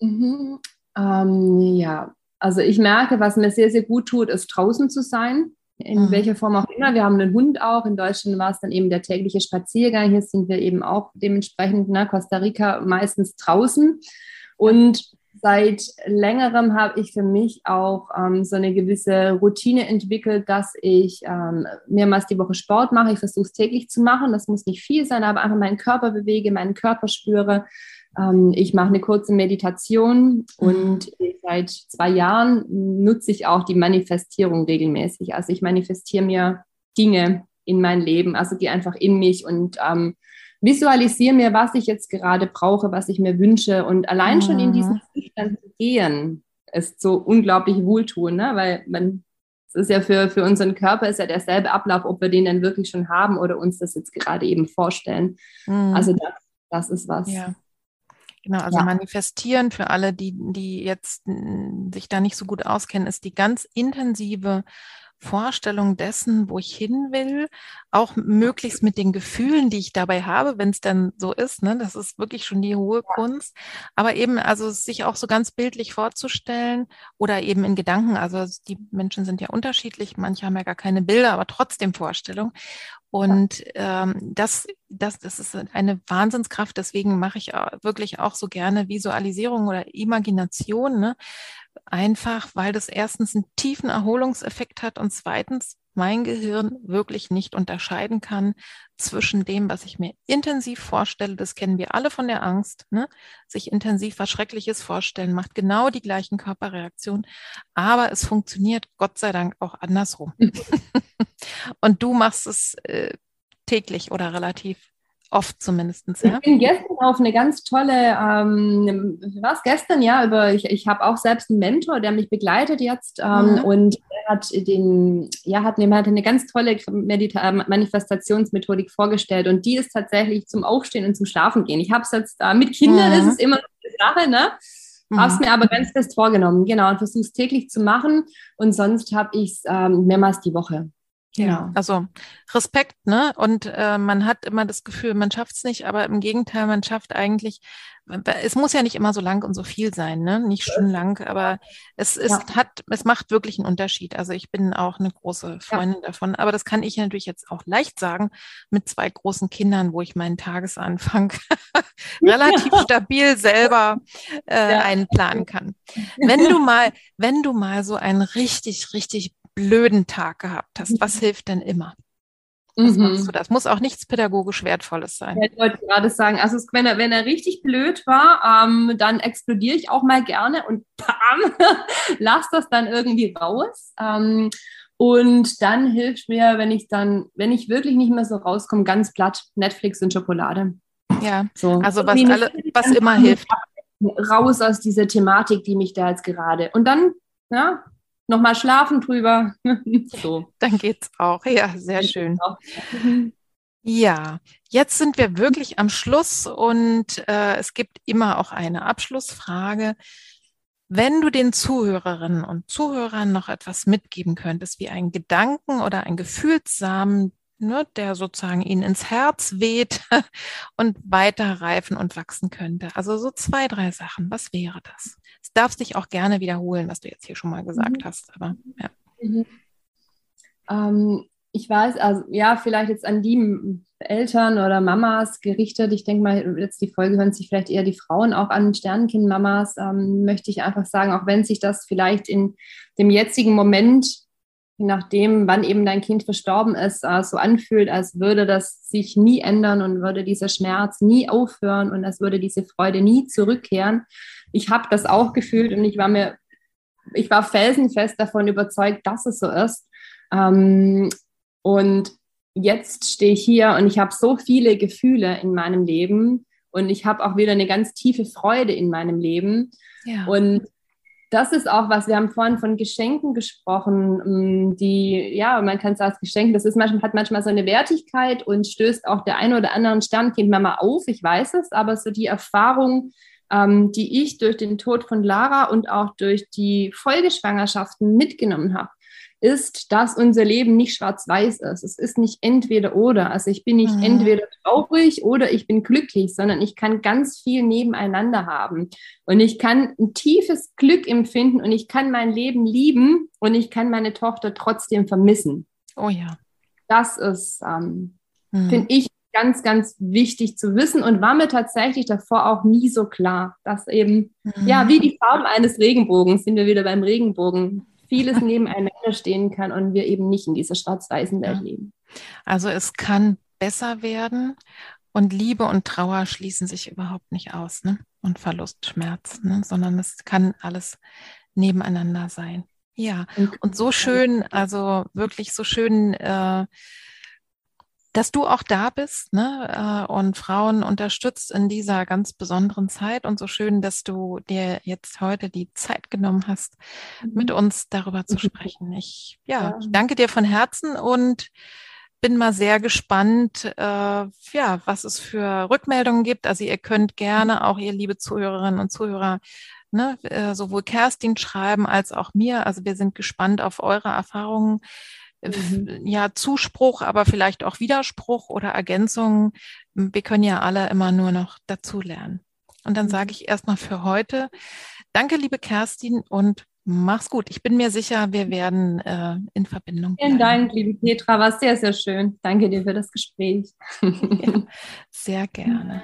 Mhm. Ähm, ja, also ich merke, was mir sehr, sehr gut tut, ist draußen zu sein in mhm. welcher Form auch immer. Wir haben einen Hund auch. In Deutschland war es dann eben der tägliche Spaziergang. Hier sind wir eben auch dementsprechend, ne, Costa Rica meistens draußen. Und seit längerem habe ich für mich auch ähm, so eine gewisse Routine entwickelt, dass ich ähm, mehrmals die Woche Sport mache. Ich versuche es täglich zu machen. Das muss nicht viel sein, aber einfach meinen Körper bewege, meinen Körper spüre. Ähm, ich mache eine kurze Meditation und seit zwei Jahren nutze ich auch die Manifestierung regelmäßig. Also ich manifestiere mir Dinge in mein Leben, also die einfach in mich und ähm, visualisiere mir, was ich jetzt gerade brauche, was ich mir wünsche. Und allein schon in diesen Zustand zu gehen, ist so unglaublich wohltun, ne? weil man es ist ja für, für unseren Körper ist ja derselbe Ablauf, ob wir den dann wirklich schon haben oder uns das jetzt gerade eben vorstellen. Mhm. Also das, das ist was. Ja. Genau, also ja. manifestieren für alle, die, die jetzt sich da nicht so gut auskennen, ist die ganz intensive Vorstellung dessen, wo ich hin will, auch möglichst mit den Gefühlen, die ich dabei habe, wenn es dann so ist. Ne? Das ist wirklich schon die hohe Kunst. Aber eben, also sich auch so ganz bildlich vorzustellen oder eben in Gedanken. Also die Menschen sind ja unterschiedlich. Manche haben ja gar keine Bilder, aber trotzdem Vorstellung. Und ähm, das, das, das ist eine Wahnsinnskraft. Deswegen mache ich wirklich auch so gerne Visualisierung oder Imagination. Ne? Einfach, weil das erstens einen tiefen Erholungseffekt hat und zweitens mein Gehirn wirklich nicht unterscheiden kann zwischen dem, was ich mir intensiv vorstelle, das kennen wir alle von der Angst, ne? sich intensiv was Schreckliches vorstellen, macht genau die gleichen Körperreaktionen, aber es funktioniert Gott sei Dank auch andersrum. und du machst es äh, täglich oder relativ Oft zumindest. Ja? Ich bin gestern auf eine ganz tolle, ähm, was gestern, ja, über, ich, ich habe auch selbst einen Mentor, der mich begleitet jetzt ähm, mhm. und er hat den, ja, hat, hat eine ganz tolle Medita äh, Manifestationsmethodik vorgestellt und die ist tatsächlich zum Aufstehen und zum Schlafen gehen. Ich habe es jetzt, äh, mit Kindern mhm. ist es immer eine Sache, ne? Mhm. Habe es mir aber ganz fest vorgenommen, genau, und versuche es täglich zu machen und sonst habe ich es ähm, mehrmals die Woche. Ja, also Respekt, ne? Und äh, man hat immer das Gefühl, man schafft es nicht, aber im Gegenteil, man schafft eigentlich, es muss ja nicht immer so lang und so viel sein, ne? Nicht stundenlang, aber es ist, ja. hat, es macht wirklich einen Unterschied. Also ich bin auch eine große Freundin ja. davon, aber das kann ich natürlich jetzt auch leicht sagen mit zwei großen Kindern, wo ich meinen Tagesanfang relativ stabil selber äh, einplanen kann. Wenn du mal, wenn du mal so einen richtig, richtig blöden Tag gehabt hast, was mhm. hilft denn immer? Was mhm. machst du das? Muss auch nichts pädagogisch Wertvolles sein. Ja, ich wollte gerade sagen, also wenn er, wenn er richtig blöd war, ähm, dann explodiere ich auch mal gerne und bam, lass das dann irgendwie raus. Ähm, und dann hilft mir, wenn ich dann, wenn ich wirklich nicht mehr so rauskomme, ganz platt, Netflix und Schokolade. Ja, so. also was, alle, was immer hilft. Raus aus dieser Thematik, die mich da jetzt gerade. Und dann, ja, nochmal schlafen drüber. so. Dann geht's auch. Ja, sehr schön. Ja, jetzt sind wir wirklich am Schluss und äh, es gibt immer auch eine Abschlussfrage. Wenn du den Zuhörerinnen und Zuhörern noch etwas mitgeben könntest, wie einen Gedanken oder ein Gefühlssamen, ne, der sozusagen ihnen ins Herz weht und weiter reifen und wachsen könnte. Also so zwei, drei Sachen. Was wäre das? Es darf sich auch gerne wiederholen, was du jetzt hier schon mal gesagt mhm. hast. Aber ja. Mhm. Ähm, ich weiß, also ja, vielleicht jetzt an die Eltern oder Mamas gerichtet. Ich denke mal, jetzt die Folge hören sich vielleicht eher die Frauen auch an, Sternenkind-Mamas, ähm, möchte ich einfach sagen, auch wenn sich das vielleicht in dem jetzigen Moment je nachdem, wann eben dein Kind verstorben ist, äh, so anfühlt, als würde das sich nie ändern und würde dieser Schmerz nie aufhören und als würde diese Freude nie zurückkehren. Ich habe das auch gefühlt und ich war mir, ich war felsenfest davon überzeugt, dass es so ist. Ähm, und jetzt stehe ich hier und ich habe so viele Gefühle in meinem Leben und ich habe auch wieder eine ganz tiefe Freude in meinem Leben. Ja. Und das ist auch was, wir haben vorhin von Geschenken gesprochen, ähm, die, ja, man kann es als Geschenk, das ist manchmal, hat manchmal so eine Wertigkeit und stößt auch der eine oder anderen Sternkind mal auf, ich weiß es, aber so die Erfahrung, ähm, die ich durch den Tod von Lara und auch durch die Folgeschwangerschaften mitgenommen habe, ist, dass unser Leben nicht schwarz-weiß ist. Es ist nicht entweder oder. Also ich bin nicht mhm. entweder traurig oder ich bin glücklich, sondern ich kann ganz viel nebeneinander haben. Und ich kann ein tiefes Glück empfinden und ich kann mein Leben lieben und ich kann meine Tochter trotzdem vermissen. Oh ja. Das ist, ähm, mhm. finde ich, ganz, ganz wichtig zu wissen und war mir tatsächlich davor auch nie so klar, dass eben, mhm. ja, wie die Farben eines Regenbogens, sind wir wieder beim Regenbogen, vieles nebeneinander stehen kann und wir eben nicht in dieser schwarz-weißen Welt ja. leben. Also es kann besser werden und Liebe und Trauer schließen sich überhaupt nicht aus ne? und Verlust, Schmerz, ne? sondern es kann alles nebeneinander sein. Ja, und so schön, also wirklich so schön, äh, dass du auch da bist ne, äh, und Frauen unterstützt in dieser ganz besonderen Zeit und so schön, dass du dir jetzt heute die Zeit genommen hast, mhm. mit uns darüber zu sprechen. Ich, ja, ja. ich danke dir von Herzen und bin mal sehr gespannt, äh, ja, was es für Rückmeldungen gibt. Also ihr könnt gerne auch ihr liebe Zuhörerinnen und Zuhörer ne, äh, sowohl Kerstin schreiben als auch mir. Also wir sind gespannt auf eure Erfahrungen mhm. ja, Zuspruch, aber vielleicht auch Widerspruch oder Ergänzung. Wir können ja alle immer nur noch dazulernen. Und dann mhm. sage ich erstmal für heute, danke, liebe Kerstin, und mach's gut. Ich bin mir sicher, wir werden äh, in Verbindung bleiben. Vielen Dank, liebe Petra, war sehr, sehr schön. Danke dir für das Gespräch. ja, sehr gerne.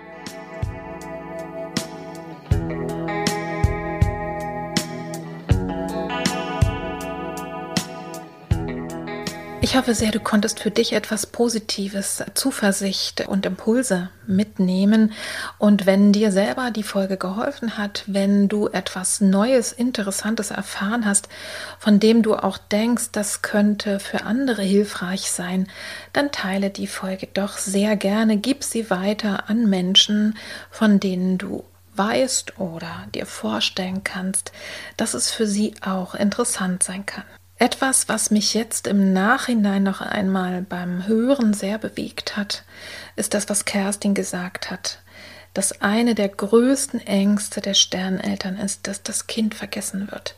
Ich hoffe sehr, du konntest für dich etwas Positives, Zuversicht und Impulse mitnehmen. Und wenn dir selber die Folge geholfen hat, wenn du etwas Neues, Interessantes erfahren hast, von dem du auch denkst, das könnte für andere hilfreich sein, dann teile die Folge doch sehr gerne, gib sie weiter an Menschen, von denen du weißt oder dir vorstellen kannst, dass es für sie auch interessant sein kann. Etwas, was mich jetzt im Nachhinein noch einmal beim Hören sehr bewegt hat, ist das, was Kerstin gesagt hat, dass eine der größten Ängste der Sterneltern ist, dass das Kind vergessen wird.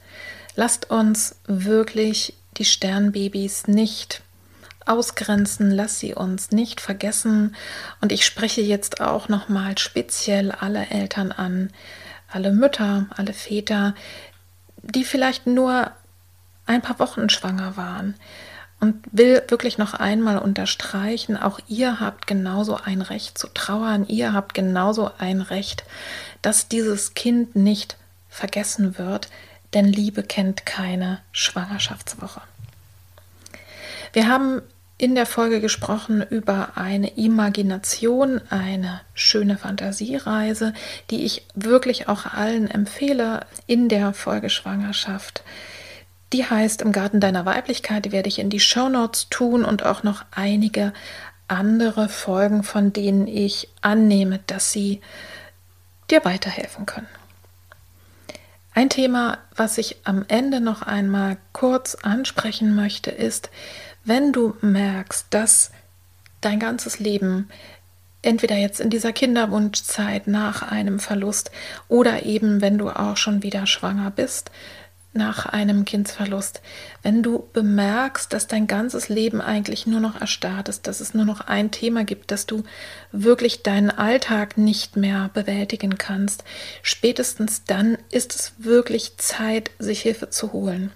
Lasst uns wirklich die Sternbabys nicht ausgrenzen, lass sie uns nicht vergessen. Und ich spreche jetzt auch nochmal speziell alle Eltern an, alle Mütter, alle Väter, die vielleicht nur ein paar Wochen schwanger waren. Und will wirklich noch einmal unterstreichen, auch ihr habt genauso ein Recht zu trauern, ihr habt genauso ein Recht, dass dieses Kind nicht vergessen wird, denn Liebe kennt keine Schwangerschaftswoche. Wir haben in der Folge gesprochen über eine Imagination, eine schöne Fantasiereise, die ich wirklich auch allen empfehle in der Folge Schwangerschaft. Die heißt Im Garten deiner Weiblichkeit, die werde ich in die Show Notes tun und auch noch einige andere Folgen, von denen ich annehme, dass sie dir weiterhelfen können. Ein Thema, was ich am Ende noch einmal kurz ansprechen möchte, ist, wenn du merkst, dass dein ganzes Leben entweder jetzt in dieser Kinderwunschzeit nach einem Verlust oder eben wenn du auch schon wieder schwanger bist, nach einem Kindsverlust, wenn du bemerkst, dass dein ganzes Leben eigentlich nur noch erstarrt ist, dass es nur noch ein Thema gibt, dass du wirklich deinen Alltag nicht mehr bewältigen kannst, spätestens dann ist es wirklich Zeit, sich Hilfe zu holen.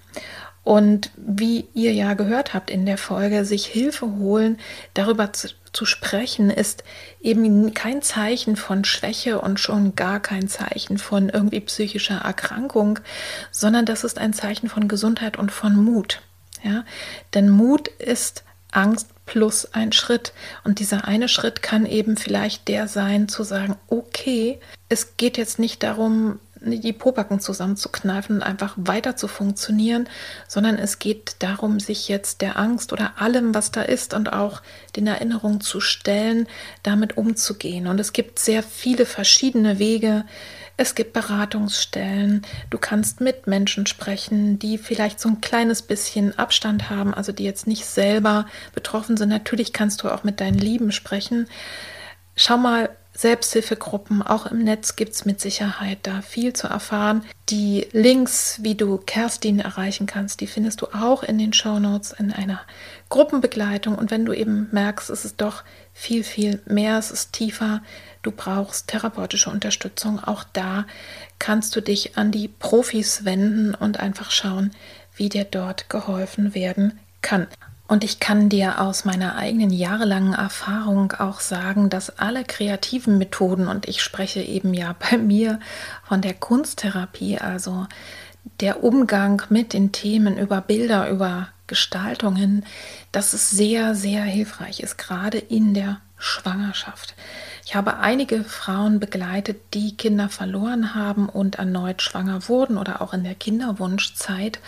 Und wie ihr ja gehört habt in der Folge, sich Hilfe holen, darüber zu, zu, sprechen, ist eben kein Zeichen von Schwäche und schon gar kein Zeichen von irgendwie psychischer Erkrankung, sondern das ist ein Zeichen von Gesundheit und von Mut. Ja? Denn Mut ist Angst plus ein Schritt. Und dieser eine Schritt kann eben vielleicht der sein, zu sagen, okay, es geht jetzt nicht darum, die Pobacken zusammenzukneifen und einfach weiter zu funktionieren, sondern es geht darum, sich jetzt der Angst oder allem, was da ist und auch den Erinnerungen zu stellen, damit umzugehen. Und es gibt sehr viele verschiedene Wege. Es gibt Beratungsstellen. Du kannst mit Menschen sprechen, die vielleicht so ein kleines bisschen Abstand haben, also die jetzt nicht selber betroffen sind. Natürlich kannst du auch mit deinen Lieben sprechen. Schau mal, Selbsthilfegruppen, auch im Netz gibt es mit Sicherheit da viel zu erfahren. Die Links, wie du Kerstin erreichen kannst, die findest du auch in den Show Notes in einer Gruppenbegleitung. Und wenn du eben merkst, es ist doch viel, viel mehr, es ist tiefer, du brauchst therapeutische Unterstützung, auch da kannst du dich an die Profis wenden und einfach schauen, wie dir dort geholfen werden kann. Und ich kann dir aus meiner eigenen jahrelangen Erfahrung auch sagen, dass alle kreativen Methoden, und ich spreche eben ja bei mir von der Kunsttherapie, also der Umgang mit den Themen über Bilder, über Gestaltungen, dass es sehr, sehr hilfreich ist, gerade in der Schwangerschaft. Ich habe einige Frauen begleitet, die Kinder verloren haben und erneut schwanger wurden oder auch in der Kinderwunschzeit.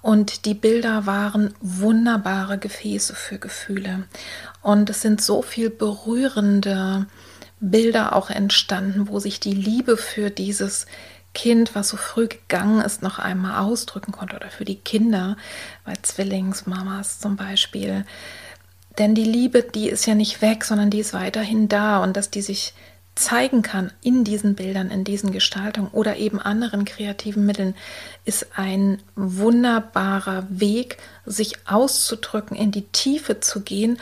Und die Bilder waren wunderbare Gefäße für Gefühle. Und es sind so viel berührende Bilder auch entstanden, wo sich die Liebe für dieses Kind, was so früh gegangen ist, noch einmal ausdrücken konnte oder für die Kinder, bei Zwillingsmamas zum Beispiel. Denn die Liebe, die ist ja nicht weg, sondern die ist weiterhin da. Und dass die sich zeigen kann in diesen Bildern, in diesen Gestaltungen oder eben anderen kreativen Mitteln, ist ein wunderbarer Weg, sich auszudrücken, in die Tiefe zu gehen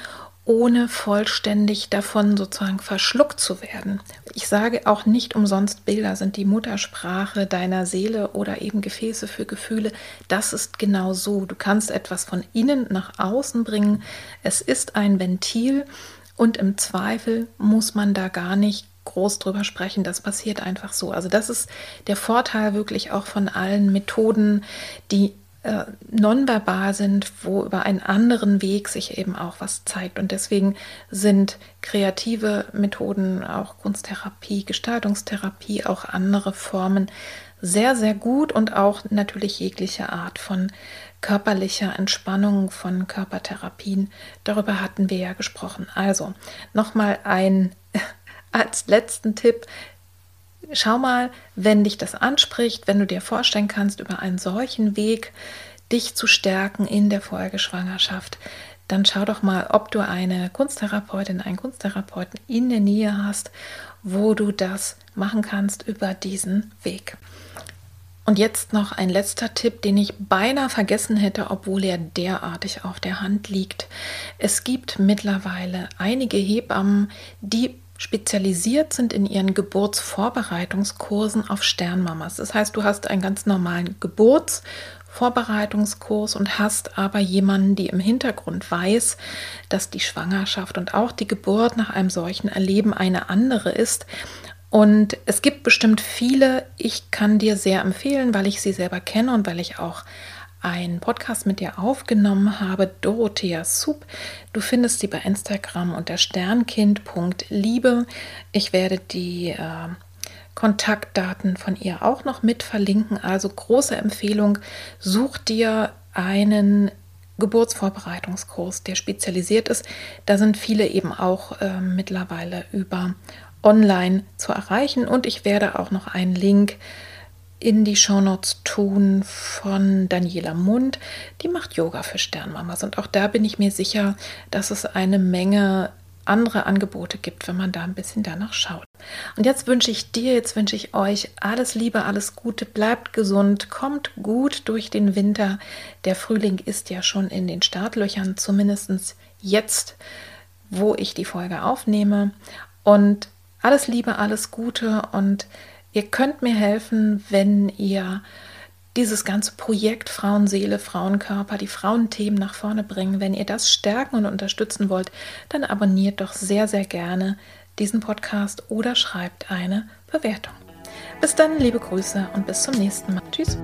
ohne vollständig davon sozusagen verschluckt zu werden. Ich sage auch nicht umsonst, Bilder sind die Muttersprache deiner Seele oder eben Gefäße für Gefühle. Das ist genau so. Du kannst etwas von innen nach außen bringen. Es ist ein Ventil und im Zweifel muss man da gar nicht groß drüber sprechen. Das passiert einfach so. Also das ist der Vorteil wirklich auch von allen Methoden, die äh, nonverbal sind, wo über einen anderen Weg sich eben auch was zeigt. Und deswegen sind kreative Methoden, auch Kunsttherapie, Gestaltungstherapie, auch andere Formen sehr, sehr gut und auch natürlich jegliche Art von körperlicher Entspannung, von Körpertherapien. Darüber hatten wir ja gesprochen. Also nochmal ein als letzten Tipp. Schau mal, wenn dich das anspricht, wenn du dir vorstellen kannst, über einen solchen Weg dich zu stärken in der Folgeschwangerschaft, dann schau doch mal, ob du eine Kunsttherapeutin, einen Kunsttherapeuten in der Nähe hast, wo du das machen kannst über diesen Weg. Und jetzt noch ein letzter Tipp, den ich beinahe vergessen hätte, obwohl er derartig auf der Hand liegt. Es gibt mittlerweile einige Hebammen, die spezialisiert sind in ihren Geburtsvorbereitungskursen auf Sternmamas. Das heißt, du hast einen ganz normalen Geburtsvorbereitungskurs und hast aber jemanden, die im Hintergrund weiß, dass die Schwangerschaft und auch die Geburt nach einem solchen Erleben eine andere ist. Und es gibt bestimmt viele, ich kann dir sehr empfehlen, weil ich sie selber kenne und weil ich auch einen Podcast mit dir aufgenommen habe, Dorothea Sub. Du findest sie bei Instagram unter sternkind.liebe. Ich werde die äh, Kontaktdaten von ihr auch noch mit verlinken. Also große Empfehlung, such dir einen Geburtsvorbereitungskurs, der spezialisiert ist. Da sind viele eben auch äh, mittlerweile über online zu erreichen und ich werde auch noch einen Link in die Shownotes tun von Daniela Mund. Die macht Yoga für Sternmamas. Und auch da bin ich mir sicher, dass es eine Menge andere Angebote gibt, wenn man da ein bisschen danach schaut. Und jetzt wünsche ich dir, jetzt wünsche ich euch alles Liebe, alles Gute, bleibt gesund, kommt gut durch den Winter. Der Frühling ist ja schon in den Startlöchern, zumindest jetzt, wo ich die Folge aufnehme. Und alles Liebe, alles Gute und Ihr könnt mir helfen, wenn ihr dieses ganze Projekt Frauenseele, Frauenkörper, die Frauenthemen nach vorne bringen, wenn ihr das stärken und unterstützen wollt, dann abonniert doch sehr, sehr gerne diesen Podcast oder schreibt eine Bewertung. Bis dann, liebe Grüße und bis zum nächsten Mal. Tschüss.